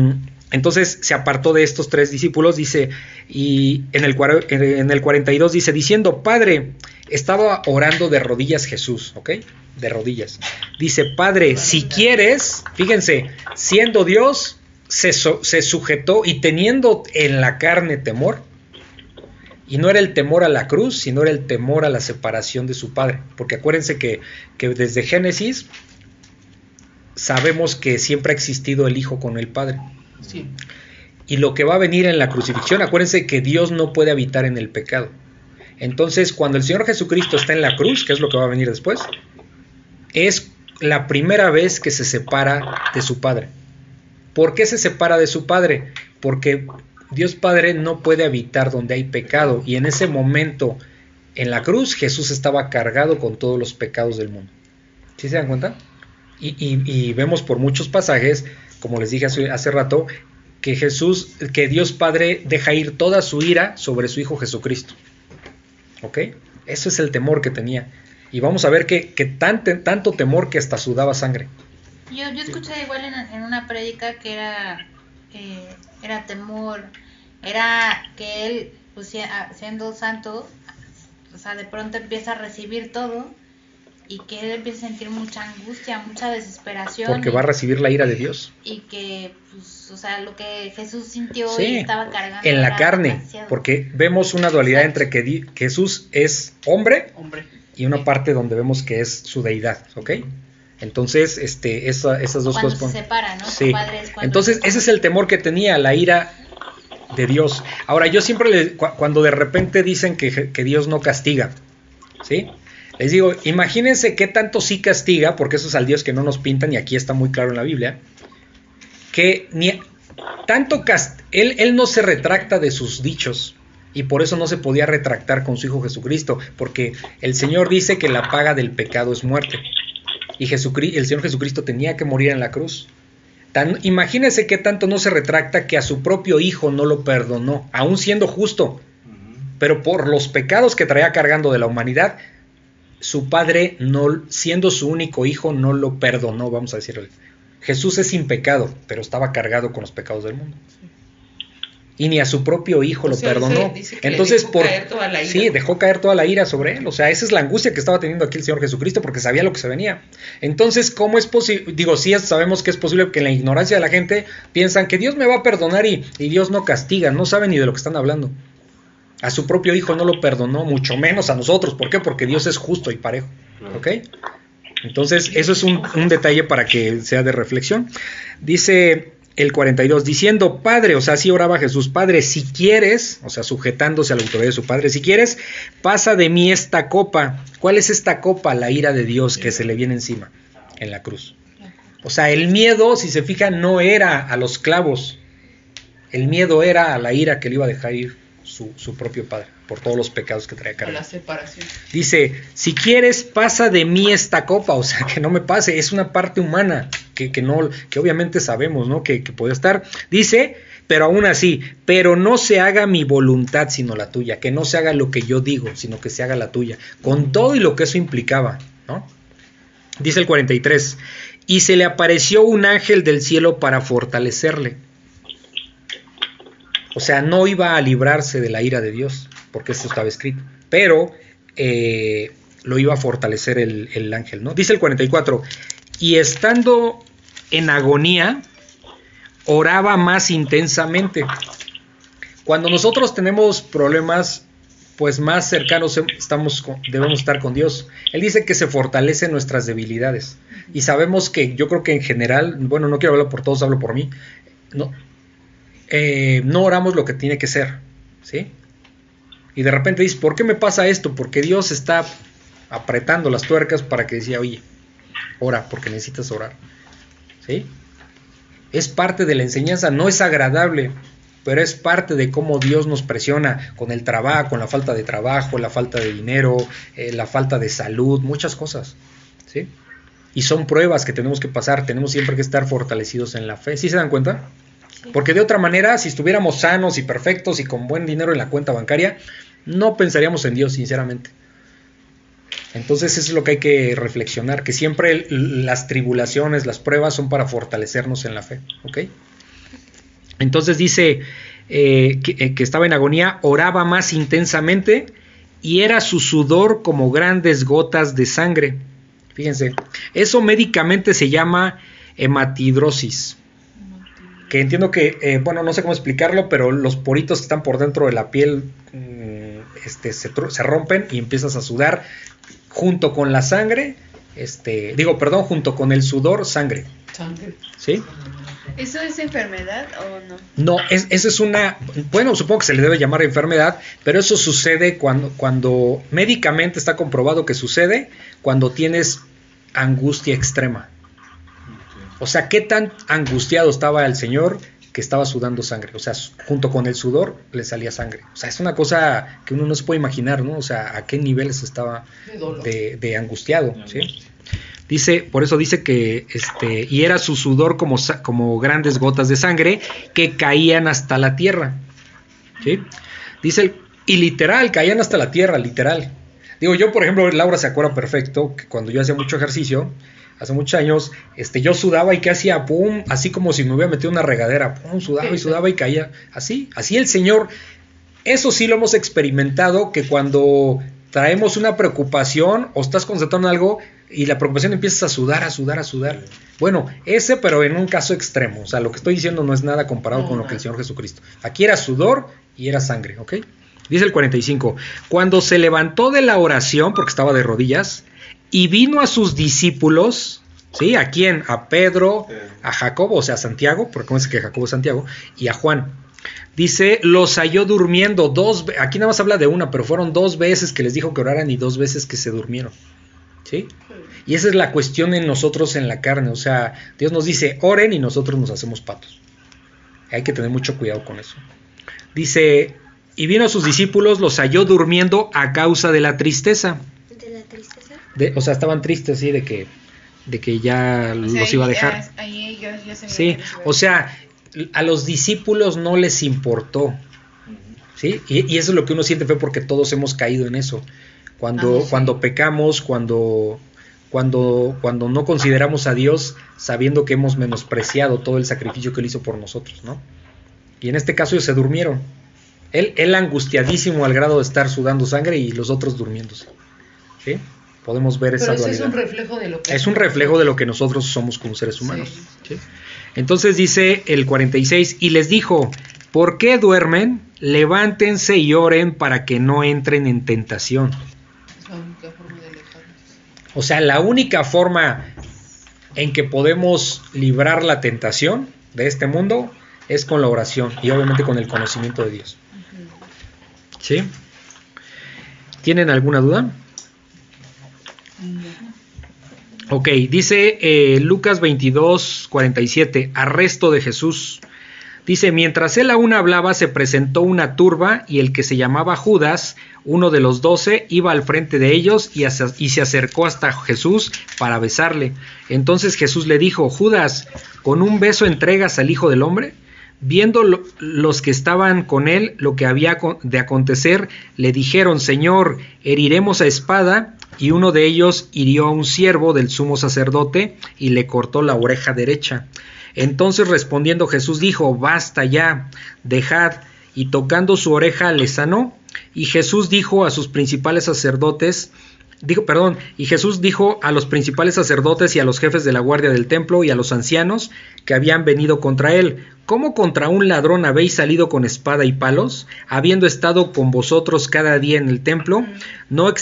entonces se apartó de estos tres discípulos, dice, y en el, en el 42 dice, diciendo, Padre, estaba orando de rodillas Jesús, ¿ok? De rodillas. Dice, Padre, si quieres, fíjense, siendo Dios, se, so- se sujetó y teniendo en la carne temor, y no era el temor a la cruz, sino era el temor a la separación de su padre. Porque acuérdense que, que desde Génesis sabemos que siempre ha existido el Hijo con el Padre. Sí. Y lo que va a venir en la crucifixión, acuérdense que Dios no puede habitar en el pecado. Entonces, cuando el Señor Jesucristo está en la cruz, que es lo que va a venir después, es la primera vez que se separa de su Padre. ¿Por qué se separa de su Padre? Porque Dios Padre no puede habitar donde hay pecado. Y en ese momento, en la cruz, Jesús estaba cargado con todos los pecados del mundo. ¿Sí se dan cuenta? Y, vemos por muchos pasajes, como les dije hace, rato, que Jesús, que Dios Padre deja ir toda su ira sobre su Hijo Jesucristo. ¿Ok? Eso es el temor que tenía. Y vamos a ver que, que tan- tanto temor que hasta sudaba sangre. Yo, yo escuché igual en, en una prédica que era, eh, era temor, era que él, pues, siendo santo, o sea, de pronto empieza a recibir todo y que él empieza a sentir mucha angustia, mucha desesperación. Porque y, va a recibir la ira de Dios. y que, pues, o sea, lo que Jesús sintió Sí, y estaba cargando. En la carne. demasiado. Porque vemos una dualidad Exacto. entre que di- que Jesús es hombre Hombre. y una parte donde vemos que es su deidad. ¿Ok? Entonces, este, esa- esas dos Cuando cosas. se separa, ¿no? Sí. Entonces, se ese es el temor que tenía, la ira de Dios. Ahora, yo siempre, le- cu- cuando de repente dicen que Dios no castiga, ¿sí? Les digo, imagínense qué tanto sí castiga, porque eso es al Dios que no nos pintan, y aquí está muy claro en la Biblia, que ni tanto cast él, él no se retracta de sus dichos, y por eso no se podía retractar con su Hijo Jesucristo, porque el Señor dice que la paga del pecado es muerte. Y Jesucri- el Señor Jesucristo tenía que morir en la cruz. Tan, imagínense qué tanto no se retracta que a su propio hijo no lo perdonó, aún siendo justo, pero por los pecados que traía cargando de la humanidad, su padre, no, siendo su único hijo, no lo perdonó, vamos a decirle. Jesús es sin pecado, pero estaba cargado con los pecados del mundo. Y ni a su propio hijo O lo sea, perdonó. dice- que Entonces, dejó por caer toda la ira. sí, dejó caer toda la ira sobre él. O sea, esa es la angustia que estaba teniendo aquí el Señor Jesucristo porque sabía lo que se venía. Entonces, ¿cómo es posible? Digo, sí sabemos que es posible que en la ignorancia de la gente piensan que Dios me va a perdonar y, y Dios no castiga, no saben ni de lo que están hablando. A su propio hijo no lo perdonó, mucho menos a nosotros. ¿Por qué? Porque Dios es justo y parejo. ¿Ok? Entonces, eso es un, un detalle para que sea de reflexión. Dice el 42, diciendo, Padre, o sea, así oraba Jesús, Padre, si quieres, o sea, sujetándose a la autoridad de su Padre, si quieres, pasa de mí esta copa. ¿Cuál es esta copa? La ira de Dios que se le viene encima en la cruz. O sea, el miedo, si se fijan, no era a los clavos. El miedo era a la ira que le iba a dejar ir su, su propio Padre por todos los pecados que traía A la separación. Dice, si quieres, pasa de mí esta copa, o sea, que no me pase, es una parte humana, que, obviamente sabemos, ¿no? Que, que puede estar. Dice, pero aún así, pero no se haga mi voluntad sino la tuya, que no se haga lo que yo digo, sino que se haga la tuya, con todo y lo que eso implicaba, ¿no? Dice el 43, y se le apareció un ángel del cielo para fortalecerle. O sea, no iba a librarse de la ira de Dios, porque esto estaba escrito, pero eh, lo iba a fortalecer el, el ángel, ¿no? Dice el 44, y estando en agonía, oraba más intensamente. Cuando nosotros tenemos problemas, pues más cercanos estamos con- debemos estar con Dios. Él dice que se fortalecen nuestras debilidades. Y sabemos que yo creo que en general, bueno, no quiero hablar por todos, hablo por mí, no, eh, no oramos lo que tiene que ser, ¿sí? Y de repente dices, ¿por qué me pasa esto? Porque Dios está apretando las tuercas para que decía, oye, ora, porque necesitas orar, ¿sí? Es parte de la enseñanza, no es agradable, pero es parte de cómo Dios nos presiona con el trabajo, con la falta de trabajo, la falta de dinero, eh, la falta de salud, muchas cosas, ¿sí? Y son pruebas que tenemos que pasar, tenemos siempre que estar fortalecidos en la fe, ¿sí se dan cuenta? Porque de otra manera, si estuviéramos sanos y perfectos y con buen dinero en la cuenta bancaria, no pensaríamos en Dios, sinceramente. Entonces eso es lo que hay que reflexionar, que siempre las tribulaciones, las pruebas son para fortalecernos en la fe. Entonces dice eh, que, eh, que estaba en agonía, oraba más intensamente y era su sudor como grandes gotas de sangre. Fíjense, eso médicamente se llama hematidrosis que entiendo que, eh, bueno, no sé cómo explicarlo, pero los poritos que están por dentro de la piel mm, este, se rompen y empiezas a sudar junto con la sangre, este, digo, perdón, junto con el sudor, sangre, Sangre. ¿sí? ¿Eso es enfermedad o no? No, es, eso es una, bueno, supongo que se le debe llamar enfermedad, pero eso sucede cuando, cuando médicamente está comprobado que sucede cuando tienes angustia extrema. O sea, qué tan angustiado estaba el Señor que estaba sudando sangre. O sea, junto con el sudor le salía sangre. O sea, es una cosa que uno no se puede imaginar, ¿no? O sea, a qué niveles estaba De angustiado, ¿sí? Dice, por eso dice que este, y era su sudor como, como grandes gotas de sangre que caían hasta la tierra. ¿sí? Dice, el- y literal, caían hasta la tierra, literal. Digo, yo, por ejemplo, Laura se acuerda perfecto que cuando yo hacía mucho ejercicio, hace muchos años, este, yo sudaba y que hacía, pum, así como si me hubiera metido una regadera, pum, sudaba y sudaba y caía, así, así el Señor. Eso sí lo hemos experimentado, que cuando traemos una preocupación o estás en algo y la preocupación empiezas a sudar, a sudar, a sudar. Bueno, ese pero en un caso extremo, o sea, lo que estoy diciendo no es nada comparado con lo que el Señor Jesucristo. Aquí era sudor y era sangre, ¿ok? Dice el 45, cuando se levantó de la oración, porque estaba de rodillas, y vino a sus discípulos, ¿sí? ¿A quién? A Pedro, a Jacobo, o sea, a Santiago, porque cómo es que Jacobo es Santiago, y a Juan. Dice, los halló durmiendo dos aquí nada más habla de una, pero fueron dos veces que les dijo que oraran y dos veces que se durmieron. ¿Sí? Y esa es la cuestión en nosotros en la carne, o sea, Dios nos dice, oren y nosotros nos hacemos patos. Hay que tener mucho cuidado con eso. Dice, y vino a sus discípulos, los halló durmiendo a causa de la tristeza. De o sea, estaban tristes, sí, de que, de que ya O sea, los iba a dejar. Ahí ellos ya se Sí, o sea, a los discípulos no les importó, ¿sí? Y, y eso es lo que uno siente fe porque todos hemos caído en eso. Cuando, Ah, sí. cuando pecamos, cuando, cuando, cuando no consideramos a Dios sabiendo que hemos menospreciado todo el sacrificio que Él hizo por nosotros, ¿no? Y en este caso ellos se durmieron. Él, él angustiadísimo al grado de estar sudando sangre y los otros durmiéndose. ¿Sí? Podemos ver esa es dualidad. un reflejo de lo que Es un reflejo de lo que nosotros somos como seres humanos. Sí. ¿sí? Entonces dice el 46, y les dijo, ¿por qué duermen? Levántense y oren para que no entren en tentación. Es la única forma de. O sea, la única forma en que podemos librar la tentación de este mundo es con la oración y obviamente con el conocimiento de Dios. ¿Sí? ¿Tienen alguna duda? Ok, dice eh, Lucas 22, 47, arresto de Jesús. Dice, mientras él aún hablaba, se presentó una turba y el que se llamaba Judas, uno de los doce, iba al frente de ellos y, se acercó hasta Jesús para besarle. Entonces Jesús le dijo, Judas, ¿con un beso entregas al Hijo del Hombre? Viendo lo- los que estaban con él lo que había de acontecer, le dijeron, Señor, heriremos a espada. Y uno de ellos hirió a un siervo del sumo sacerdote y le cortó la oreja derecha. Entonces respondiendo Jesús dijo, basta ya, dejad. Y tocando su oreja le sanó. Y Jesús dijo a sus principales sacerdotes, dijo, perdón, y Jesús dijo a los principales sacerdotes y a los jefes de la guardia del templo y a los ancianos que habían venido contra él, ¿cómo contra un ladrón habéis salido con espada y palos, habiendo estado con vosotros cada día en el templo? No,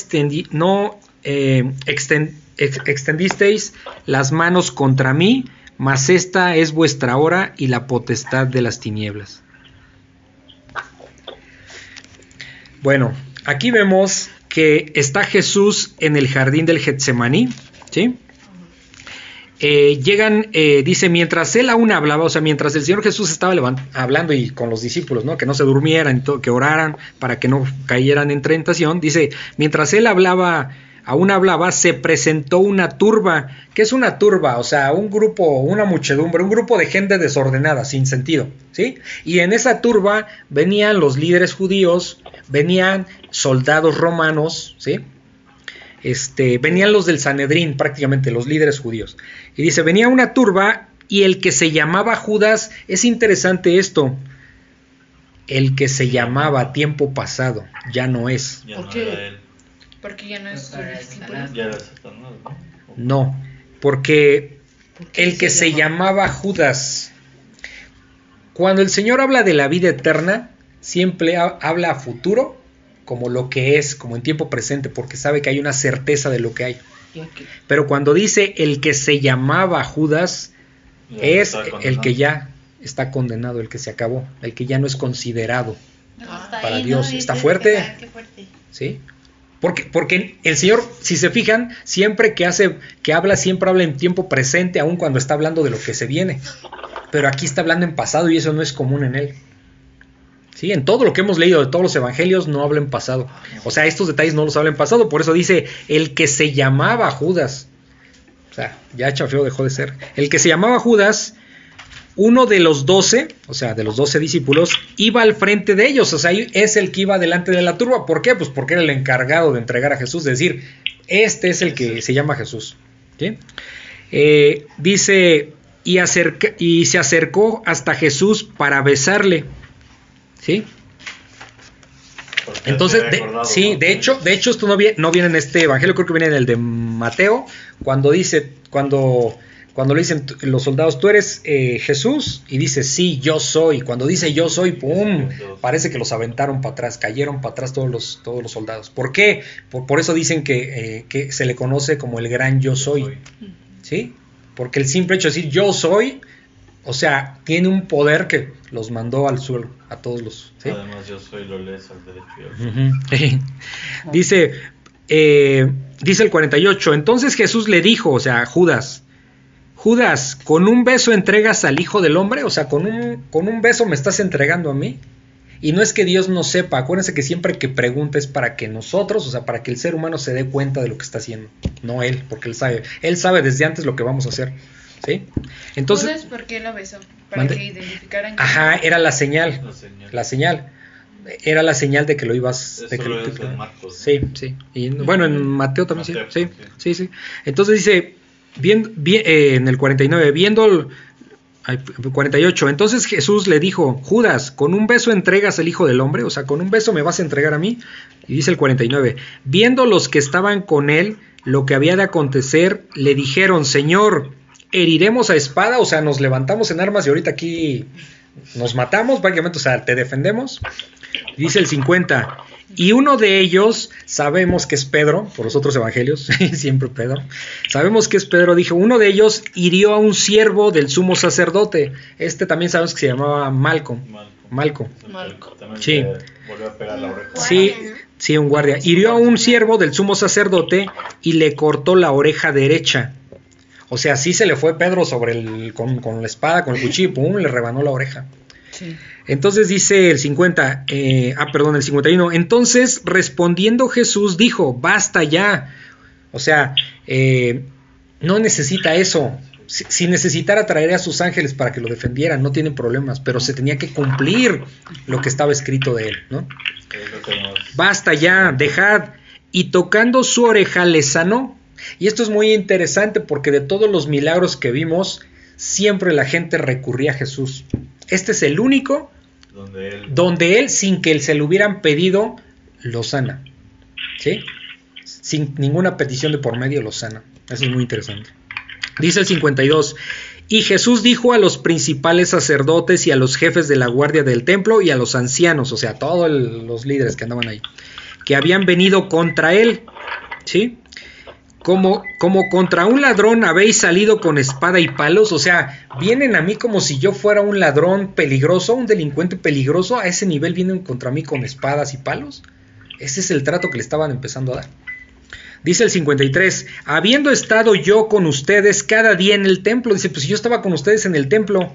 no eh, exten- ex- extendisteis las manos contra mí, mas esta es vuestra hora y la potestad de las tinieblas. Bueno, aquí vemos que está Jesús en el jardín del Getsemaní, ¿sí? Eh, llegan, eh, dice, mientras él aún hablaba, o sea, mientras el Señor Jesús estaba hablando y con los discípulos, ¿no? Que no se durmieran, que oraran para que no cayeran en tentación, dice, mientras él hablaba, aún hablaba, se presentó una turba. ¿Qué es una turba? O sea, un grupo, una muchedumbre, un grupo de gente desordenada, sin sentido, ¿sí? Y en esa turba venían los líderes judíos, venían soldados romanos, ¿sí? Este, venían los del Sanedrín, prácticamente los líderes judíos. Y dice, venía una turba y el que se llamaba Judas, es interesante esto, el que se llamaba tiempo pasado, ya no es. Ya ¿Por no qué? era él. Porque ya no es ¿no? Porque ¿Por qué el que se llama? llamaba Judas, cuando el Señor habla de la vida eterna, siempre ha- habla a futuro como lo que es, como en tiempo presente, porque sabe que hay una certeza de lo que hay. Pero cuando dice el que se llamaba Judas, Ya es el que ya está condenado, el que se acabó, el que ya no es considerado, Hasta Para ahí, Dios, ¿no? está Dices, fuerte. ah, qué fuerte. ¿sí? Porque, porque el Señor, si se fijan, siempre que hace, que habla, siempre habla en tiempo presente, aun cuando está hablando de lo que se viene. Pero aquí está hablando en pasado y eso no es común en él. Sí, en todo lo que hemos leído de todos los evangelios no habla en pasado. O sea, estos detalles no los habla en pasado, por eso dice el que se llamaba Judas. O sea, ya Chafeo dejó de ser. El que se llamaba Judas, uno de los doce, o sea, de los doce discípulos, iba al frente de ellos. O sea, es el que iba delante de la turba. ¿Por qué? Pues porque era el encargado de entregar a Jesús, de decir, este es el que se llama Jesús. ¿Sí? Eh, dice, y, acerca- y se acercó hasta Jesús para besarle. ¿Sí? Entonces, de- sí, de hecho, de hecho esto no viene, no viene en este evangelio, creo que viene en el de Mateo, cuando dice, cuando, cuando le dicen los soldados, tú eres eh, Jesús, y dice, sí, yo soy. Cuando dice yo soy, pum, parece que los aventaron para atrás, cayeron para atrás todos los, todos los soldados. ¿Por qué? Por, por eso dicen que, eh, que se le conoce como el gran yo soy. ¿Sí? Porque el simple hecho de decir yo soy, o sea, tiene un poder que los mandó al suelo, a todos los. ¿sí? Además, yo soy lo lees al derecho dice, eh, dice el 48, entonces Jesús le dijo, o sea, a Judas, Judas, ¿con un beso entregas al Hijo del Hombre? O sea, con un, con un beso me estás entregando a mí. Y no es que Dios no sepa, acuérdense que siempre que pregunta es para que nosotros, o sea, para que el ser humano se dé cuenta de lo que está haciendo, no él, porque él sabe, él sabe desde antes lo que vamos a hacer, ¿sí? Entonces, Judas, ¿por qué lo besó? Para Mande. que identificaran. que- ajá, era la señal, La señal. la señal, era la señal de que lo ibas, de Eso que lo que- es en Marcos. Sí, sí. Y bueno, en Mateo también Mateo, sí. sí. Sí, sí, sí. Entonces dice, bien, bien, eh, en el 49, viendo el ay, 48, entonces Jesús le dijo, Judas, ¿con un beso entregas al Hijo del Hombre? O sea, ¿con un beso me vas a entregar a mí? Y dice el 49, viendo los que estaban con él lo que había de acontecer, le dijeron, Señor, heriremos a espada, o sea, nos levantamos en armas y ahorita aquí nos matamos, prácticamente, o sea, te defendemos. Dice el 50, y uno de ellos, sabemos que es Pedro, por los otros evangelios, siempre Pedro, sabemos que es Pedro, dijo, uno de ellos hirió a un siervo del sumo sacerdote. Este también sabemos que se llamaba Malcolm. Malco. Malco. También Sí. Sí, sí, un guardia. Hirió a un siervo del sumo sacerdote y le cortó la oreja derecha. O sea, sí se le fue Pedro sobre el, con, con la espada, con el cuchillo, y pum, le rebanó la oreja. Sí. Entonces dice el 50, eh, ah, perdón, el 51. Entonces respondiendo Jesús dijo, basta ya. O sea, eh, no necesita eso. Si, si necesitara traer a sus ángeles para que lo defendieran, no tienen problemas, pero se tenía que cumplir lo que estaba escrito de él, ¿no? Basta ya, dejad. Y tocando su oreja le sanó. Y esto es muy interesante porque de todos los milagros que vimos, siempre la gente recurría a Jesús. Este es el único donde él donde él, sin que se lo hubieran pedido, lo sana. ¿Sí? Sin ninguna petición de por medio, lo sana. Eso es muy interesante. Dice el 52. Y Jesús dijo a los principales sacerdotes y a los jefes de la guardia del templo y a los ancianos, o sea, todos el- los líderes que andaban ahí, que habían venido contra él. ¿Sí? Como, como contra un ladrón habéis salido con espada y palos, o sea, vienen a mí como si yo fuera un ladrón peligroso, un delincuente peligroso, a ese nivel vienen contra mí con espadas y palos. Ese es el trato que le estaban empezando a dar. Dice el 53, habiendo estado yo con ustedes cada día en el templo, dice, pues yo estaba con ustedes en el templo.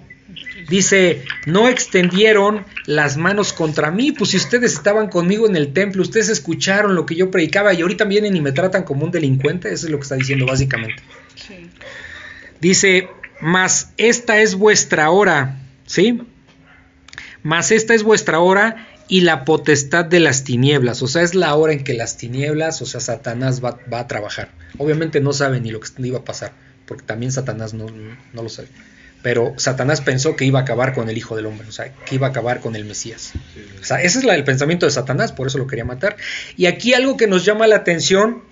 Dice, no extendieron las manos contra mí, pues si ustedes estaban conmigo en el templo, ustedes escucharon lo que yo predicaba y ahorita vienen y me tratan como un delincuente, eso es lo que está diciendo básicamente. Sí. Dice, mas esta es vuestra hora, ¿sí? Mas esta es vuestra hora y la potestad de las tinieblas, o sea, es la hora en que las tinieblas, o sea, Satanás va, va a trabajar. Obviamente no sabe ni lo que iba a pasar, porque también Satanás no, no lo sabe. Pero Satanás pensó que iba a acabar con el Hijo del Hombre, o sea, que iba a acabar con el Mesías. sí, O sea, ese es la- el pensamiento de Satanás, por eso lo quería matar. Y aquí algo que nos llama la atención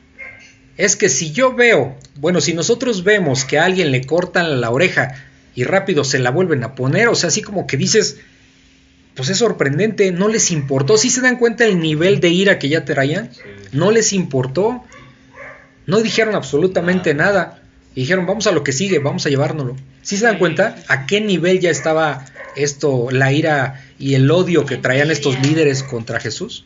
es que si yo veo, bueno, si nosotros vemos que a alguien le cortan la oreja y rápido se la vuelven a poner, o sea, así como que dices, pues es sorprendente, no les importó. Si se dan cuenta el nivel de ira que ya traían? sí. No les importó. No dijeron absolutamente nada. Y dijeron, vamos a lo que sigue, vamos a llevárnoslo. ¿Sí se dan cuenta a qué nivel ya estaba esto, la ira y el odio que traían estos líderes contra Jesús?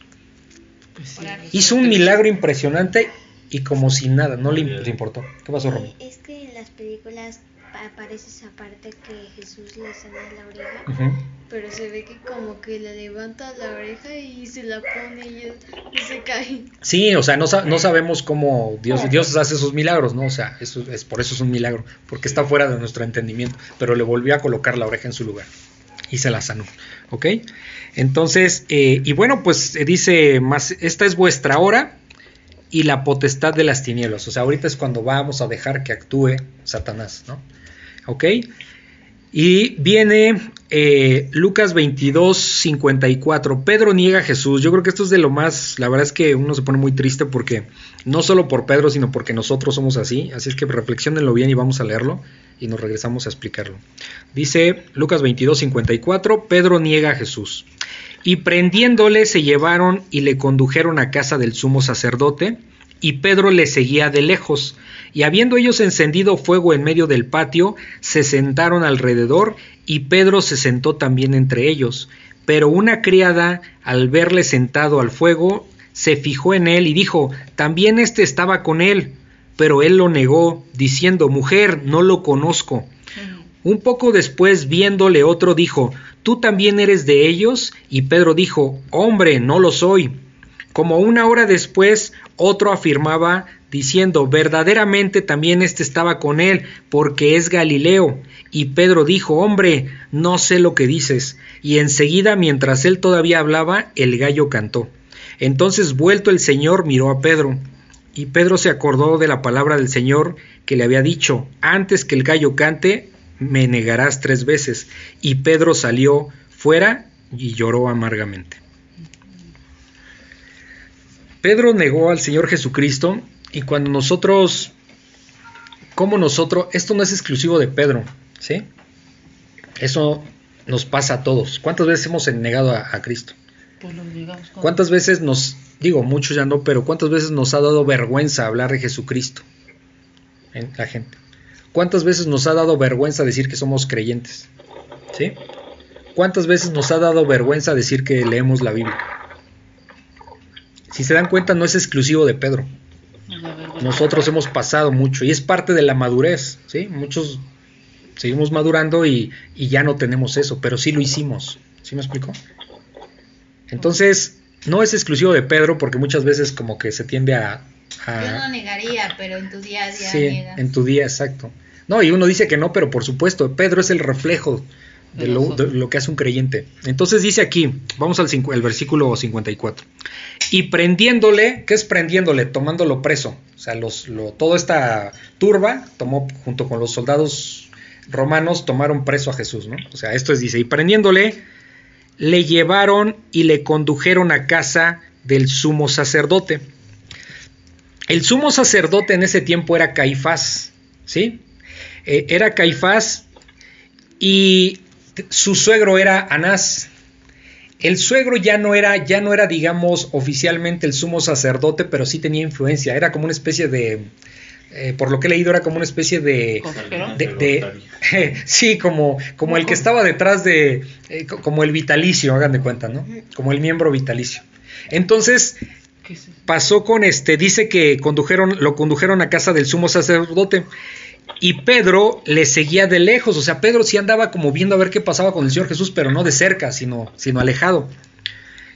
Pues sí. Hizo un milagro impresionante y como si nada, no le, le importó. ¿Qué pasó, Romy? Es que en las películas aparece esa parte que Jesús le sana la oreja. Pero se ve que como que le levanta la oreja y se la pone y, y se cae. Sí, o sea, no, sa- no sabemos cómo Dios, Dios hace esos milagros, ¿no? O sea, eso es por eso es un milagro, porque está fuera de nuestro entendimiento, pero le volvió a colocar la oreja en su lugar y se la sanó, ¿ok? Entonces, eh, y bueno, pues eh, dice, más, esta es vuestra hora y la potestad de las tinieblas, o sea, ahorita es cuando vamos a dejar que actúe Satanás, ¿no? ¿Ok? Y viene eh, Lucas 22, 54. Pedro niega a Jesús. Yo creo que esto es de lo más, la verdad es que uno se pone muy triste porque no solo por Pedro, sino porque nosotros somos así. Así es que reflexionenlo bien y vamos a leerlo y nos regresamos a explicarlo. Dice Lucas 22, 54. Pedro niega a Jesús. Y prendiéndole se llevaron y le condujeron a casa del sumo sacerdote, y Pedro le seguía de lejos. Y habiendo ellos encendido fuego en medio del patio, se sentaron alrededor, y Pedro se sentó también entre ellos. Pero una criada, al verle sentado al fuego, se fijó en él y dijo, también éste estaba con él. Pero él lo negó, diciendo, mujer, no lo conozco. Un poco después, viéndole otro, dijo, ¿tú también eres de ellos? Y Pedro dijo, hombre, no lo soy. Como una hora después, otro afirmaba, diciendo, verdaderamente también éste estaba con él, porque es Galileo. Y Pedro dijo, hombre, no sé lo que dices. Y enseguida, mientras él todavía hablaba, el gallo cantó. Entonces, vuelto el Señor, miró a Pedro. Y Pedro se acordó de la palabra del Señor que le había dicho, antes que el gallo cante, me negarás tres veces. Y Pedro salió fuera y lloró amargamente. Pedro negó al Señor Jesucristo y cuando nosotros, como nosotros, esto no es exclusivo de Pedro, ¿sí? Eso nos pasa a todos. ¿Cuántas veces hemos negado a, a Cristo? Pues lo llegamos con- ¿Cuántas veces nos, digo, muchos ya no, pero cuántas veces nos ha dado vergüenza hablar de Jesucristo en la gente? ¿Cuántas veces nos ha dado vergüenza decir que somos creyentes? ¿Sí? ¿Cuántas veces nos ha dado vergüenza decir que leemos la Biblia? Si se dan cuenta, no es exclusivo de Pedro. Nosotros hemos pasado mucho y es parte de la madurez, ¿sí? Muchos seguimos madurando y, y ya no tenemos eso, pero sí lo hicimos. ¿Sí me explico? Entonces, no es exclusivo de Pedro porque muchas veces como que se tiende a... a- Yo no negaría, pero en tu día sí, niegas. en tu día, exacto. No, y uno dice que no, pero por supuesto, Pedro es el reflejo de lo, de nosotros. lo que hace un creyente. Entonces dice aquí, vamos al el versículo 54. Y prendiéndole, ¿qué es prendiéndole? Tomándolo preso. O sea, los, lo- toda esta turba tomó, junto con los soldados romanos, tomaron preso a Jesús, ¿no? O sea, esto es, dice, y prendiéndole, le llevaron y le condujeron a casa del sumo sacerdote. El sumo sacerdote en ese tiempo era Caifás, ¿sí? Eh, era Caifás y su suegro era Anás. El suegro ya no era, ya no era, digamos, oficialmente el sumo sacerdote, pero sí tenía influencia. Era como una especie de, eh, por lo que he leído, era como una especie de, de- de- sí, como, como el que estaba detrás de, eh, co- como el vitalicio, hagan de cuenta, ¿no? Como el miembro vitalicio. Entonces, pasó con este, dice que condujeron, lo condujeron a casa del sumo sacerdote y Pedro le seguía de lejos, o sea, Pedro sí andaba como viendo a ver qué pasaba con el Señor Jesús, pero no de cerca, sino, sino alejado.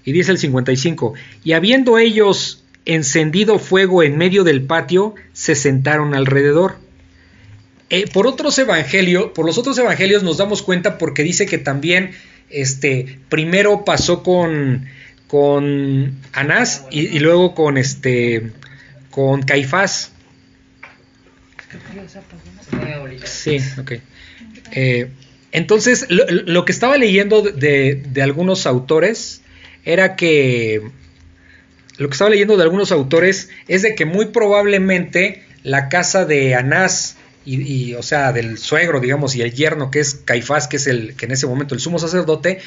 Y dice el 55, y habiendo ellos encendido fuego en medio del patio, se sentaron alrededor. Eh, por otros evangelios, por los otros evangelios nos damos cuenta porque dice que también este primero pasó con con Anás y, y luego con este con Caifás. Abuelita. Sí, ok. Eh, entonces, lo, lo que estaba leyendo de, de algunos autores era que lo que estaba leyendo de algunos autores es de que muy probablemente la casa de Anás y, y, o sea del suegro digamos y el yerno que es Caifás que es el que en ese momento el sumo sacerdote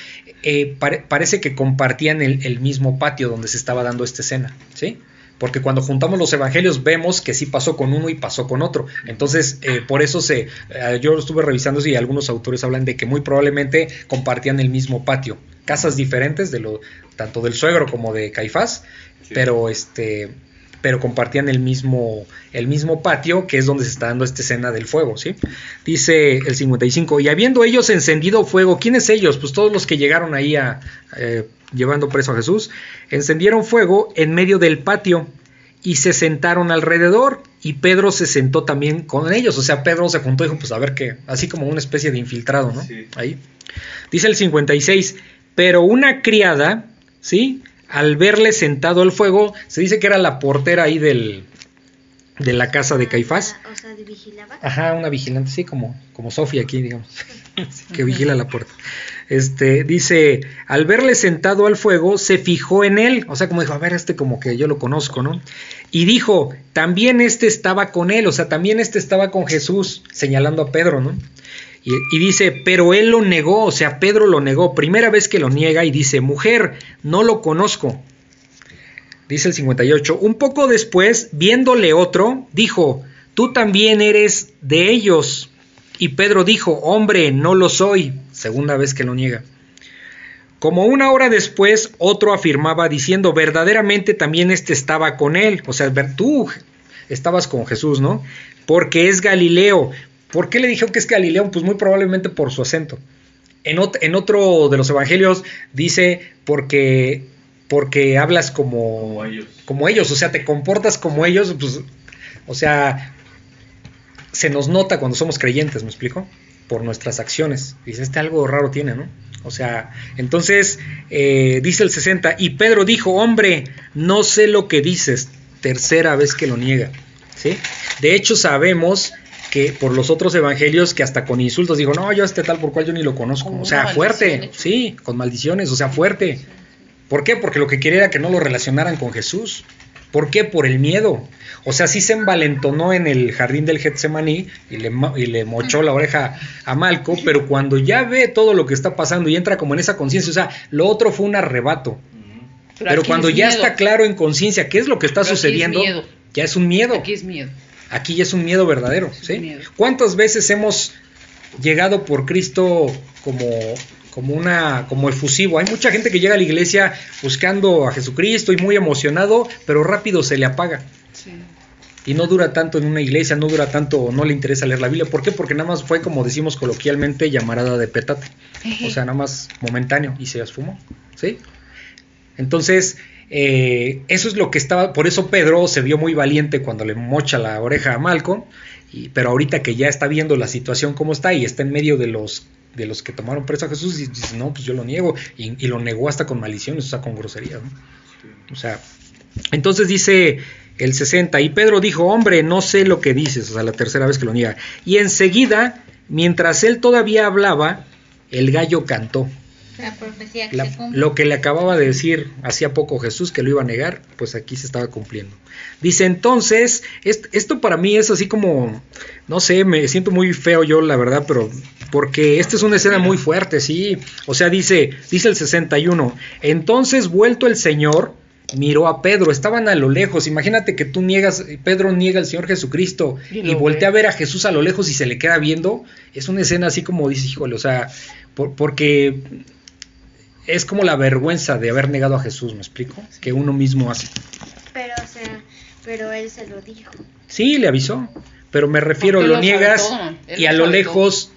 eh, pare- parece que compartían el, el mismo patio donde se estaba dando esta escena sí porque cuando juntamos los evangelios vemos que sí pasó con uno y pasó con otro. Entonces, eh, por eso se, eh, yo estuve revisando y algunos autores hablan de que muy probablemente compartían el mismo patio, casas diferentes de lo tanto del suegro como de Caifás, Sí. pero este, pero compartían el mismo, el mismo patio que es donde se está dando esta escena del fuego, ¿sí? Dice el 55 y habiendo ellos encendido fuego, ¿quiénes ellos? Pues todos los que llegaron ahí a eh, llevando preso a Jesús, encendieron fuego en medio del patio y se sentaron alrededor y Pedro se sentó también con ellos, o sea, Pedro se juntó y dijo, pues a ver qué, así como una especie de infiltrado, ¿no? Sí. Ahí. Dice el 56, pero una criada, ¿sí? Al verle sentado al fuego, se dice que era la portera ahí del, de la casa de Caifás. O sea, de vigilaba. Ajá, una vigilante, sí, como, como Sofía aquí, digamos, que vigila la puerta. Este, dice, al verle sentado al fuego, se fijó en él, o sea, como dijo, a ver, este como que yo lo conozco, ¿no? Y dijo, también este estaba con él, o sea, también este estaba con Jesús, señalando a Pedro, ¿no? Y, y dice, pero él lo negó, o sea, Pedro lo negó, primera vez que lo niega y dice, mujer, no lo conozco. Dice el 58, un poco después, viéndole otro, dijo, tú también eres de ellos. Y Pedro dijo, hombre, no lo soy, segunda vez que lo niega. Como una hora después, otro afirmaba diciendo, verdaderamente también este estaba con él. O sea, tú estabas con Jesús, ¿no? Porque es Galileo. ¿Por qué le dijo que es Galileo? Pues muy probablemente por su acento. En, ot- en otro de los evangelios dice porque, porque hablas como, Como ellos. como ellos, o sea, te comportas como ellos, pues, o sea, se nos nota cuando somos creyentes, ¿me explico? Por nuestras acciones. Dice, este algo raro tiene, ¿no? O sea, entonces, eh, dice el 60, y Pedro dijo, hombre, no sé lo que dices, tercera vez que lo niega, ¿sí? De hecho, sabemos que por los otros evangelios que hasta con insultos dijo, no, yo este tal por cual yo ni lo conozco. O sea, fuerte, sí, con maldiciones, o sea, fuerte. ¿Por qué? Porque lo que quería era que no lo relacionaran con Jesús. ¿Por qué? Por el miedo. O sea, sí se envalentonó en el jardín del Getsemaní y le, ma- y le mochó la oreja a Malco, pero cuando ya ve todo lo que está pasando y entra como en esa conciencia, o sea, lo otro fue un arrebato. Pero, cuando es ya miedo. está claro en conciencia qué es lo que está Pero aquí es sucediendo, ya es un miedo. Aquí es miedo. Aquí ya es un miedo verdadero. Es ¿sí? un miedo. ¿Cuántas veces hemos llegado por Cristo como, como, una, como efusivo? Hay mucha gente que llega a la iglesia buscando a Jesucristo y muy emocionado, pero rápido se le apaga. Sí. Y no dura tanto en una iglesia, no dura tanto, no le interesa leer la Biblia. ¿Por qué? Porque nada más fue, como decimos coloquialmente, llamarada de petate. O sea, nada más momentáneo y se esfumó. ¿Sí? Entonces, eh, eso es lo que estaba. Por eso Pedro se vio muy valiente cuando le mocha la oreja a Malcolm. Y, pero ahorita que ya está viendo la situación como está y está en medio de los de los que tomaron preso a Jesús, y dice, no, pues yo lo niego. Y, y lo negó hasta con maldiciones, o sea, con groserías. ¿no? O sea, entonces dice el 60, y Pedro dijo, hombre, no sé lo que dices, o sea, la tercera vez que lo niega. Y enseguida, mientras él todavía hablaba, el gallo cantó. La profecía que La- se cumple. lo que le acababa de decir hacía poco Jesús que lo iba a negar, pues aquí se estaba cumpliendo. Dice entonces, est- esto para mí es así como, no sé, me siento muy feo yo, la verdad, pero porque esta es una escena muy fuerte, sí. O sea, dice, dice el 61, entonces vuelto el Señor, miró a Pedro, estaban a lo lejos, imagínate que tú niegas, Pedro niega al Señor Jesucristo Y voltea ve. a ver a Jesús a lo lejos y se le queda viendo, es una escena así como dice, híjole, o sea, por- porque es como la vergüenza de haber negado a Jesús, ¿me explico? Que uno mismo hace. Pero, o sea, pero él se lo dijo. Sí, le avisó, pero me refiero, lo lo niegas todo, y a lo lejos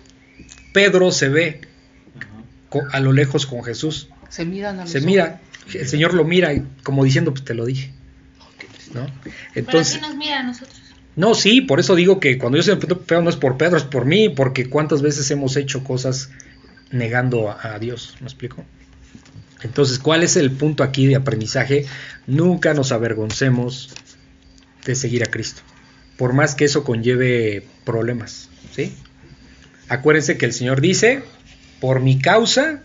Pedro se ve a lo lejos con Jesús, Se miran a los se ojos. mira, el Señor lo mira y como diciendo, pues te lo dije, ¿no? Pero Entonces, así nos mira a nosotros. no, sí, por eso digo que cuando yo se feo no es por Pedro, es por mí, porque cuántas veces hemos hecho cosas negando a, a Dios, ¿me explico? Entonces, ¿cuál es el punto aquí de aprendizaje? Nunca nos avergoncemos de seguir a Cristo, por más que eso conlleve problemas, ¿sí? Acuérdense que el Señor dice, por mi causa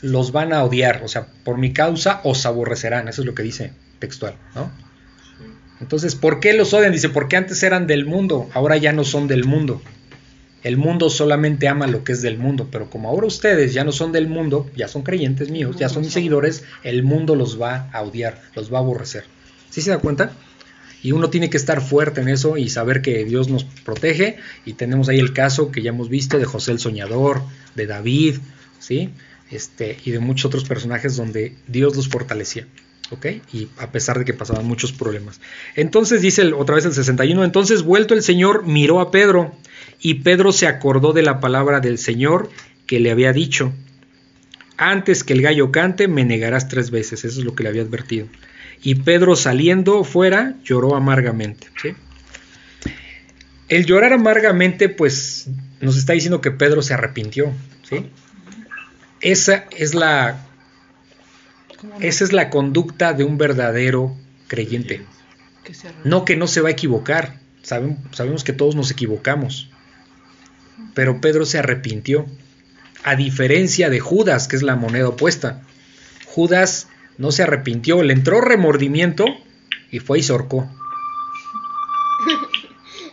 los van a odiar, o sea, por mi causa os aborrecerán, eso es lo que dice textual, ¿no? Entonces, ¿por qué los odian? Dice, porque antes eran del mundo, ahora ya no son del mundo. El mundo solamente ama lo que es del mundo, pero como ahora ustedes ya no son del mundo, ya son creyentes míos, ya son mis seguidores, el mundo los va a odiar, los va a aborrecer. ¿Sí se da cuenta? Y uno tiene que estar fuerte en eso y saber que Dios nos protege. Y tenemos ahí el caso que ya hemos visto de José el Soñador, de David, ¿sí? Este, y de muchos otros personajes donde Dios los fortalecía. ¿Ok? Y a pesar de que pasaban muchos problemas. Entonces dice el- otra vez el 61, entonces vuelto el Señor miró a Pedro y Pedro se acordó de la palabra del Señor que le había dicho. Antes que el gallo cante, me negarás tres veces. Eso es lo que le había advertido. Y Pedro saliendo fuera lloró amargamente. ¿sí? El llorar amargamente, pues nos está diciendo que Pedro se arrepintió. ¿sí? Esa es la esa es la conducta de un verdadero creyente. No que no se va a equivocar. Sabem- sabemos que todos nos equivocamos. Pero Pedro se arrepintió. A diferencia de Judas, que es la moneda opuesta. Judas no se arrepintió, le entró remordimiento y fue y se ahorcó.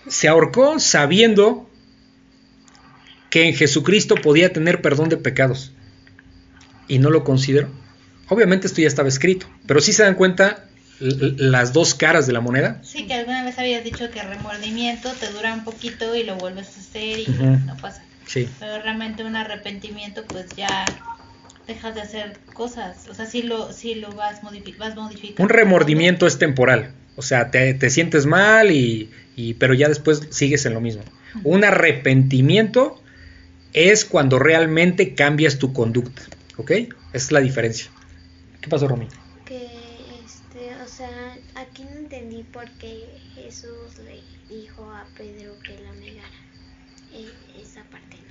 Se ahorcó sabiendo que en Jesucristo podía tener perdón de pecados. Y no lo consideró. Obviamente esto ya estaba escrito, pero si se dan cuenta las dos caras de la moneda. Sí, que alguna vez habías dicho que remordimiento te dura un poquito y lo vuelves a hacer y no pasa. Sí. Pero realmente un arrepentimiento pues ya dejas de hacer cosas. O sea, sí lo, sí lo vas, modifi- vas modificando. Un remordimiento es temporal. O sea, te, te sientes mal y, y- pero ya después sigues en lo mismo. Un arrepentimiento es cuando realmente cambias tu conducta. ¿Ok? Esa es la diferencia. ¿Qué pasó, Romy? Que, este, o sea, aquí no entendí por qué Jesús le dijo a Pedro que lo negara. E- esa parte la.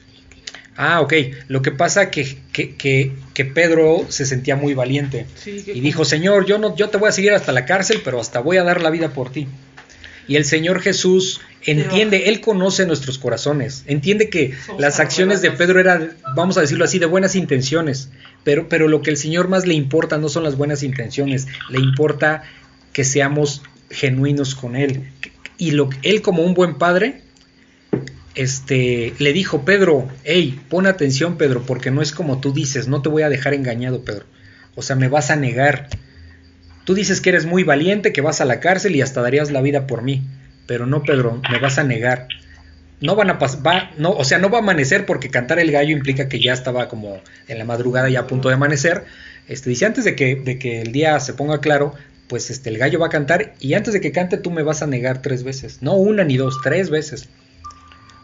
Ah, ok. Lo que pasa que, que, que, que Pedro se sentía muy valiente. Sí, Y dijo, Señor, yo, no, yo te voy a seguir hasta la cárcel, pero hasta voy a dar la vida por ti. Y el Señor Jesús entiende, Él conoce nuestros corazones, entiende que Somos las acciones de. Pedro eran, vamos a decirlo así, de buenas intenciones, pero, pero lo que el Señor más le importa no son las buenas intenciones, le importa que seamos genuinos con él. Y lo, él como un buen padre, este, le dijo, Pedro, hey, pon atención, Pedro, porque no es como tú dices, no te voy a dejar engañado, Pedro. O sea, me vas a negar. Tú dices que eres muy valiente, que vas a la cárcel y hasta darías la vida por mí. Pero no, Pedro, me vas a negar. No van a pasar, no, o sea, no va a amanecer porque cantar el gallo implica que ya estaba como en la madrugada ya a punto de amanecer. Este, dice, antes de que, de que el día se ponga claro, pues este, el gallo va a cantar y antes de que cante tú me vas a negar tres veces. No una ni dos, tres veces.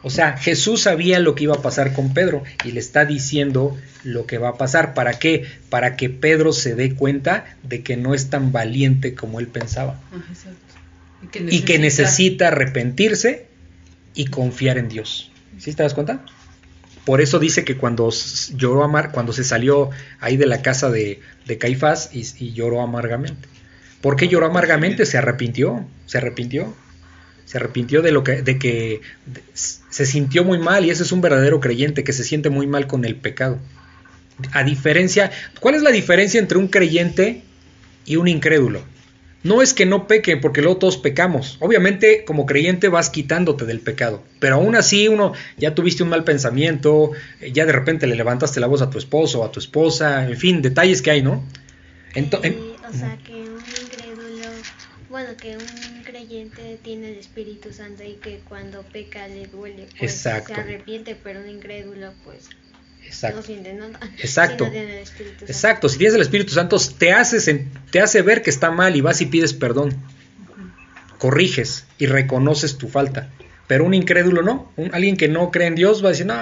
O sea, Jesús sabía lo que iba a pasar con Pedro y le está diciendo lo que va a pasar. ¿Para qué? Para que Pedro se dé cuenta de que no es tan valiente como él pensaba. Exacto. Y que necesita arrepentirse y confiar en Dios. ¿Sí te das cuenta? Por eso dice que cuando lloró amar, cuando se salió ahí de la casa de, de Caifás y, y lloró amargamente. ¿Por qué lloró amargamente? Se arrepintió, se arrepintió. Se arrepintió de lo que, de que de- se sintió muy mal y ese es un verdadero creyente que se siente muy mal con el pecado. A diferencia, ¿cuál es la diferencia entre un creyente y un incrédulo? No es que no pequen, porque luego todos pecamos. Obviamente, como creyente vas quitándote del pecado. Pero aún así, uno ya tuviste un mal pensamiento, ya de repente le levantaste la voz a tu esposo o a tu esposa, en fin, detalles que hay, ¿no? Ento- en- Eh, o sea, que un incrédulo, bueno, que un creyente tiene el Espíritu Santo y que cuando peca le duele, pues Exacto. se arrepiente, pero un incrédulo, pues no Exacto. siente nada. Exacto. Si no tiene el Espíritu Santo. Exacto, si tienes el Espíritu Santo, te hace, te hace ver que está mal y vas y pides perdón. Corriges y reconoces tu falta. Pero un incrédulo no. Un- alguien que no cree en Dios va a decir, no,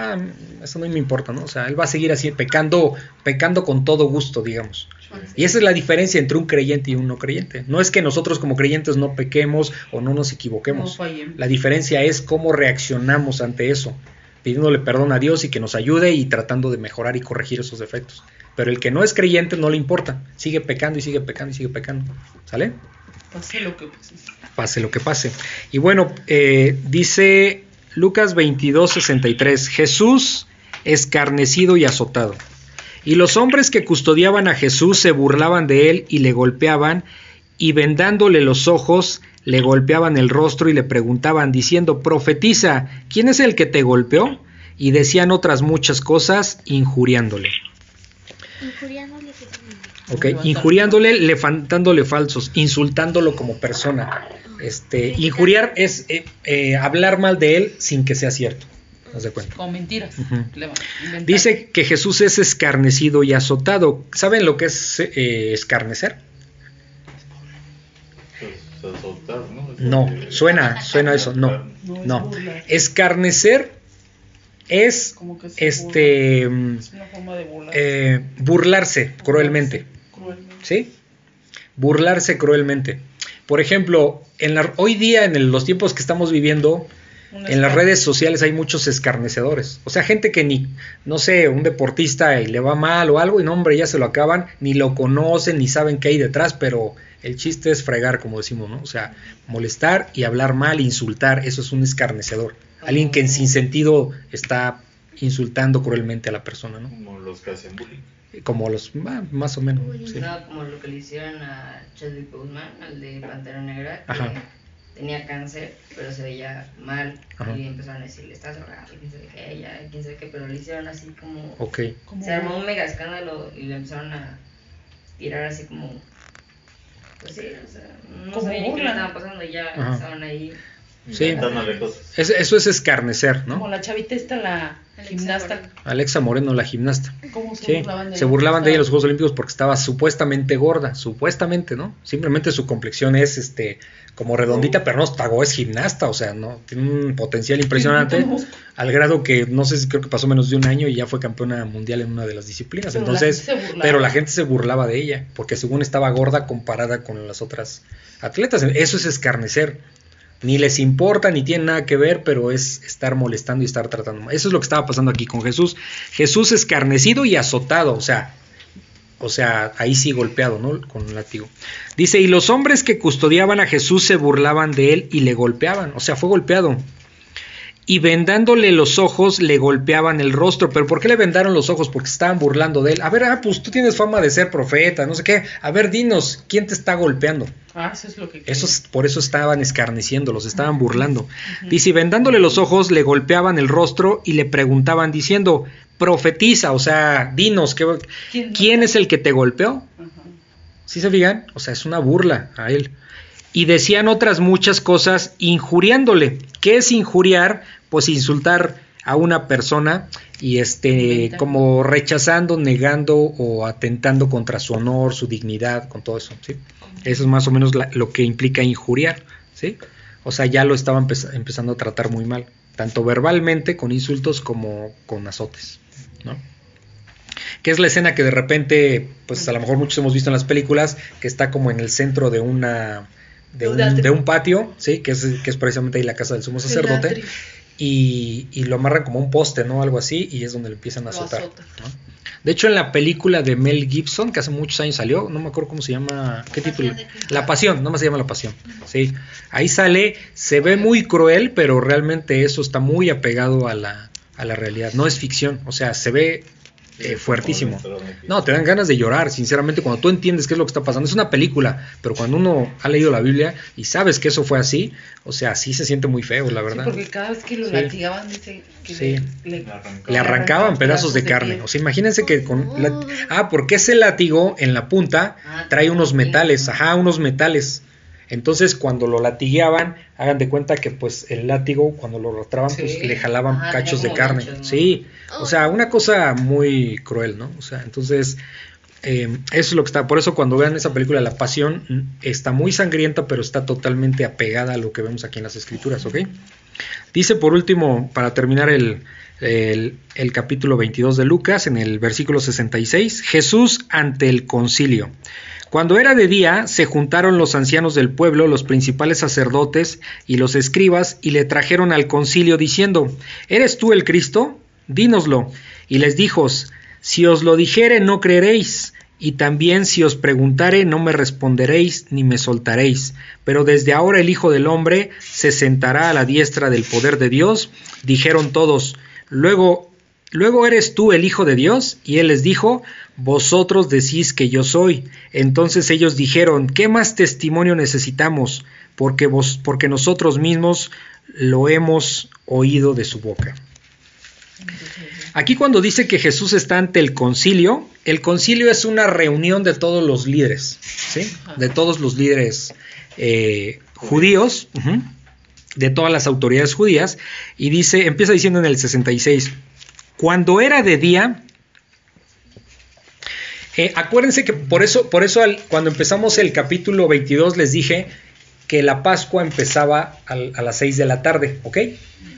eso no me importa, ¿no? O sea, él va a seguir así, pecando, pecando con todo gusto, digamos. Y esa es la diferencia entre un creyente y un no creyente. No es que nosotros como creyentes no pequemos o no nos No equivoquemos. fallemos. La diferencia es cómo reaccionamos ante eso, pidiéndole perdón a Dios y que nos ayude y tratando de mejorar y corregir esos defectos. Pero el que no es creyente no le importa, sigue pecando y sigue pecando y sigue pecando. ¿Sale? Pase lo que pase. Pase lo que pase. Y bueno, eh, dice Lucas 22, 63, Jesús escarnecido y azotado. Y los hombres que custodiaban a Jesús se burlaban de él y le golpeaban, y vendándole los ojos, le golpeaban el rostro y le preguntaban, diciendo, profetiza, ¿quién es el que te golpeó? Y decían otras muchas cosas, injuriándole. Injuriándole Ok, injuriándole, levantándole falsos, insultándolo como persona. Este, injuriar es eh, eh, hablar mal de él sin que sea cierto. ¿Haz de cuenta? Con mentiras. Dice que Jesús es escarnecido y azotado. ¿Saben lo que es eh, escarnecer? Pues, azotar, ¿no? Es No, porque- suena, suena eso. No, No. Escarnecer es Como que se este burla. Es una forma de burlar. eh, burlarse cruelmente. Cruelmente. ¿sí? Burlarse cruelmente. Por ejemplo, en la- hoy día, en el- los tiempos que estamos viviendo, en las redes sociales hay muchos escarnecedores. O sea, gente que ni, no sé, un deportista y le va mal o algo y no, hombre, ya se lo acaban, ni lo conocen, ni saben qué hay detrás, pero el chiste es fregar, como decimos, ¿no? O sea, molestar y hablar mal, insultar, eso es un escarnecedor. Alguien que en sin sentido está insultando cruelmente a la persona, ¿no? Como los que hacen bullying. Como los, ah, más o menos. sí. No, como lo que le hicieron a Chadwick Boseman, al de Pantera Negra, que Ajá. Tenía cáncer, pero se veía mal, Ajá. y empezaron a decirle, estás drogado, y quién sabe qué, ya, quién sabe qué, pero le hicieron así como... Ok. Como- Se armó un mega escándalo y le empezaron a tirar así como... Pues sí, o sea, no Como sabía ni qué le burla. estaba pasando y ya Ajá. estaban ahí. Sí. Es- eso es escarnecer, Como ¿no? la chavita esta, la Alexa gimnasta. Moreno. Alexa Moreno, la gimnasta. ¿Cómo se Sí, burlaban de se ella? burlaban de ella en los Juegos Olímpicos porque estaba supuestamente gorda, supuestamente, ¿no? Simplemente su complexión es este como redondita, pero no es gimnasta, o sea, no tiene un potencial impresionante al grado que no sé si creo que pasó menos de un año y ya fue campeona mundial en una de las disciplinas. Pero la Entonces, burlaba. pero la gente se burlaba de ella porque según estaba gorda comparada con las otras atletas. Eso es escarnecer. Ni les importa, ni tiene nada que ver, pero es estar molestando y estar tratando mal. Eso es lo que estaba pasando aquí con Jesús. Jesús escarnecido y azotado, o sea, o sea, ahí sí golpeado, ¿no? Con un látigo. Dice, y los hombres que custodiaban a Jesús se burlaban de él y le golpeaban, o sea, fue golpeado. y vendándole los ojos le golpeaban el rostro. ¿Pero por qué le vendaron los ojos? Porque estaban burlando de él. A ver, ah, pues tú tienes fama de ser profeta, no sé qué. A ver, dinos, ¿quién te está golpeando? Ah, eso es lo que Eso es- por eso estaban escarneciendo, los estaban burlando. Dice, y vendándole los ojos, le golpeaban el rostro y le preguntaban diciendo, profetiza, o sea, dinos, ¿qué- ¿Quién- ¿quién es el que te golpeó? Ajá. ¿Sí se fijan? O sea, es una burla a él. Y decían otras muchas cosas injuriándole. ¿Qué es injuriar? Pues insultar a una persona y este como rechazando, negando o atentando contra su honor, su dignidad, con todo eso, ¿sí? Eso es más o menos la- lo que implica injuriar, ¿sí? O sea, ya lo estaban empe- empezando a tratar muy mal, tanto verbalmente con insultos como con azotes, ¿no? que es la escena que de repente, pues a lo mejor muchos hemos visto en las películas, que está como en el centro de una de un, de patio, sí, que es, que es precisamente ahí la casa del sumo sacerdote, y, y lo amarran como un poste, ¿no? Algo así, y es donde le empiezan a azotar. De hecho, en la película de Mel Gibson, que hace muchos años salió, no me acuerdo cómo se llama, ¿qué título? La Pasión, no más se llama La Pasión, sí. Ahí sale, se ve muy cruel, pero realmente eso está muy apegado a la, a la realidad, no es ficción, o sea, se ve eh, fuertísimo. No, te dan ganas de llorar, sinceramente, cuando tú entiendes qué es lo que está pasando. Es una película, pero cuando uno ha leído la Biblia y sabes que eso fue así, o sea, sí se siente muy feo, la Sí, verdad. porque cada vez que lo Sí. latigaban, dice que Sí. le, le- Le arrancaban. Le arrancaban pedazos de carne. O sea, imagínense que con... la- Ah, porque ese látigo en la punta Ah, trae unos metales, ajá, unos metales. Entonces, cuando lo latigueaban, hagan de cuenta que pues el látigo, cuando lo arrastraban, Sí. pues le jalaban Ajá, cachos de carne. Sí, o sea, una cosa muy cruel, ¿no? O sea, entonces, eh, eso es lo que está. Por eso cuando vean esa película, La Pasión, mm, está muy sangrienta, pero está totalmente apegada a lo que vemos aquí en las escrituras, ¿ok? Dice por último, para terminar el, el, el capítulo 22 de Lucas, en el versículo 66, Jesús ante el concilio. Cuando era de día, se juntaron los ancianos del pueblo, los principales sacerdotes y los escribas, y le trajeron al concilio diciendo, ¿Eres tú el Cristo? Dínoslo. Y les dijo, Si os lo dijere, no creeréis, y también si os preguntare, no me responderéis ni me soltaréis. Pero desde ahora el Hijo del Hombre se sentará a la diestra del poder de Dios. Dijeron todos, luego, luego eres tú el Hijo de Dios. Y él les dijo, vosotros decís que yo soy. Entonces ellos dijeron, ¿qué más testimonio necesitamos? Porque, nosotros mismos lo hemos oído de su boca. Aquí cuando dice que Jesús está ante el concilio, el concilio es una reunión de todos los líderes, de todos los líderes eh, judíos, de todas las autoridades judías, y dice, empieza diciendo en el 66, cuando era de día, eh, acuérdense que por eso, por eso cuando empezamos el capítulo 22 les dije que la Pascua empezaba a las 6 de la tarde, ¿ok?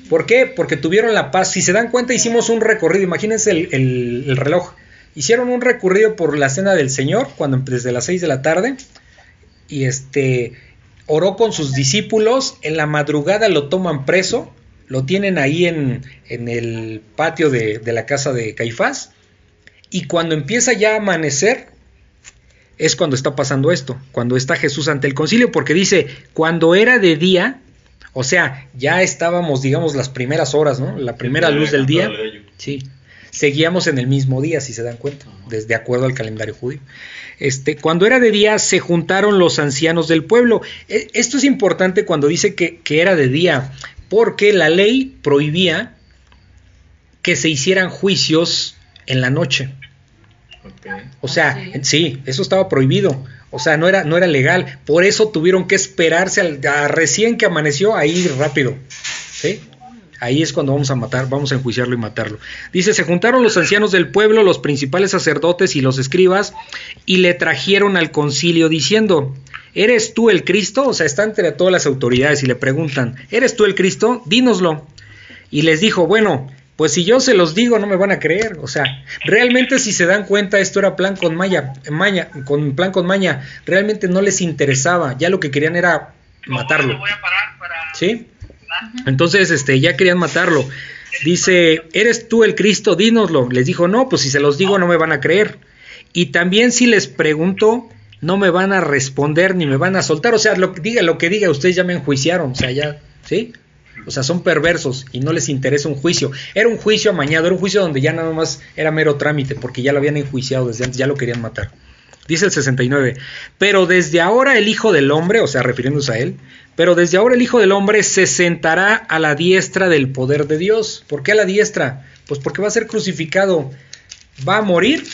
¿Por qué? Porque tuvieron la paz. Si se dan cuenta, hicimos un recorrido, imagínense el, el- el reloj. Hicieron un recorrido por la cena del Señor cuando desde las 6 de la tarde y este oró con sus discípulos, en la madrugada lo toman preso, lo tienen ahí en, en el patio de, de la casa de Caifás y cuando empieza ya a amanecer, es cuando está pasando esto, cuando está Jesús ante el concilio, porque dice, cuando era de día, o sea, ya estábamos, digamos, las primeras horas, ¿no? La primera luz del día. Sí, seguíamos en el mismo día, si se dan cuenta, desde acuerdo al calendario judío. Este, cuando era de día, se juntaron los ancianos del pueblo. E- Esto es importante cuando dice que, que era de día, porque la ley prohibía que se hicieran juicios en la noche. O sea, Ah, ¿sí? sí, eso estaba prohibido. O sea, no era, no era legal. Por eso tuvieron que esperarse al, a recién que amaneció a ir rápido. ¿Sí? Ahí es cuando vamos a matar, vamos a enjuiciarlo y matarlo. Dice, se juntaron los ancianos del pueblo, los principales sacerdotes y los escribas, y le trajeron al concilio diciendo, ¿eres tú el Cristo? O sea, están entre todas las autoridades y le preguntan, ¿eres tú el Cristo? Dínoslo. Y les dijo, bueno, pues si yo se los digo no me van a creer. O sea, realmente si se dan cuenta esto era plan con maña, maña, con plan con maña. Realmente no les interesaba. Ya lo que querían era matarlo. ¿Sí? Entonces, este, ya querían matarlo. Dice, ¿eres tú el Cristo? Dínoslo. Les dijo, no, pues si se los digo no me van a creer. Y también si les pregunto, no me van a responder ni me van a soltar. O sea, lo que diga, lo que diga, ustedes ya me enjuiciaron. O sea, ya, ¿sí? O sea, son perversos y no les interesa un juicio. Era un juicio amañado, era un juicio donde ya nada más era mero trámite, porque ya lo habían enjuiciado desde antes, ya lo querían matar. Dice el 69, pero desde ahora el Hijo del Hombre, o sea, refiriéndose a él, pero desde ahora el Hijo del Hombre se sentará a la diestra del poder de Dios. ¿Por qué a la diestra? Pues porque va a ser crucificado, va a morir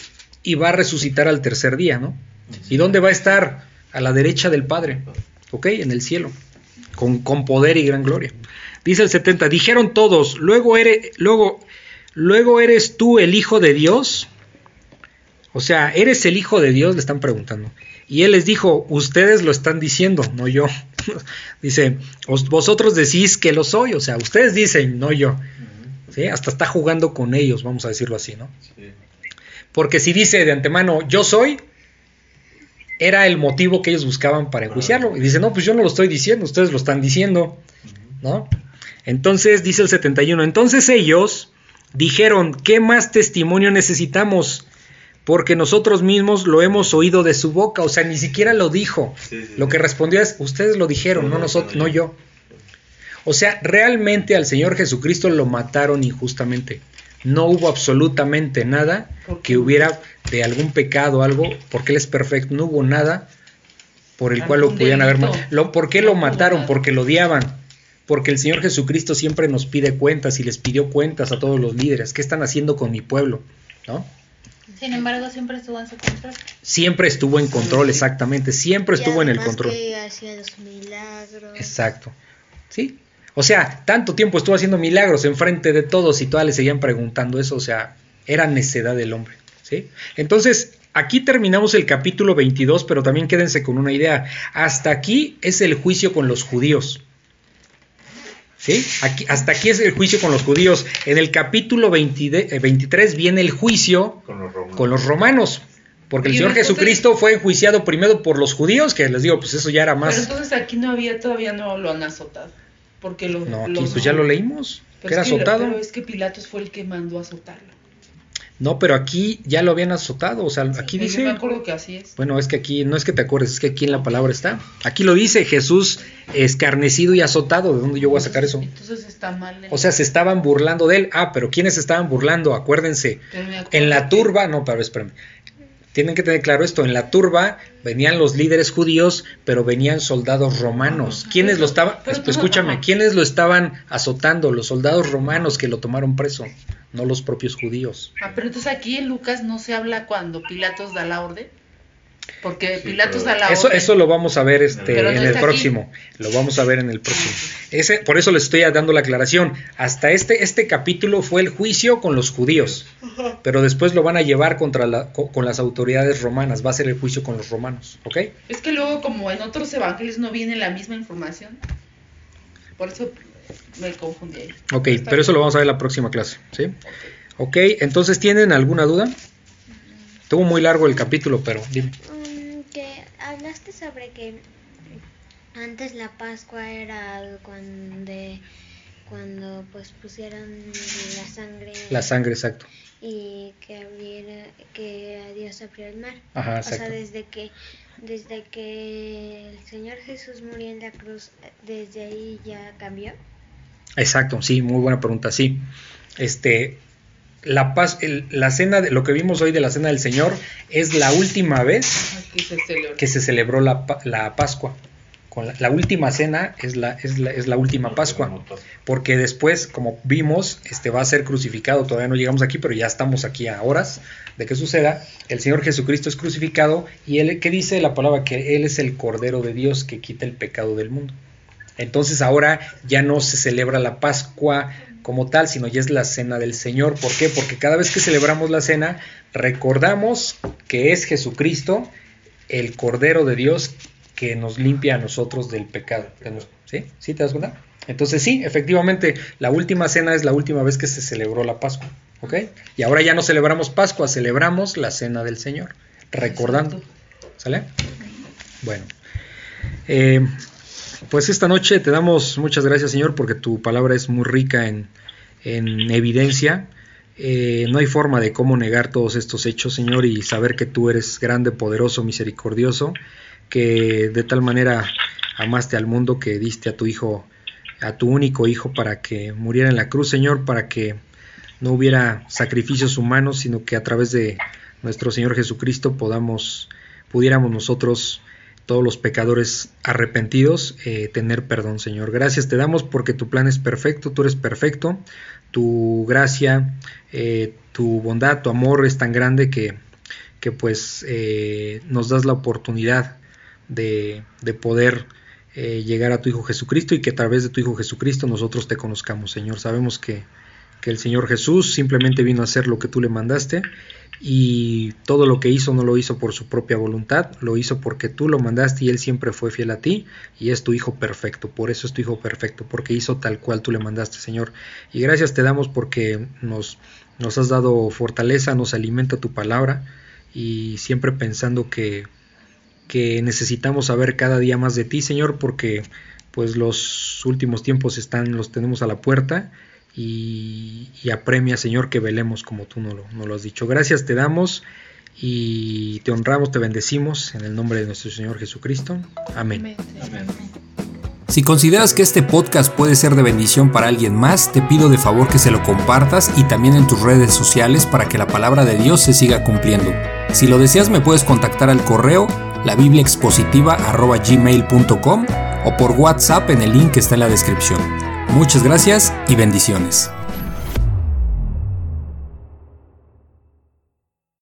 y va a resucitar al tercer día, ¿no? ¿Y dónde va a estar? A la derecha del Padre, ¿ok? En el cielo, con, con poder y gran gloria. Dice el 70, dijeron todos, luego eres, luego, luego eres tú el Hijo de Dios. O sea, ¿eres el Hijo de Dios? Le están preguntando. Y él les dijo, ustedes lo están diciendo, no yo. Dice, "Os- vosotros decís que lo soy, o sea, ustedes dicen, no yo. ¿Sí? Hasta está jugando con ellos, vamos a decirlo así, ¿no? Sí. Porque si dice de antemano, yo soy, era el motivo que ellos buscaban para enjuiciarlo. Y dice, no, pues yo no lo estoy diciendo, ustedes lo están diciendo, ¿no? Entonces dice el 71, entonces ellos dijeron, ¿qué más testimonio necesitamos? Porque nosotros mismos lo hemos oído de su boca, o sea, ni siquiera lo dijo. Sí, sí, Lo que respondió es, ustedes lo dijeron, no nosotros, no yo. O sea, realmente al Señor Jesucristo lo mataron injustamente. No hubo absolutamente nada que hubiera de algún pecado, algo, porque Él es perfecto. No hubo nada por el cual lo pudieran haber matado. ¿Por qué lo mataron? Porque lo odiaban. Porque el Señor Jesucristo siempre nos pide cuentas y les pidió cuentas a todos los líderes. ¿Qué están haciendo con mi pueblo? ¿No? Sin embargo, siempre estuvo en su control. Siempre estuvo en control, exactamente. Siempre Y estuvo en el control. que hacía los milagros. Exacto. ¿Sí? O sea, tanto tiempo estuvo haciendo milagros enfrente de todos y todas le seguían preguntando eso, o sea, era necedad del hombre, ¿sí? Entonces, aquí terminamos el capítulo 22, pero también quédense con una idea. Hasta aquí es el juicio con los judíos. ¿Sí? Aquí, hasta aquí es el juicio con los judíos. En el capítulo 20 de- eh, 23 viene el juicio Con los romanos. con los romanos. Porque el Señor entonces- Jesucristo fue enjuiciado primero por los judíos, que les digo, pues eso ya era Pero más... entonces aquí no había, todavía no lo han azotado. Porque los, No, aquí los- pues ya lo leímos, Pero que era que- azotado. Pero es que Pilatos fue el que mandó a azotarlo. No, pero aquí ya lo habían azotado, o sea, aquí Yo dice... me acuerdo que así es. Bueno, es que aquí, no es que te acuerdes, es que aquí en la palabra está. Aquí lo dice, Jesús escarnecido y azotado. ¿De dónde yo voy a sacar eso? Entonces está mal. O sea, se estaban burlando de él. Ah, pero ¿quiénes se estaban burlando? Acuérdense. En la turba, no, pero espérame. Tienen que tener claro esto, en la turba venían los líderes judíos, pero venían soldados romanos. ¿Quiénes lo estaban? escúchame. ¿quiénes lo estaban azotando? Los soldados romanos que lo tomaron preso, no los propios judíos. Ah, pero entonces aquí en Lucas no se habla cuando Pilatos da la orden. Porque Sí, Pilatos pero- da la Eso, orden. eso lo vamos a ver este, en el próximo. Lo vamos a ver en el próximo. Ese, por eso le estoy dando la aclaración. Hasta este, este capítulo fue el juicio con los judíos. Pero después lo van a llevar contra la, co- con las autoridades romanas. Va a ser el juicio con los romanos. ¿Ok? Es que luego, como en otros evangelios no viene la misma información. Por eso me confundí ahí. Ok, pero eso lo vamos a ver en la próxima clase. ¿Sí? Ok, entonces ¿tienen alguna duda? Estuvo muy largo el capítulo, pero dime. Hablaste sobre que antes la Pascua era cuando, cuando pues pusieron la sangre La sangre, exacto. y que abriera, que Dios abrió el mar. Ajá, O sea, exacto. desde que desde que el Señor Jesús murió en la cruz, desde ahí ya cambió. Exacto, sí, muy buena pregunta, sí. Este, la paz, el- la cena, de, lo que vimos hoy de la cena del Señor es la última vez se que se celebró la, la Pascua. Con la, la última cena es la, es la, es la última Pascua. Porque después, como vimos, este va a ser crucificado. Todavía no llegamos aquí, pero ya estamos aquí a horas de que suceda. El Señor Jesucristo es crucificado y él, ¿qué dice la palabra? Que Él es el Cordero de Dios que quita el pecado del mundo. Entonces ahora ya no se celebra la Pascua como tal, sino ya es la cena del Señor. ¿Por qué? Porque cada vez que celebramos la cena, recordamos que es Jesucristo, el Cordero de Dios, que nos limpia a nosotros del pecado. ¿Sí? ¿Sí te das cuenta? Entonces sí, efectivamente, la última cena es la última vez que se celebró la Pascua. ¿Ok? Y ahora ya no celebramos Pascua, celebramos la cena del Señor, recordando. ¿Sale? Bueno. Eh, pues esta noche te damos muchas gracias, Señor, porque tu palabra es muy rica en, en evidencia. Eh, no hay forma de cómo negar todos estos hechos, Señor, y saber que tú eres grande, poderoso, misericordioso, que de tal manera amaste al mundo que diste a tu Hijo a tu único Hijo para que muriera en la cruz, Señor, para que no hubiera sacrificios humanos, sino que a través de nuestro Señor Jesucristo podamos, pudiéramos nosotros, todos los pecadores arrepentidos, eh, tener perdón, Señor. Gracias te damos porque tu plan es perfecto, tú eres perfecto, tu gracia, eh, tu bondad, tu amor es tan grande que, que pues eh, nos das la oportunidad de, de poder llegar a tu Hijo Jesucristo y que a través de tu Hijo Jesucristo nosotros te conozcamos, Señor. Sabemos que que el Señor Jesús simplemente vino a hacer lo que tú le mandaste y todo lo que hizo no lo hizo por su propia voluntad, lo hizo porque tú lo mandaste y él siempre fue fiel a ti y es tu hijo perfecto, por eso es tu hijo perfecto, porque hizo tal cual tú le mandaste, Señor. Y gracias te damos porque nos, nos has dado fortaleza, nos alimenta tu palabra y siempre pensando que, que necesitamos saber cada día más de ti, Señor, porque pues los últimos tiempos están, los tenemos a la puerta y, apremia, Señor, que velemos como tú nos lo, lo has dicho. Gracias te damos y te honramos, te bendecimos en el nombre de nuestro Señor Jesucristo. Amén. Si consideras que este podcast puede ser de bendición para alguien más, te pido de favor que se lo compartas y también en tus redes sociales para que la palabra de Dios se siga cumpliendo. Si lo deseas me puedes contactar al correo labibliaexpositiva.gmail.com o por WhatsApp en el link que está en la descripción. Muchas gracias y bendiciones.